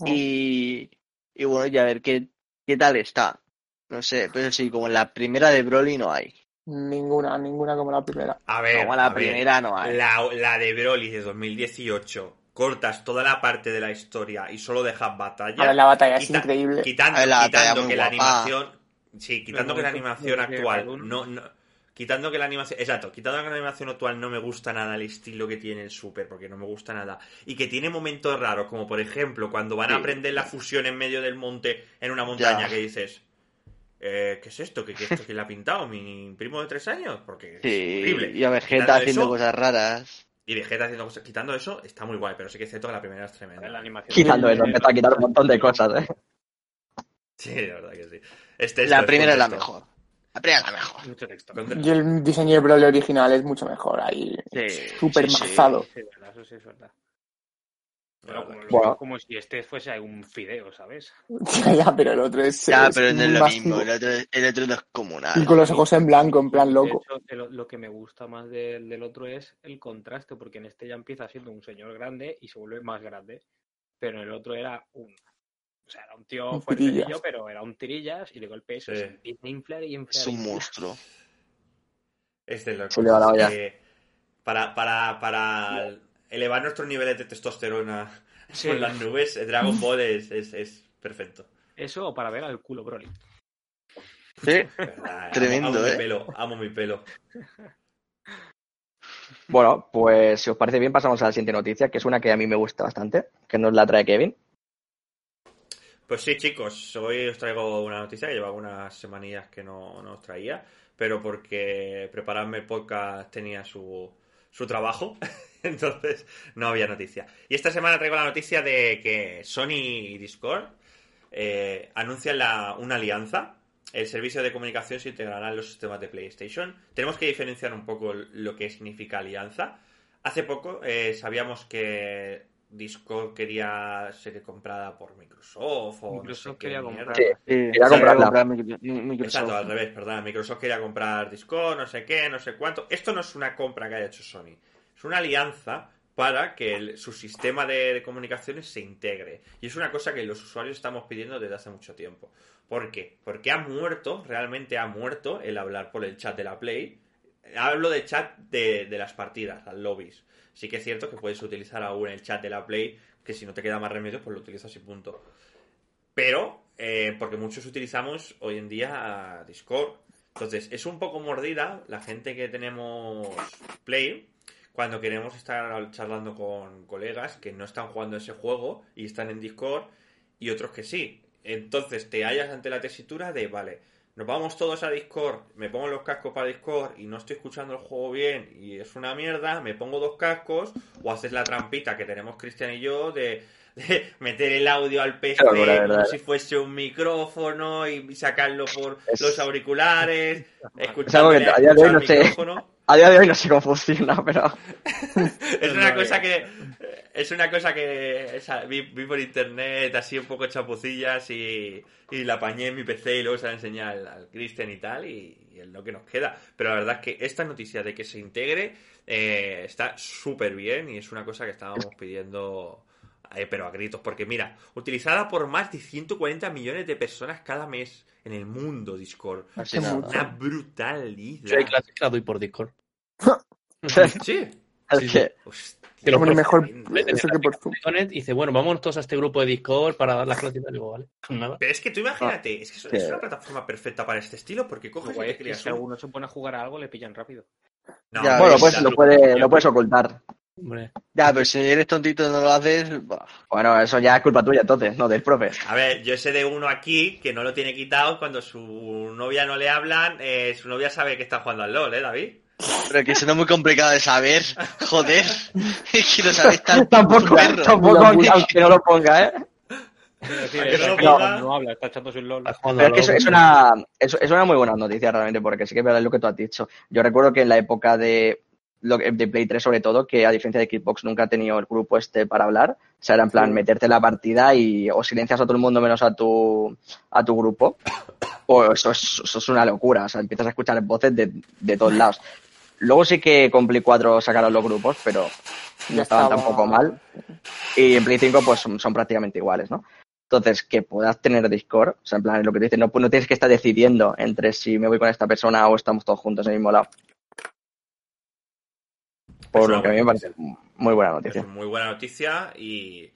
Y, y bueno, ya a ver qué, qué tal está. No sé, pero sí, como en la primera de Broly no hay. Ninguna, ninguna como la primera. A ver, Como la a ver, primera no hay. la, la de Broly de 2018, cortas toda la parte de la historia y solo dejas batalla. A ver, la batalla es increíble. Quitando, ver, la que la animación. Sí, quitando que la animación actual no, no. Quitando que la animación. Exacto, quitando que la animación actual no me gusta nada el estilo que tiene el Super, porque no me gusta nada. Y que tiene momentos raros, como por ejemplo cuando van a aprender la fusión en medio del monte, en una montaña, Ya. que dices. eh, ¿Qué es esto? ¿Qué, qué esto quién la ha pintado? ¿Mi primo de tres años? Porque es Sí, horrible. y a Vegeta haciendo eso, cosas raras. Y Vegeta haciendo cosas. Quitando eso, está muy guay, pero sí que es cierto que la primera es tremenda. La animación. Quitando eso, empezó a quitar un montón de cosas, ¿eh? Sí, la verdad que sí. Este, La primera es la mejor. La primera es la mejor. Mucho texto. Y el diseño de Broly original es mucho mejor. Ahí, súper sí, sí. Sí, eso sí es verdad. Pero como, que- Bueno. como si este fuese un fideo, ¿sabes? Ya, ya, pero el otro es. Ya, es pero no es lo masivo. mismo. El otro, el otro no es comunal. Y con los ojos en blanco, en plan De loco. hecho, el- lo que me gusta más del, del otro es el contraste, porque en este ya empieza siendo un señor grande y se vuelve más grande. Pero en el otro era un. O sea, era un tío fuertecillo, pero era un tirillas y de golpe eso Sí. se empieza a inflar y inflar. Es un monstruo. Este es olla. Eh, para, para, para, elevar nuestros niveles de testosterona Sí. por las nubes, eh, Dragon Ball es, es, es perfecto. Eso o para ver al culo Broly. Sí. ¿Verdad? Amo- Tremendo, amo, ¿eh? mi pelo, amo mi pelo. Bueno, pues si os parece bien, pasamos a la siguiente noticia, que es una que a mí me gusta bastante, que nos la trae Kevin. Pues sí, chicos, hoy os traigo una noticia que llevaba unas semanillas que no, no os traía, pero porque prepararme el podcast tenía su, su trabajo, entonces no había noticia. Y esta semana traigo la noticia de que Sony y Discord eh, anuncian la- una alianza. El servicio de comunicación se integrará en los sistemas de PlayStation. Tenemos que diferenciar un poco lo que significa alianza. Hace poco eh, sabíamos que Discord quería ser comprada por Microsoft o no Microsoft sé qué quería mierda. comprar. Sí, Sí, Quería Microsoft. Exacto, al revés, perdón. Microsoft quería comprar Discord, no sé qué, no sé cuánto. Esto no es una compra que haya hecho Sony. Es una alianza para que su sistema de, de comunicaciones se integre. Y es una cosa que los usuarios estamos pidiendo desde hace mucho tiempo. ¿Por qué? Porque ha muerto, realmente ha muerto el hablar por el chat de la Play. Hablo de chat de, de las partidas, las lobbies. Sí que es cierto que puedes utilizar aún el chat de la Play, que si no te queda más remedio, pues lo utilizas y punto. Pero, eh, porque muchos utilizamos hoy en día Discord. Entonces, es un poco mordida la gente que tenemos Play cuando queremos estar charlando con colegas que no están jugando ese juego y están en Discord y otros que sí. Entonces, te hallas ante la tesitura de, vale, nos vamos todos a Discord, me pongo los cascos para Discord y no estoy escuchando el juego bien y es una mierda, me pongo dos cascos o haces la trampita que tenemos Cristian y yo de, de meter el audio al PC Claro, como si fuese un micrófono y sacarlo por Es- los auriculares, Es escuchando algo que a día de hoy no sé. micrófono. A día de hoy no sé cómo funciona, pero Es una cosa que es una cosa que esa- vi, vi por internet así un poco chapucillas y, y la apañé en mi PC y luego se la enseñé al, al Cristian y tal y, y es lo que nos queda. Pero la verdad es que esta noticia de que se integre eh, está súper bien y es una cosa que estábamos pidiendo eh, pero a gritos. Porque mira, utilizada por más de 140 millones de personas cada mes en el mundo Discord. Mucho. Una brutalidad. Yo hay clases que la doy por Discord. Sí. es Sí, que Hombre, mejor eso que por y dice, bueno, vámonos todos a este grupo de Discord para dar las clases y. Digo, vale, pues nada. Pero es que tú imagínate, es que es, que- es una plataforma perfecta para este estilo porque Lo coges y guay te es que creas si un- alguno se pone a jugar a algo, le pillan rápido. No, Ya, bueno, pues lo, puede, lo puedes ocultar. Hombre, Ya, pero si eres tontito y no lo haces. Bueno, eso ya es culpa tuya entonces, no del profe. A ver, yo sé de uno aquí que no lo tiene quitado cuando su novia no le hablan, eh, su novia sabe que está jugando al LOL, ¿eh, David? Pero que eso no es muy complicado de saber. Joder, es que lo sabes tan tampoco, tampoco aunque, aunque no lo ponga, ¿eh? Quiero decir, ¿A que es no ponga? habla, está echándose un LOL. Pero es que una, es, es una muy buena noticia realmente, porque sí que es verdad lo que tú has dicho. Yo recuerdo que en la época de, de Play 3 sobre todo, que a diferencia de Xbox nunca ha tenido el grupo este para hablar. O sea, era en plan meterte en la partida y o silencias a todo el mundo menos a tu, a tu grupo. O eso es, eso es una locura. O sea, empiezas a escuchar voces de, de todos lados. Luego sí que con Play 4 sacaron los grupos, pero no Ya estaban estaba- tampoco mal. Y en Play 5 pues son, son prácticamente iguales, ¿no? Entonces, que puedas tener Discord, o sea, en plan, lo que te dices, no, no tienes que estar decidiendo entre si me voy con esta persona o estamos todos juntos en el mismo lado. Por Es lo que a mí me parece muy buena noticia. muy buena noticia y,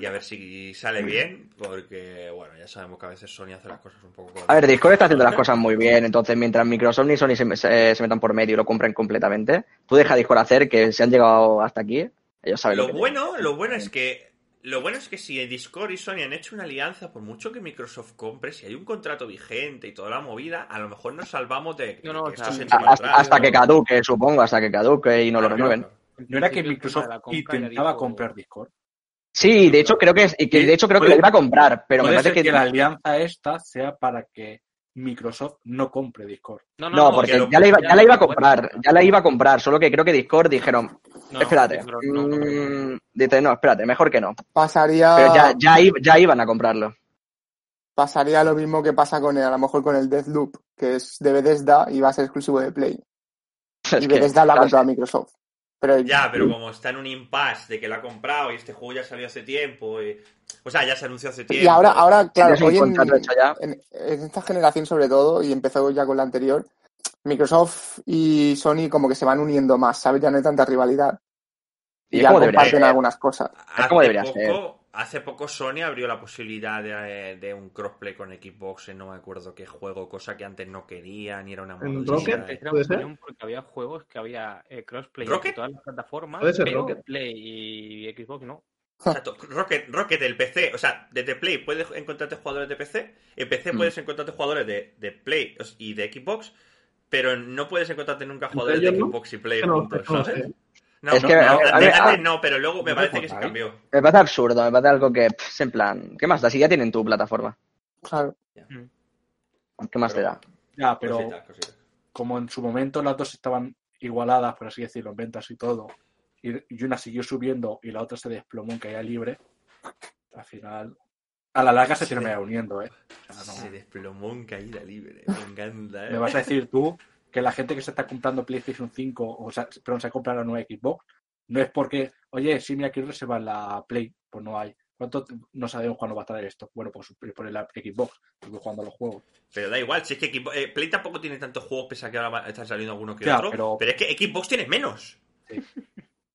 y a ver si sale bien, porque, bueno, ya sabemos que a veces Sony hace las cosas un poco... A ver, Discord está haciendo las cosas muy bien, entonces mientras Microsoft ni Sony se, se- se metan por medio y lo compren completamente, tú deja Discord hacer que se han llegado hasta aquí, ellos saben lo, Lo que bueno, lo bueno es que lo bueno es que si Discord y Sony han hecho una alianza, por mucho que Microsoft compre, si hay un contrato vigente y toda la movida, a lo mejor nos salvamos de que No, no, esto se hasta, hasta que caduque, supongo, hasta que caduque y no lo renueven. No era que Microsoft intentaba comprar Discord. Sí, de hecho creo que que de hecho creo que lo iba a comprar, pero me parece ser que, que la alianza esta sea para que Microsoft no compre Discord. no, porque que lo- ya la iba, ya ya la iba a comprar, ya la iba a comprar, solo que creo que Discord dijeron, No, espérate, no, no, no, no. mm, dice, no, espérate, mejor que no. Pasaría, Pero ya, ya, ya iban a comprarlo. pasaría lo mismo que pasa con el, a lo mejor con el Deathloop, que es de Bethesda y va a ser exclusivo de Play. Es y que, Bethesda la ha comprado a Microsoft. Pero Ya, pero como está en un impasse de que lo ha comprado y este juego ya salió hace tiempo, y- o sea, ya se anunció hace tiempo. Y ahora, ahora claro, hoy en, esta generación sobre todo, y empezó ya con la anterior, Microsoft y Sony como que se van uniendo más, ¿sabes? Ya no hay tanta rivalidad. Y Y ya comparten ser. algunas cosas. Es como Hace debería ser. Hace poco Sony abrió la posibilidad de, de un crossplay con Xbox en no me acuerdo qué juego, cosa que antes no quería ni era una ¿En modalidad. Rocket? Porque había juegos que había eh, crossplay ¿Rocket? en todas las plataformas, Puede ser pero Rocket. Play y Xbox no. Exacto, Rocket, Rocket, el PC, o sea, desde Play puedes encontrarte jugadores de PC, en PC Mm. puedes encontrarte jugadores de, de Play y de Xbox, pero no puedes encontrarte nunca ¿Entre jugadores de no? Xbox y Play Que no, juntos, que no ¿sabes? sé. No, Es no, que, no, a- de antes no, pero luego me parece que se cambió. Me parece absurdo, me parece algo que, pff, es en plan, ¿qué más da? Si ya tienen tu plataforma, Claro. ¿qué más te da? Ya, pero como en su momento las dos estaban igualadas, por así decirlo, en ventas y todo, y, y una siguió subiendo y la otra se desplomó en caída libre, al final, a la larga se Sí. termina uniendo, ¿eh? O sea, no- Se desplomó en caída libre, me encanta, ¿eh? Me vas a decir tú que la gente que se está comprando PlayStation 5, o sea, perdón, se ha comprado la nueva Xbox, no es porque, oye, sí, mira, quiero reservar la Play, pues no hay. ¿Cuánto no sabemos cuándo va a estar esto? Bueno, pues por la Xbox, estoy jugando a los juegos. Pero da igual, si es que Xbox- eh, Play tampoco tiene tantos juegos, pese a que ahora va- están saliendo algunos que Ya, otros. Pero... pero- es que Xbox tiene menos.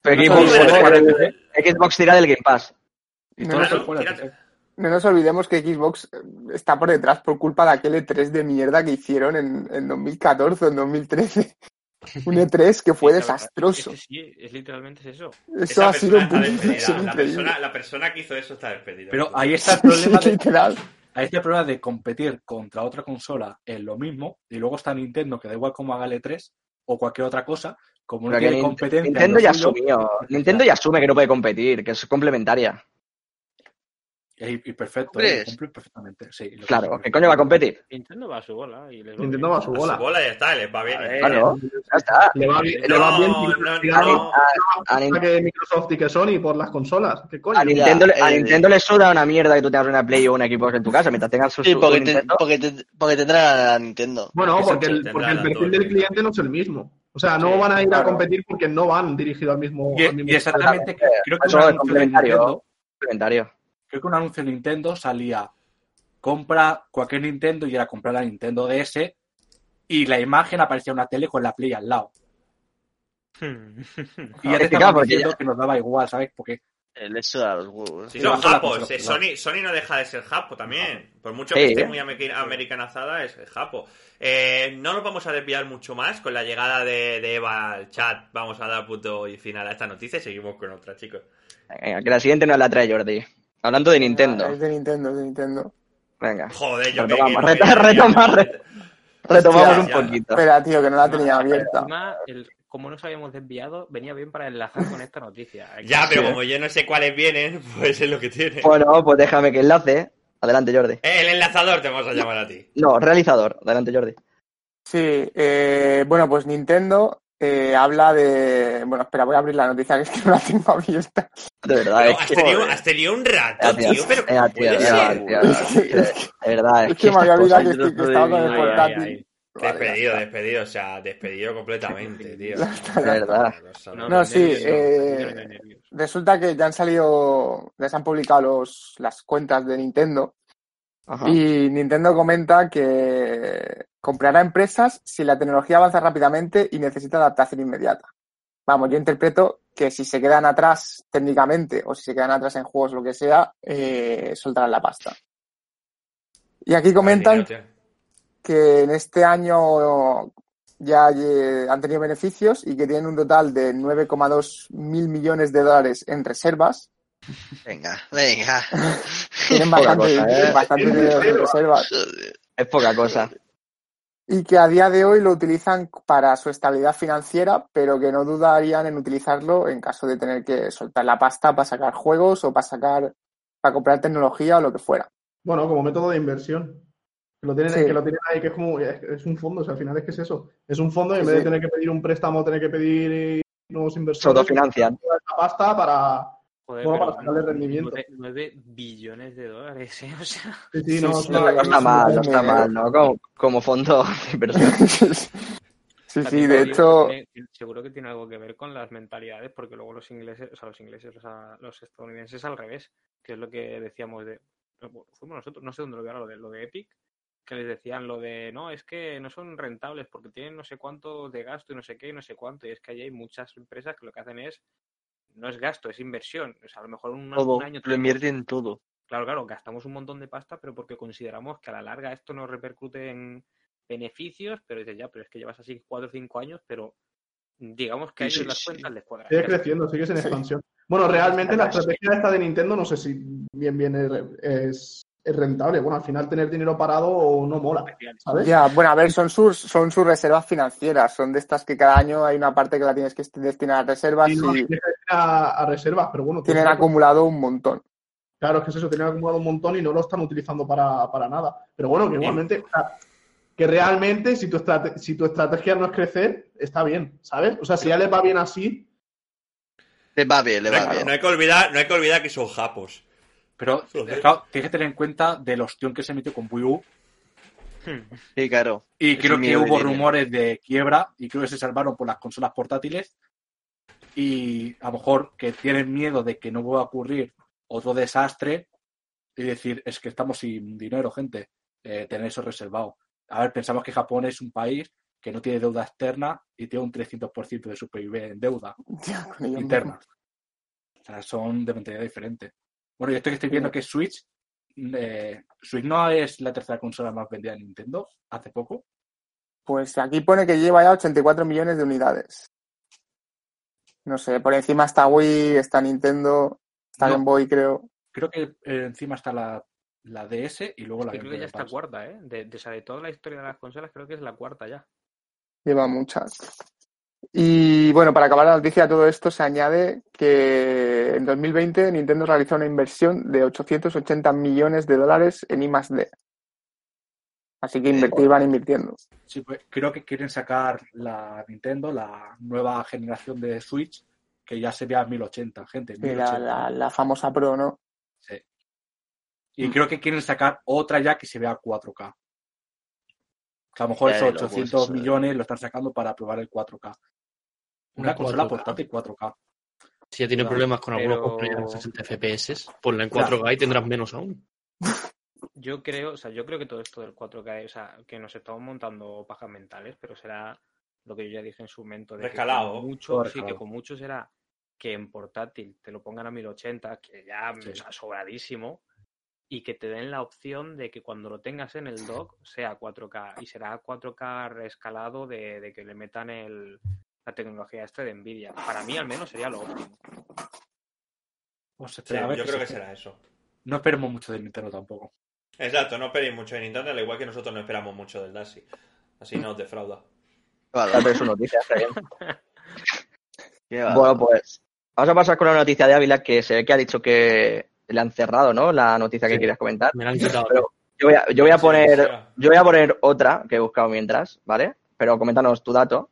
Pero No Xbox, el- tira del Game Pass. Y No, todo claro, se No nos olvidemos que Xbox eh, está por detrás por culpa de aquel E3 de mierda que hicieron en, en 2014 o en 2013. Un E3 que fue Sí, desastroso. es que sí, es literalmente es eso. Eso Esa ha sido un punto La persona, la persona que hizo eso está despedida. Pero ahí está el problema Sí, de, literal. ahí está el problema de competir contra otra consola en lo mismo, y luego está Nintendo, que da igual como haga el E3 o cualquier otra cosa, como no tiene competencia. en Nintendo ya suyo, asumió. Nintendo ya asume que no puede competir, que es complementaria. Y, y perfecto. ¿eh? Cumple perfectamente. Sí, lo Claro, ¿qué coño va a competir? Nintendo va a su bola y les va Nintendo bien. va a su A bola. su bola ya está, les va bien. A ver, Claro, ya está. Le va, bien- le va bien A, a que Microsoft y que Sony por las consolas. ¿Qué coño? a Nintendo, le- a eh, Nintendo le suda una mierda que tú tengas una Play o una Xbox en tu casa mientras tengas su, Sí, su porque, te, porque, te- porque tendrán a Nintendo. Bueno, porque el, porque el a perfil del cliente no es el mismo. O sea, no Sí, van a ir a competir porque no van dirigidos al mismo. Y, al mismo y exactamente, creo que es complementario. Complementario. Creo que un anuncio de Nintendo salía, compra cualquier Nintendo y era comprar la Nintendo DS y la imagen aparecía una tele con la Play al lado. Y ya te porque diciendo ya- que nos daba igual, ¿sabes? Porque El eso da los huevos. Sí, son japos, eh. Sony, Sony no deja de ser japo también. Por mucho Sí, que esté ¿eh? muy amer- americanizada, es japo. Eh, no nos vamos a desviar mucho más con la llegada de, de Eva al chat. Vamos a dar punto y final a esta noticia y seguimos con otra, chicos. Venga, que la siguiente no la trae Jordi. Hablando de Nintendo. Es de Nintendo, es de Nintendo. Venga. Joder, yo me Retomamos, me- retomar, re- Retomamos Hostia, un ya. poquito. Espera, tío, que no la tenía abierta. El- como nos habíamos desviado, venía bien para enlazar con esta noticia. Ya, pero Sí. como yo no sé cuáles vienen, pues es lo que tiene. Bueno, pues déjame que enlace. Adelante, Jordi. El enlazador te vamos a llamar a ti. No, realizador. Adelante, Jordi. Sí, eh, bueno, pues Nintendo eh, habla de. Bueno, espera, voy a abrir la noticia que es que no la tengo abierta. De verdad, es has, que... tenido, has tenido un rato, tío, tío, pero verdad, es Es que que me había olvidado que, estoy- que estaba con el portátil. Vale, Despedido, despedido, o sea, despedido completamente, tío. De verdad. No, sí, nervios, eh. Resulta que ya han salido, ya se han publicado los, las cuentas de Nintendo Ajá. y Nintendo comenta que comprará empresas si la tecnología avanza rápidamente y necesita adaptación inmediata. Vamos, yo interpreto que si se quedan atrás técnicamente o si se quedan atrás en juegos, lo que sea, eh, soltarán la pasta. Y aquí comentan que en este año ya eh, han tenido beneficios y que tienen un total de 9,2 mil millones de dólares en reservas. Venga, venga. Tienen bastante, cosa, ¿eh? bastante dinero en reservas. Joder. Es poca cosa. Y que a día de hoy lo utilizan para su estabilidad financiera, pero que no dudarían en utilizarlo en caso de tener que soltar la pasta para sacar juegos o para sacar, para comprar tecnología o lo que fuera. Bueno, como método de inversión. Que lo tienen, Sí. que lo tienen ahí, que es como, es, es un fondo, o sea, al final es que es eso. Es un fondo y en Sí, vez de tener que pedir un préstamo, tener que pedir eh, nuevos Se inversores, autofinancian. esta pasta para... Joder, Bueno, para sacarle rendimiento. 9, billones de dólares, ¿eh? O sea, Sí, sí, Sí, no, sí, es una- No está es mal, no está mal, ¿no? Como, como fondo de inversión. Sí, sí, de hecho, tiene- seguro que tiene algo que ver con las mentalidades, porque luego los ingleses, o sea, los ingleses, o sea, los estadounidenses al revés, que es lo que decíamos de, bueno, fuimos nosotros, no sé dónde lo vi ahora, lo de, lo de Epic, que les decían lo de, no, es que no son rentables porque tienen no sé cuánto de gasto y no sé qué y no sé cuánto, y es que allí hay muchas empresas que lo que hacen es no es gasto, es inversión. O sea, a lo mejor un, Todo, un año lo invierte en todo. Claro, claro, gastamos un montón de pasta, pero porque consideramos que a la larga esto nos repercute en beneficios, pero dices, ya, pero es que llevas así cuatro o cinco años, pero digamos que a Sí, ellos sí, las sí. cuentas les cuadran. Sigue creciendo, sigues en expansión. Bueno, realmente la estrategia esta de Nintendo no sé si bien bien es, es rentable. Bueno, al final tener dinero parado no mola, ¿sabes? Ya, bueno, a ver, son sus, son sus reservas financieras. Son de estas que cada año hay una parte que la tienes que destinar a reservas Y no y a, a reservas, pero bueno, tienen tú- acumulado un montón. Claro, es que es eso, tienen acumulado un montón y no lo están utilizando para, para nada. Pero bueno, que igualmente, o sea, que realmente si tu, estrate- si tu estrategia no es crecer, está bien, ¿sabes? O sea, si ya les va bien así, Le va bien, le No va hay, bien. no hay que olvidar, no hay que olvidar que son japos. Pero, claro, tienes que tener en cuenta del ostión que se metió con Wii U. Sí, claro. Y Es creo que hubo rumores de quiebra y creo que se salvaron por las consolas portátiles. Y a lo mejor que tienen miedo de que no vuelva a ocurrir otro desastre y decir, es que estamos sin dinero, gente, eh, tener eso reservado. A ver, pensamos que Japón es un país que no tiene deuda externa y tiene un 300% de su PIB en deuda Ya, interna. O sea, son de mentalidad diferente. Bueno, y esto que estoy viendo que es Switch, eh, Switch no es la tercera consola más vendida de Nintendo hace poco. Pues aquí pone que lleva ya 84 millones de unidades. No sé, por encima está Wii, está Nintendo, está No. Game Boy, creo. Creo que eh, encima está la, la DS y luego la Yo Game creo que ya está cuarta, ¿eh? De, de, o sea, de toda la historia de las consolas, creo que es la cuarta ya. Lleva muchas. Y bueno, para acabar la noticia todo esto, se añade que en 2020 Nintendo realizó una inversión de 880 millones de dólares en I+D. Así que invertir van invirtiendo. Sí, pues, creo que quieren sacar la Nintendo, la nueva generación de Switch, que ya se vea a 1080, gente. Sí, la, 1080. la- la famosa Pro, ¿no? Sí. Y creo que quieren sacar otra ya que se vea a 4K. Que a lo mejor esos de locos, 800 eso. millones lo están sacando para probar el 4K. Una Una consola 4K. portátil 4K. Si ya tiene Claro, problemas con algunos pero- juegos que llegan a 60 FPS, ponla en Claro. 4K y tendrás menos aún. Yo creo, o sea, yo creo que todo esto del 4K, o sea, que nos estamos montando pajas mentales, pero será lo que yo ya dije en su momento. De que Rescalado. con mucho, sí, que con mucho será que en portátil te lo pongan a 1080, que ya Sí. o sea, sobradísimo, y que te den la opción de que cuando lo tengas en el dock sea 4K, y será 4K rescalado de, de que le metan el, la tecnología esta de Nvidia. Para mí al menos sería lo óptimo. Pues Sí, espera, a ver yo creo que será eso. No esperemos mucho de Nintendo tampoco. Exacto, no esperéis mucho de Nintendo, al igual que nosotros no esperamos mucho del Dashi. Así no os defrauda. Vale. Su noticia, está bien. Bueno, pues vamos a pasar con la noticia de Ávila, que se ve que ha dicho que le han cerrado, ¿no? La noticia que Sí. querías comentar. Me la han quitado. Pero yo voy a, yo voy a poner, yo voy a poner otra que he buscado mientras, ¿vale? Pero coméntanos tu dato.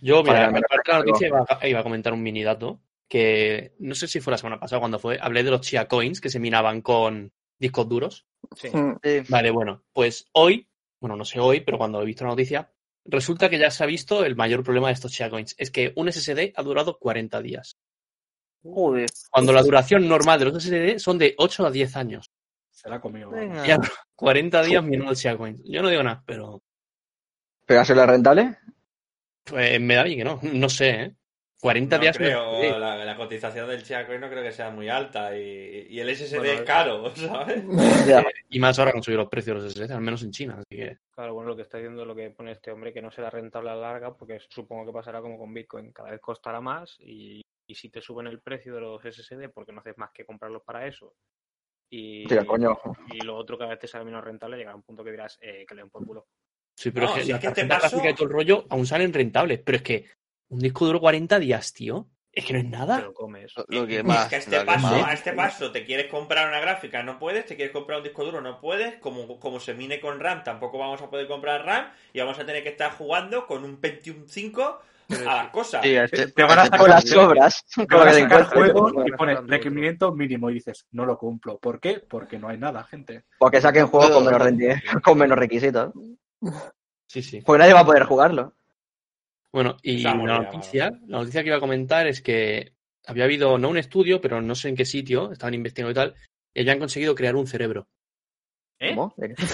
Yo, mira, la noticia iba a, iba a comentar un mini dato que no sé si fue la semana pasada cuando fue. Hablé de los Chia Coins que se minaban con discos duros. Sí. Sí. Vale, bueno, pues hoy, bueno, no sé hoy, pero cuando he visto la noticia, resulta que ya se ha visto el mayor problema de estos Chia Coins. Es que un SSD ha durado 40 días. Joder. Cuando la duración normal de los SSD son de 8 a 10 años. Se la ha comido. Venga. Ya, 40 días minando Chia Coins. Yo no digo nada, pero ¿Pero ha sido rentable? pues, me da bien que no. No sé, ¿eh? 40 No días. creo, SSD. la, la cotización del Chiacoin no creo que sea muy alta y, y el SSD Bueno, es caro, ¿sabes? Ya. Y más ahora han subido los precios de los SSD, al menos en China. Así que Claro, bueno, lo que está diciendo lo que pone este hombre, que no será rentable a la larga, porque supongo que pasará como con Bitcoin, cada vez costará más y, y si te suben el precio de los SSD porque no haces más que comprarlos para eso. Y, Tira, coño. y lo otro cada vez te sale menos rentable, llegará un punto que dirás eh, que le den por culo. Sí, pero No, es que si las es que este paso- y todo el rollo aún salen rentables. Pero es que un disco duro 40 días, tío. Es que no es Te nada. lo comes. Lo, lo que Es más. que a este lo que paso, más. a este paso, te quieres comprar una gráfica, no puedes, te quieres comprar un disco duro, no puedes, como, como se mine con RAM, tampoco vamos a poder comprar RAM y vamos a tener que estar jugando con un Pentium 5 a las cosas. Sí, Te van a sacar Con las sobras. Te van a sacar juegos y pone gastando requerimiento mínimo y dices, no lo cumplo. ¿Por qué? Porque no hay nada, gente. O que saquen juegos con menos, con menos requisitos. Sí, sí. Porque nadie va a poder jugarlo. Bueno, y la noticia, la noticia que iba a comentar es que había habido, no un estudio, pero no sé en qué sitio, estaban investigando y tal, y habían conseguido crear un cerebro. ¿Eh?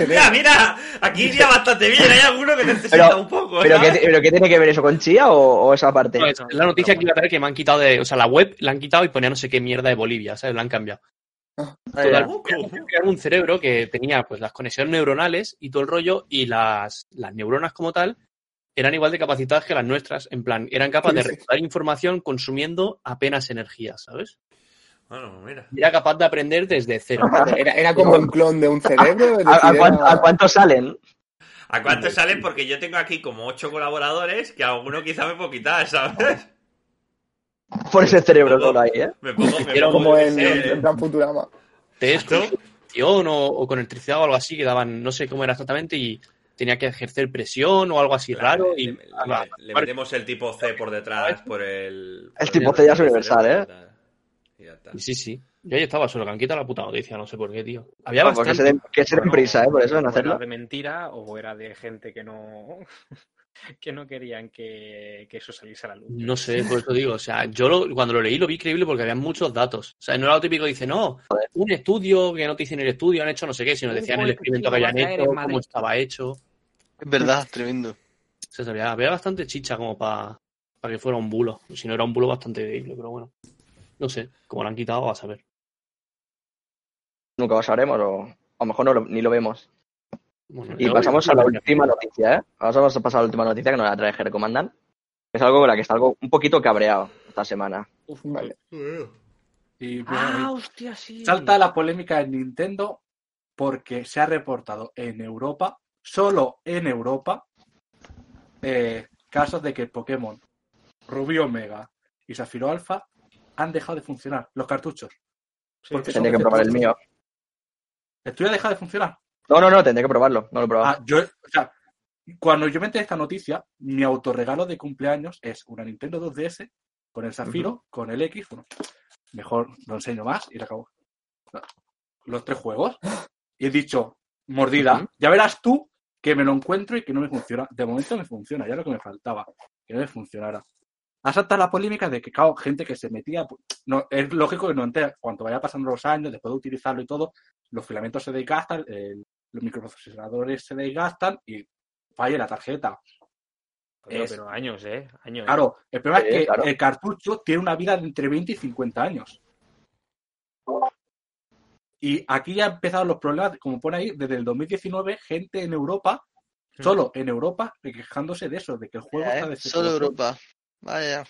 Mira, mira, aquí iría bastante bien. Hay alguno que necesita Pero- un poco. ¿Pero qué. ¿Pero qué tiene que ver eso con Chía o, o esa parte? No, es la noticia que iba a traer que me han quitado de. O sea, la web la han quitado y ponía no sé qué mierda de Bolivia, ¿sabes? La han cambiado. Ah, Total, ya. ¿Cómo? crear un cerebro que tenía pues las conexiones neuronales y todo el rollo y las, las neuronas como tal eran igual de capacitadas que las nuestras. En plan, eran capaces de recordar información consumiendo apenas energía, ¿sabes? Bueno, mira. Y era capaz de aprender desde cero. Era, era como un clon de un cerebro. ¿A, a cuánto, era- a cuánto salen? ¿A cuánto salen? Porque yo tengo aquí como ocho colaboradores que a alguno quizá me puedo quitar, ¿sabes? Por ese cerebro solo ahí, ¿eh? Me pongo, me pongo, como en, sé, en plan Futurama. Exacto. ion o, o con electricidad o algo así que daban, no sé cómo era exactamente, y tenía que ejercer presión o algo así Claro, raro. le, y le- le- le metemos el tipo C por detrás, por el... El tipo C ya es universal, ¿eh? Y ya está. y sí, sí. Yo ahí estaba solo, que han quitado la puta noticia, no sé por qué, tío. Había No, bastante. se den, que se den Bueno, prisa, ¿eh? Por eso en o hacerlo. era de mentira o era de gente que no que no querían que, que eso saliese a la luz. No sé, por eso digo, o sea, yo lo- cuando lo leí lo vi creíble porque había muchos datos. O sea, no era lo típico que dice, no, un estudio que no te dicen el estudio, han hecho no sé qué, sino decían el experimento que habían hecho, cómo estaba hecho. O Es verdad, tremendo. sea, había, había bastante chicha como para que fuera un bulo. Si no era un bulo bastante creíble, pero bueno. No sé, como lo han quitado, a saber. Nunca lo sabremos o a lo mejor no lo- ni lo vemos. Bueno, Y pasamos a la última noticia, ¿eh? Vamos a pasar a la última noticia que nos la trae Jere Comandan. Es algo con la que está algo un poquito cabreado esta semana. Vale. Y bueno, Ah, y hostia, sí. salta la polémica en Nintendo porque se ha reportado en Europa, solo en Europa, eh, casos de que Pokémon Rubio Omega y Zafiro Alpha han dejado de funcionar, los cartuchos. porque son Tendré que probar el mío. ¿El tuyo ha dejado de funcionar? No, no, no, tendré que probarlo. No lo he probado. Ah, yo, o sea, cuando yo me enteré esta noticia, mi autorregalo de cumpleaños es una Nintendo 2DS con el Zafiro, con el X, bueno, mejor lo enseño más y le acabo. Los tres juegos. Y he dicho, mordida, ya verás tú que me lo encuentro y que no me funciona. De momento me funciona, ya lo que me faltaba, que no me funcionara. Ha saltado la polémica de que, claro, gente que se metía, pues, no, es lógico que no ente- cuanto vaya pasando los años, después de utilizarlo y todo, los filamentos se desgastan, los microprocesadores se desgastan y falla la tarjeta. Pero, es- pero años, ¿eh? Años. Claro, el problema Sí, es que claro. el cartucho tiene una vida de entre 20 y 50 años. Y aquí ya han empezado los problemas, como pone ahí, desde el 2019, gente en Europa, Hmm. solo en Europa, quejándose de eso, de que el juego está Eh, defectuoso. Solo Europa. Vaya.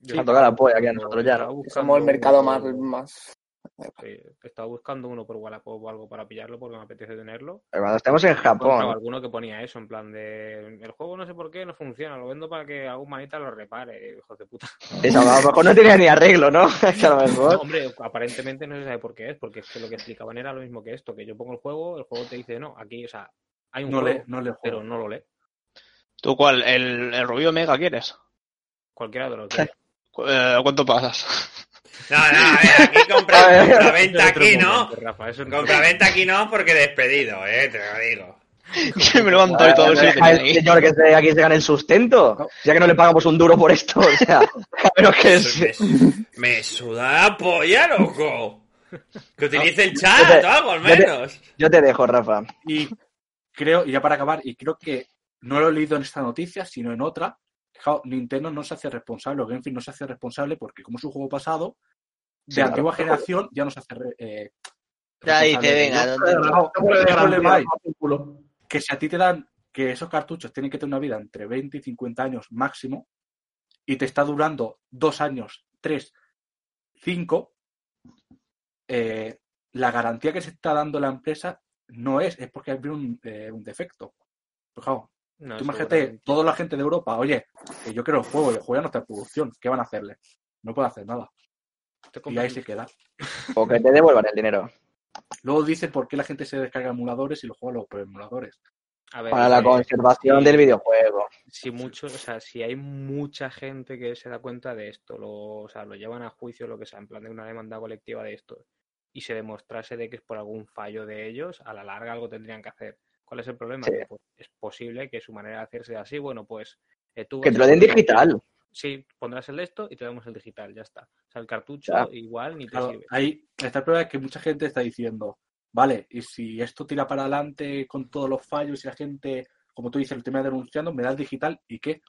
Nos ha tocado la polla aquí a nosotros ya, ¿no? buscando Somos el mercado más, más... sí, estaba buscando uno por Wallapop o algo para pillarlo porque me apetece tenerlo. Pero Cuando estemos en Japón. alguno que ponía eso, en plan de el juego no sé por qué no funciona, lo vendo para que algún manita lo repare, hijos de puta. Eso, a lo mejor no tenía ni arreglo, ¿no? Es que a lo No, mejor. hombre, aparentemente no se sabe por qué es, porque es que lo que explicaban era lo mismo que esto, que yo pongo el juego, el juego te dice, no, aquí, o sea, hay un No juego, le, no le pero no lo lee. ¿Tú cuál? ¿El, el Rubio Mega quieres? Cualquiera de los dos. Cu- eh, ¿Cuánto pasas? No, no, a ver, aquí compra, compra-venta aquí, ¿no? Rafa, eso no- Compra-venta aquí no, porque despedido, eh, te lo digo. que me levanto y todo eso. Deja el señor que se, aquí se gane el sustento. Ya que no le pagamos un duro por esto. O sea, pero que es. Me, me suda la polla, loco. Que utilice el chat Yo te- o algo, al yo te- menos. Yo te dejo, Rafa. Y creo, y ya para acabar, y creo que no lo he leído en esta noticia, sino en otra, Nintendo no se hace responsable, o Game no se hace responsable porque como es un juego pasado, de Sí, claro. antigua generación ya no se hace eh, Ya dice, venga, ello. ¿dónde- Claro, No problema no, que si a ti te dan que esos cartuchos tienen que tener una vida entre 20 y 50 años máximo y te está durando dos años, tres, cinco, eh, la garantía que se está dando la empresa no es, es porque hay un, eh, un defecto. Pues, claro, No, tú imagínate, toda la gente de Europa, oye, que yo quiero el juego y está en producción, ¿qué van a hacerle? No puede hacer nada. Y ahí se queda. O que te devuelvan el dinero. Luego dicen por qué la gente se descarga emuladores y los juega los por emuladores. A ver, Para la eh, conservación del videojuego. si mucho, o sea, si hay mucha gente que se da cuenta de esto, lo, o sea, lo llevan a juicio, lo que sea, en plan de una demanda colectiva de esto, y se demostrase de que es por algún fallo de ellos, a la larga algo tendrían que hacer. ¿Cuál es el problema? Sí. Que, pues, es posible que su manera de hacerse sea así, bueno, pues eh, tú Que te vas lo den digital. Sí, pondrás el de esto y te damos el digital, ya está. O sea, el cartucho Ya. igual ni te sirve. ahí está el problema que mucha gente está diciendo, vale, y si esto tira para adelante con todos los fallos y la gente, como tú dices, lo termina denunciando, me da el digital y que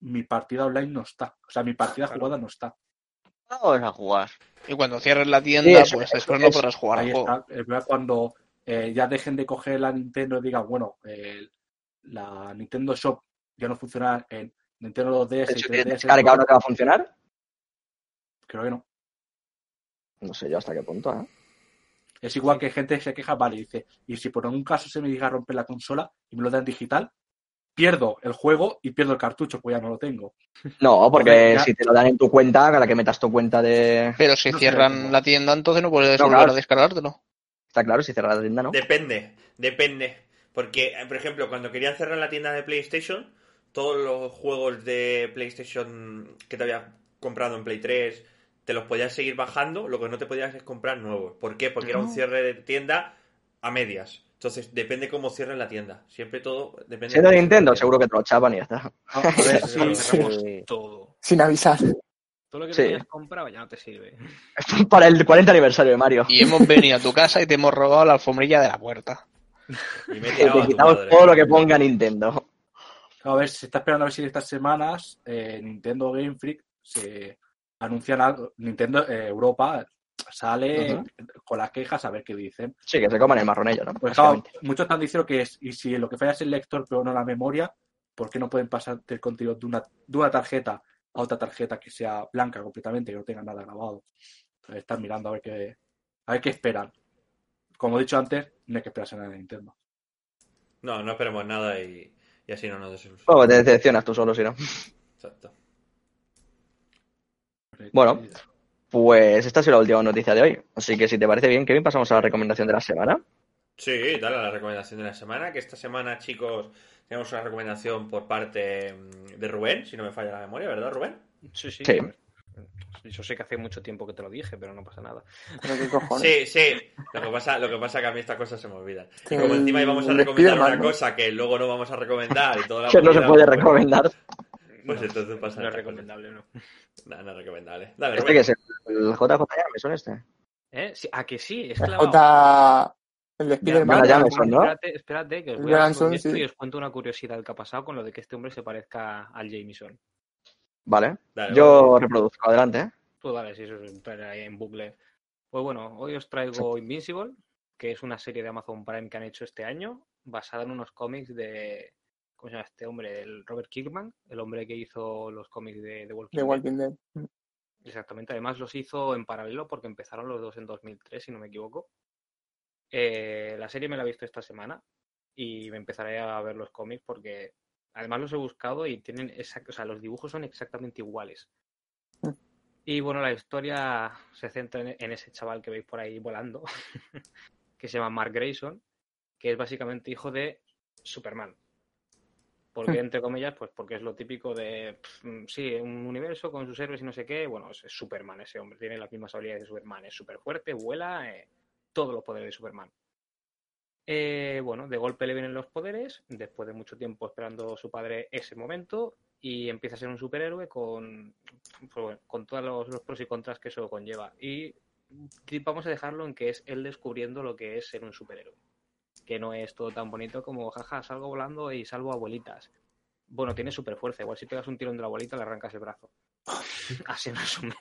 mi partida online no está. O sea, mi partida Claro. jugada no está. Vamos a jugar. Y cuando cierres la tienda, eso- pues eso después no es- podrás jugar al Ahí juego. está. El problema es cuando eh, ya dejen de coger la Nintendo y digan, bueno, eh, la Nintendo Shop ya no funciona en Nintendo 2DS De y hecho, 3DS. ¿Descargado no te va a funcionar? Creo que no. No sé yo hasta qué punto, ¿eh? Es igual que gente se queja, vale, dice, y si por algún caso se me llega a romper la consola y me lo dan digital, pierdo el juego y pierdo el cartucho, pues ya no lo tengo. No, porque ya- si te lo dan en tu cuenta, a la que metas tu cuenta de... Pero si No cierran la tienda, entonces no puedes No, volver claro. a descargártelo. Está claro, si cerras la tienda, ¿no? Depende, depende. Porque, eh, por ejemplo, cuando querían cerrar la tienda de PlayStation, todos los juegos de PlayStation que te habías comprado en Play 3, te los podías seguir bajando, lo que no te podías es comprar nuevos. ¿Por qué? Porque era un Ah. cierre de tienda a medias. Entonces, depende cómo cierren la tienda. Siempre todo depende Siendo de Nintendo, seguro que te lo chapan y ya está. A, a ver, Sí, sí, cerramos sí. todo. Sin avisar. Todo lo que Sí. te hayas comprado ya no te sirve. Para el 40 aniversario de Mario. Y hemos venido a tu casa y te hemos robado la alfombrilla de la puerta. Y me he te quitamos madre. todo lo que ponga Nintendo. A ver, se está esperando a ver si estas semanas eh, Nintendo Game Freak se anuncian algo. Nintendo eh, Europa sale con las quejas a ver qué dicen. Sí, que se coman el marrón ellos, ¿no? Pues claro, muchos están diciendo que es, y si lo que falla es el lector pero no la memoria, ¿por qué no pueden pasar el contenido de una, de una tarjeta a otra tarjeta que sea blanca completamente, que no tenga nada grabado? Entonces, están mirando a ver qué, a ver qué esperan. Como he dicho antes, no hay que esperarse nada de Nintendo. No, no esperemos nada y, y así no nos desilusionamos. Luego te decepcionas tú solo, si no. Exacto. Bueno. Pues esta ha sido la última noticia de hoy. Así que si te parece bien, Kevin, pasamos a la recomendación de la semana. Sí, dale a la recomendación de la semana. Que esta semana, chicos, tenemos una recomendación por parte mm, de Rubén, si no me falla la memoria, ¿verdad, Rubén? Sí, sí. Sí. Yo sé que hace mucho tiempo que te lo dije, pero no pasa nada. Sí, sí. Lo que pasa, lo que pasa es que a mí estas cosas se me olvidan. Y Que como encima íbamos a el recomendar una ¿no? cosa que luego no vamos a recomendar y toda la Que no se puede pues, recomendar. Pues entonces pasa No esta es recomendable, ¿no? No, no es recomendable. Dale, ¿Este Rubén. que es? ¿El JJ Jameson este? ¿Eh? Sí, ¿A que sí? Es El clavado. J. El. Espérate, espérate, que os voy a Johansson, hacer esto sí. y os cuento una curiosidad que ha pasado con lo de que este hombre se parezca al Jameson. Vale. Dale, Yo reproduzco. Adelante, ¿eh? Tú dale, si eso es entrar ahí en bucle. Pues bueno, hoy os traigo Invincible, que es una serie de Amazon Prime que han hecho este año, basada en unos cómics de. ¿Cómo se llama este hombre? El Robert Kirkman, el hombre que hizo los cómics de The Walking De Dead. Walking Dead. Exactamente, además los hizo en paralelo porque empezaron los dos en 2003, si no me equivoco. Eh, la serie me la he visto esta semana y me empezaré a ver los cómics porque además los he buscado y tienen exact- o sea, los dibujos son exactamente iguales. Mm. Y bueno, la historia se centra en, ese chaval que veis por ahí volando, que se llama Mark Grayson, que es básicamente hijo de Superman. ¿Por qué, entre comillas? Pues porque es lo típico de, mm, sí, un universo con sus héroes y no sé qué. Bueno, es, es Superman ese hombre, tiene las mismas habilidades de Superman, es súper fuerte, vuela, eh, todos los poderes de Superman. Eh, bueno, de golpe le vienen los poderes, después de mucho tiempo esperando su padre ese momento, y empieza a ser un superhéroe con, pues con todos los, los pros y contras que eso conlleva. Y vamos a dejarlo en que es él descubriendo lo que es ser un superhéroe. Que no es todo tan bonito como, jaja, salgo volando y salvo abuelitas. Bueno, tiene super fuerza. Igual si pegas un tirón de la abuelita le arrancas el brazo. Así en resumen.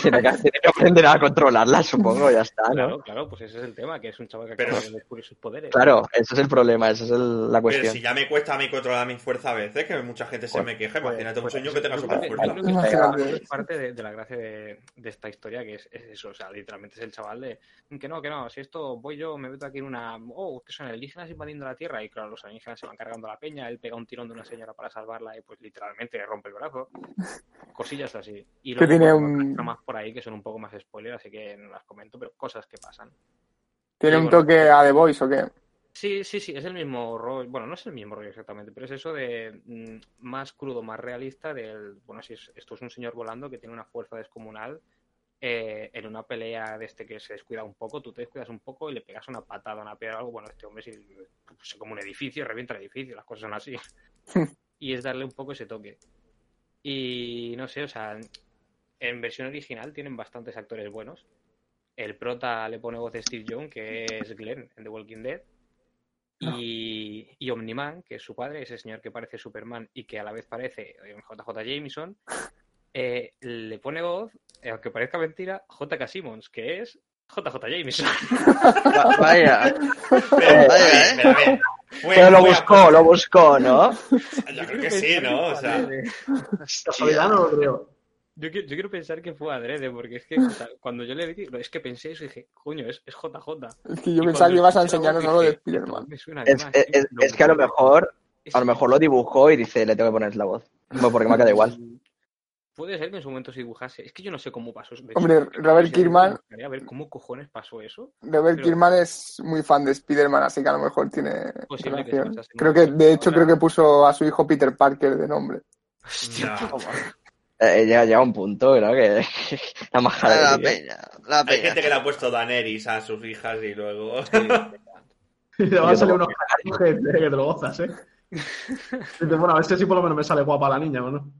Tiene que, tiene que aprender a controlarla, supongo, ya está, Claro, ¿no? claro, pues ese es el tema, que es un chaval que Pero- acaba de descubrir sus poderes. Claro, ese es el problema, esa es el- la Pero cuestión. si ya me cuesta a mí controlar mi fuerza a veces, que mucha gente se Pues- me queja, Pues- imagínate un pues sueño eso- que tenga yo super creo que- fuerza. yo creo que Imagínate. es parte de, de la gracia de, de esta historia, que es, es eso, o sea, literalmente es el chaval de que no, que no, si esto voy yo, me meto aquí en una, oh, que son alienígenas invadiendo la Tierra, y claro, los alienígenas se van cargando a la peña, él pega un tirón de una señora para salvarla y pues literalmente le rompe el brazo, cosillas así. Y Que tiene un- tramas por ahí que son un poco más spoiler, así que no las comento, pero cosas que pasan. ¿Tiene Sí, un bueno. toque a The Voice o qué? Sí, sí, sí, es el mismo rollo. Bueno, no es el mismo rollo exactamente, pero es eso de mm, más crudo, más realista del. Bueno, si es- esto es un señor volando que tiene una fuerza descomunal. eh, en una pelea de este que se descuida un poco, tú te descuidas un poco y le pegas una patada, una piedra o algo. Bueno, este hombre si, se como un edificio, revienta el edificio, las cosas son así. y es darle un poco ese toque. Y no sé, o sea, en versión original tienen bastantes actores buenos. el prota le pone voz a Steve Young, que es Glenn en The Walking Dead. Y, y Omniman, que es su padre, ese señor que parece Superman y que a la vez parece eh, JJ Jameson, eh, le pone voz, eh, aunque parezca mentira, JK Simmons, que es JJ Jameson. Va- Vaya. Pero, Vaya, ¿eh? pero, Pero lo buscó, lo buscó, ¿no? Yo creo que sí, ¿no? O sea, Casualidad no lo creo. Yo, quiero- yo quiero pensar que fue adrede, porque es que o sea, cuando yo le vi, es que pensé eso y dije, coño, es, es JJ. Es que yo Y pensaba que ibas a enseñarnos algo de Spider-Man. Es, es- que a lo mejor, a lo mejor lo dibujó y dice, le tengo que poner la voz. Porque me queda igual. Puede ser que en su momento se dibujase. Es que yo no sé cómo pasó eso. De Hombre, Robert Kirkman- me gustaría ver cómo cojones pasó eso. Robert Pero- Kirkman es muy fan de Spider-Man, así que a lo mejor tiene Posible que Creo que, de hecho, Ahora- creo que puso a su hijo Peter Parker de nombre. no. Eh, llega, llega un punto, creo que la majada La que tiene. peña. La Hay peña. gente que le ha puesto Daenerys a sus hijas y luego... Y te van a salir unos que, que te gozas, ¿eh? Y dices, bueno, a ver si así por lo menos me sale guapa la niña, ¿o no?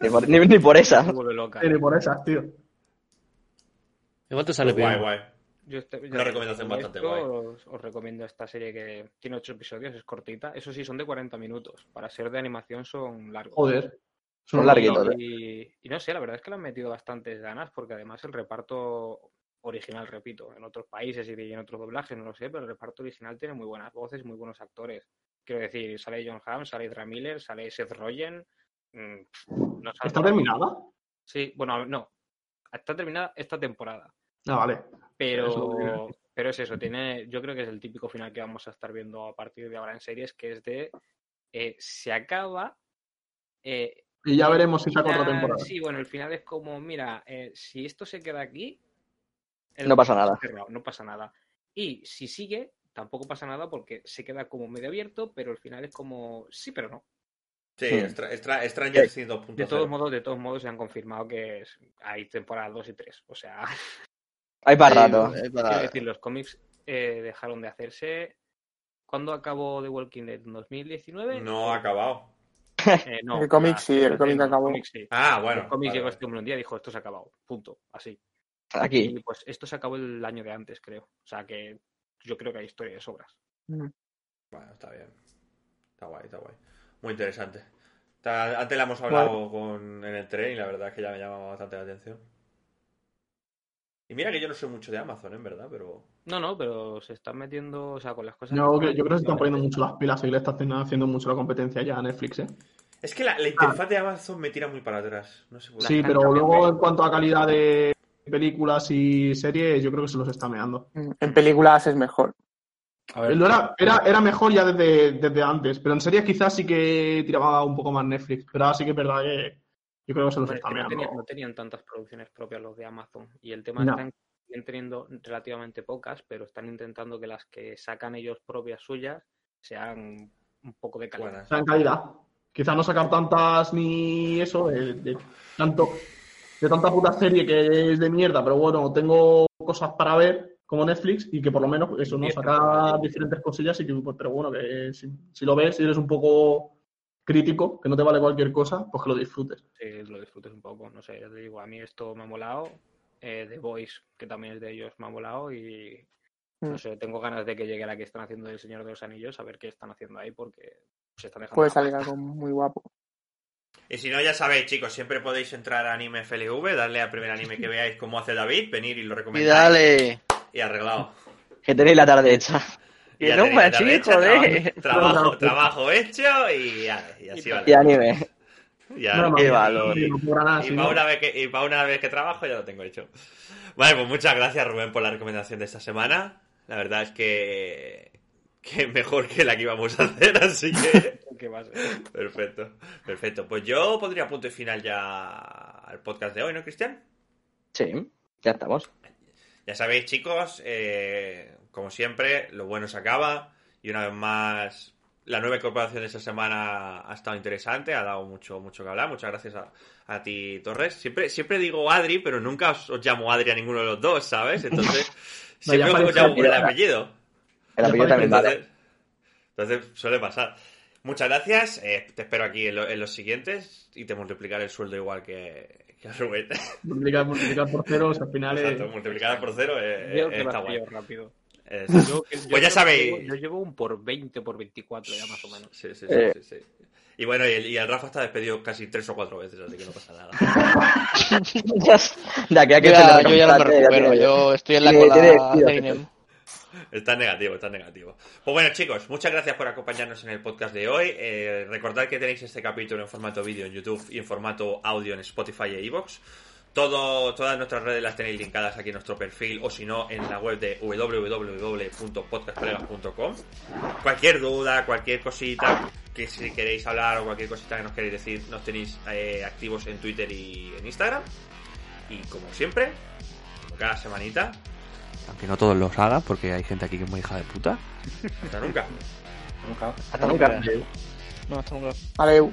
Ni por, ni- ni por esa. Loca. Ni por esas, tío. ¿De cuánto sale guay, bien? guay. Yo este- Una recomendación bastante esto guay. Os, os recomiendo esta serie que tiene ocho episodios, es cortita. Eso sí, son de 40 minutos. Para ser de animación son largos. Joder. Son larguitos, ¿eh? Y, y no sé, la verdad es que le han metido bastantes ganas porque además el reparto original, repito, en otros países y en otros doblajes, no lo sé, pero el reparto original tiene muy buenas voces, muy buenos actores. Quiero decir, sale John Hamm, sale Ezra Miller, sale Seth Rogen. Mm, no ¿Está terminada? Sí, bueno, no. Está terminada esta temporada. Ah, vale. Pero, pero es eso, tiene, yo creo que es el típico final que vamos a estar viendo a partir de ahora en series, que es de eh, se acaba. eh, Y ya veremos si saca otra temporada. Sí, bueno, el final es como, mira, eh, si esto se queda aquí, No pasa nada. cerrado, no pasa nada. Y si sigue, tampoco pasa nada porque se queda como medio abierto, pero el final es como, sí, pero no. Sí, Stra- Stranger Things De 2.0. todos modos, de todos modos se han confirmado que es- hay temporadas 2 y 3. O sea, Hay para Sí, rato. es para- Quiero decir, los cómics eh, dejaron de hacerse. ¿Cuándo acabó The Walking Dead? ¿En 2019? No ha acabado. Eh, no, El cómic sí, el cómic acabó. cómics sí. Ah, bueno. el cómic vale, llegó este hombre un día y dijo, esto se ha acabado. Punto. Así. Aquí. Y pues esto se acabó el año de antes, creo. O sea que yo creo que hay historia de sobras. Bueno, está bien. Está guay, está guay. Muy interesante. Antes la hemos hablado con, en el tren y la verdad es que ya me llama bastante la atención. Y mira que yo no soy mucho de Amazon, en verdad, pero... No, no, pero se están metiendo, o sea, con las cosas. Que que- yo creo que se están poniendo mucho las pilas y le están haciendo mucho la competencia ya a Netflix, ¿eh? Es que la, la interfaz de Amazon me tira muy para atrás. No sé por qué. Sí, pero luego en cuanto a calidad de películas y series, yo creo que se los está meando. En películas es mejor. A ver, era, era, era mejor ya desde, desde antes, pero en series quizás sí que tiraba un poco más Netflix. Pero ahora sí que es verdad que yo creo que se los está no, no tenían tantas producciones propias los de Amazon. Y el tema No. está en que siguen teniendo relativamente pocas, pero están intentando que las que sacan ellos propias suyas sean un poco de calidad. Buenas. O sea, en calidad. Quizás no sacar tantas ni eso, de, de tanto de tanta puta serie que es de mierda, pero bueno, tengo cosas para ver como Netflix y que por lo menos eso, ¿no? Cierto. Sacar diferentes cosillas y que, pues, pero bueno, que si, si lo ves, si eres un poco crítico, que no te vale cualquier cosa, pues que lo disfrutes. Sí, lo disfrutes un poco. No sé, ya te digo, a mí esto me ha molado. Eh, The Voice, que también es de ellos, me ha molado. Y no Mm. sé, tengo ganas de que llegue la que están haciendo del Señor de los Anillos, a ver qué están haciendo ahí, porque se están dejando. Puede salir algo muy guapo. Y si no, ya sabéis, chicos, siempre podéis entrar a Anime FLV, darle al primer anime que veáis cómo hace David, venir y lo Y recomendáis. dale. Y arreglado. Que tenéis la tarde hecha. Y Que ya no, tenéis la machi, tarde hecha, joder. Trabajo, trabajo, hecho y, ya, y así va. Y anime. Ya. Más. qué valor. Y no para no. una, vez que, y pa' una vez que trabajo ya lo tengo hecho. Vale, pues muchas gracias Rubén por la recomendación de esta semana. La verdad es que, que mejor que la que íbamos a hacer, así que perfecto. Perfecto. Pues yo pondría punto y final ya al podcast de hoy, ¿no, Cristian? Sí, ya estamos. Ya sabéis, chicos, eh, como siempre, lo bueno se acaba. Y una vez más, la nueva incorporación de esta semana ha estado interesante, ha dado mucho, mucho que hablar. Muchas gracias a, a ti, Torres. Siempre, siempre digo Adri, pero nunca os, os llamo Adri a ninguno de los dos, ¿sabes? Entonces, No, siempre os llamo por el apellido. El apellido también Entonces, vale. entonces suele pasar. Muchas gracias. eh, te espero aquí en, lo- en los siguientes y te multiplicaré el sueldo igual que, Rubén. Multiplicar, multiplicar por ceros, al final es... Exacto, multiplicada por cero eh, eh, está guay. rápido. Yo- yo pues ya sabéis. llevo- Yo llevo un por 20, por 24 ya más o menos. Sí, sí, sí, Eh. sí, sí. Y bueno, y el, y el Rafa está despedido casi tres o cuatro veces, así que no pasa nada. De aquí a que ya, yo ya no me ya recupero, yo estoy en la cola de INEM. Está negativo, está negativo. Pues bueno, chicos, muchas gracias por acompañarnos en el podcast de hoy. Eh, recordad que tenéis este capítulo en formato vídeo en YouTube y en formato audio en Spotify e iVoox. Todas nuestras redes las tenéis linkadas aquí en nuestro perfil o si no en la web de www.podcastcolegas.com. Cualquier duda, cualquier cosita que si queréis hablar o cualquier cosita que nos queréis decir, nos tenéis eh, activos en Twitter y en Instagram. Y como siempre, cada semanita, aunque no todos los hagan porque hay gente aquí que es muy hija de puta. Hasta nunca. Nunca. Hasta nunca. No, hasta nunca. Adeu.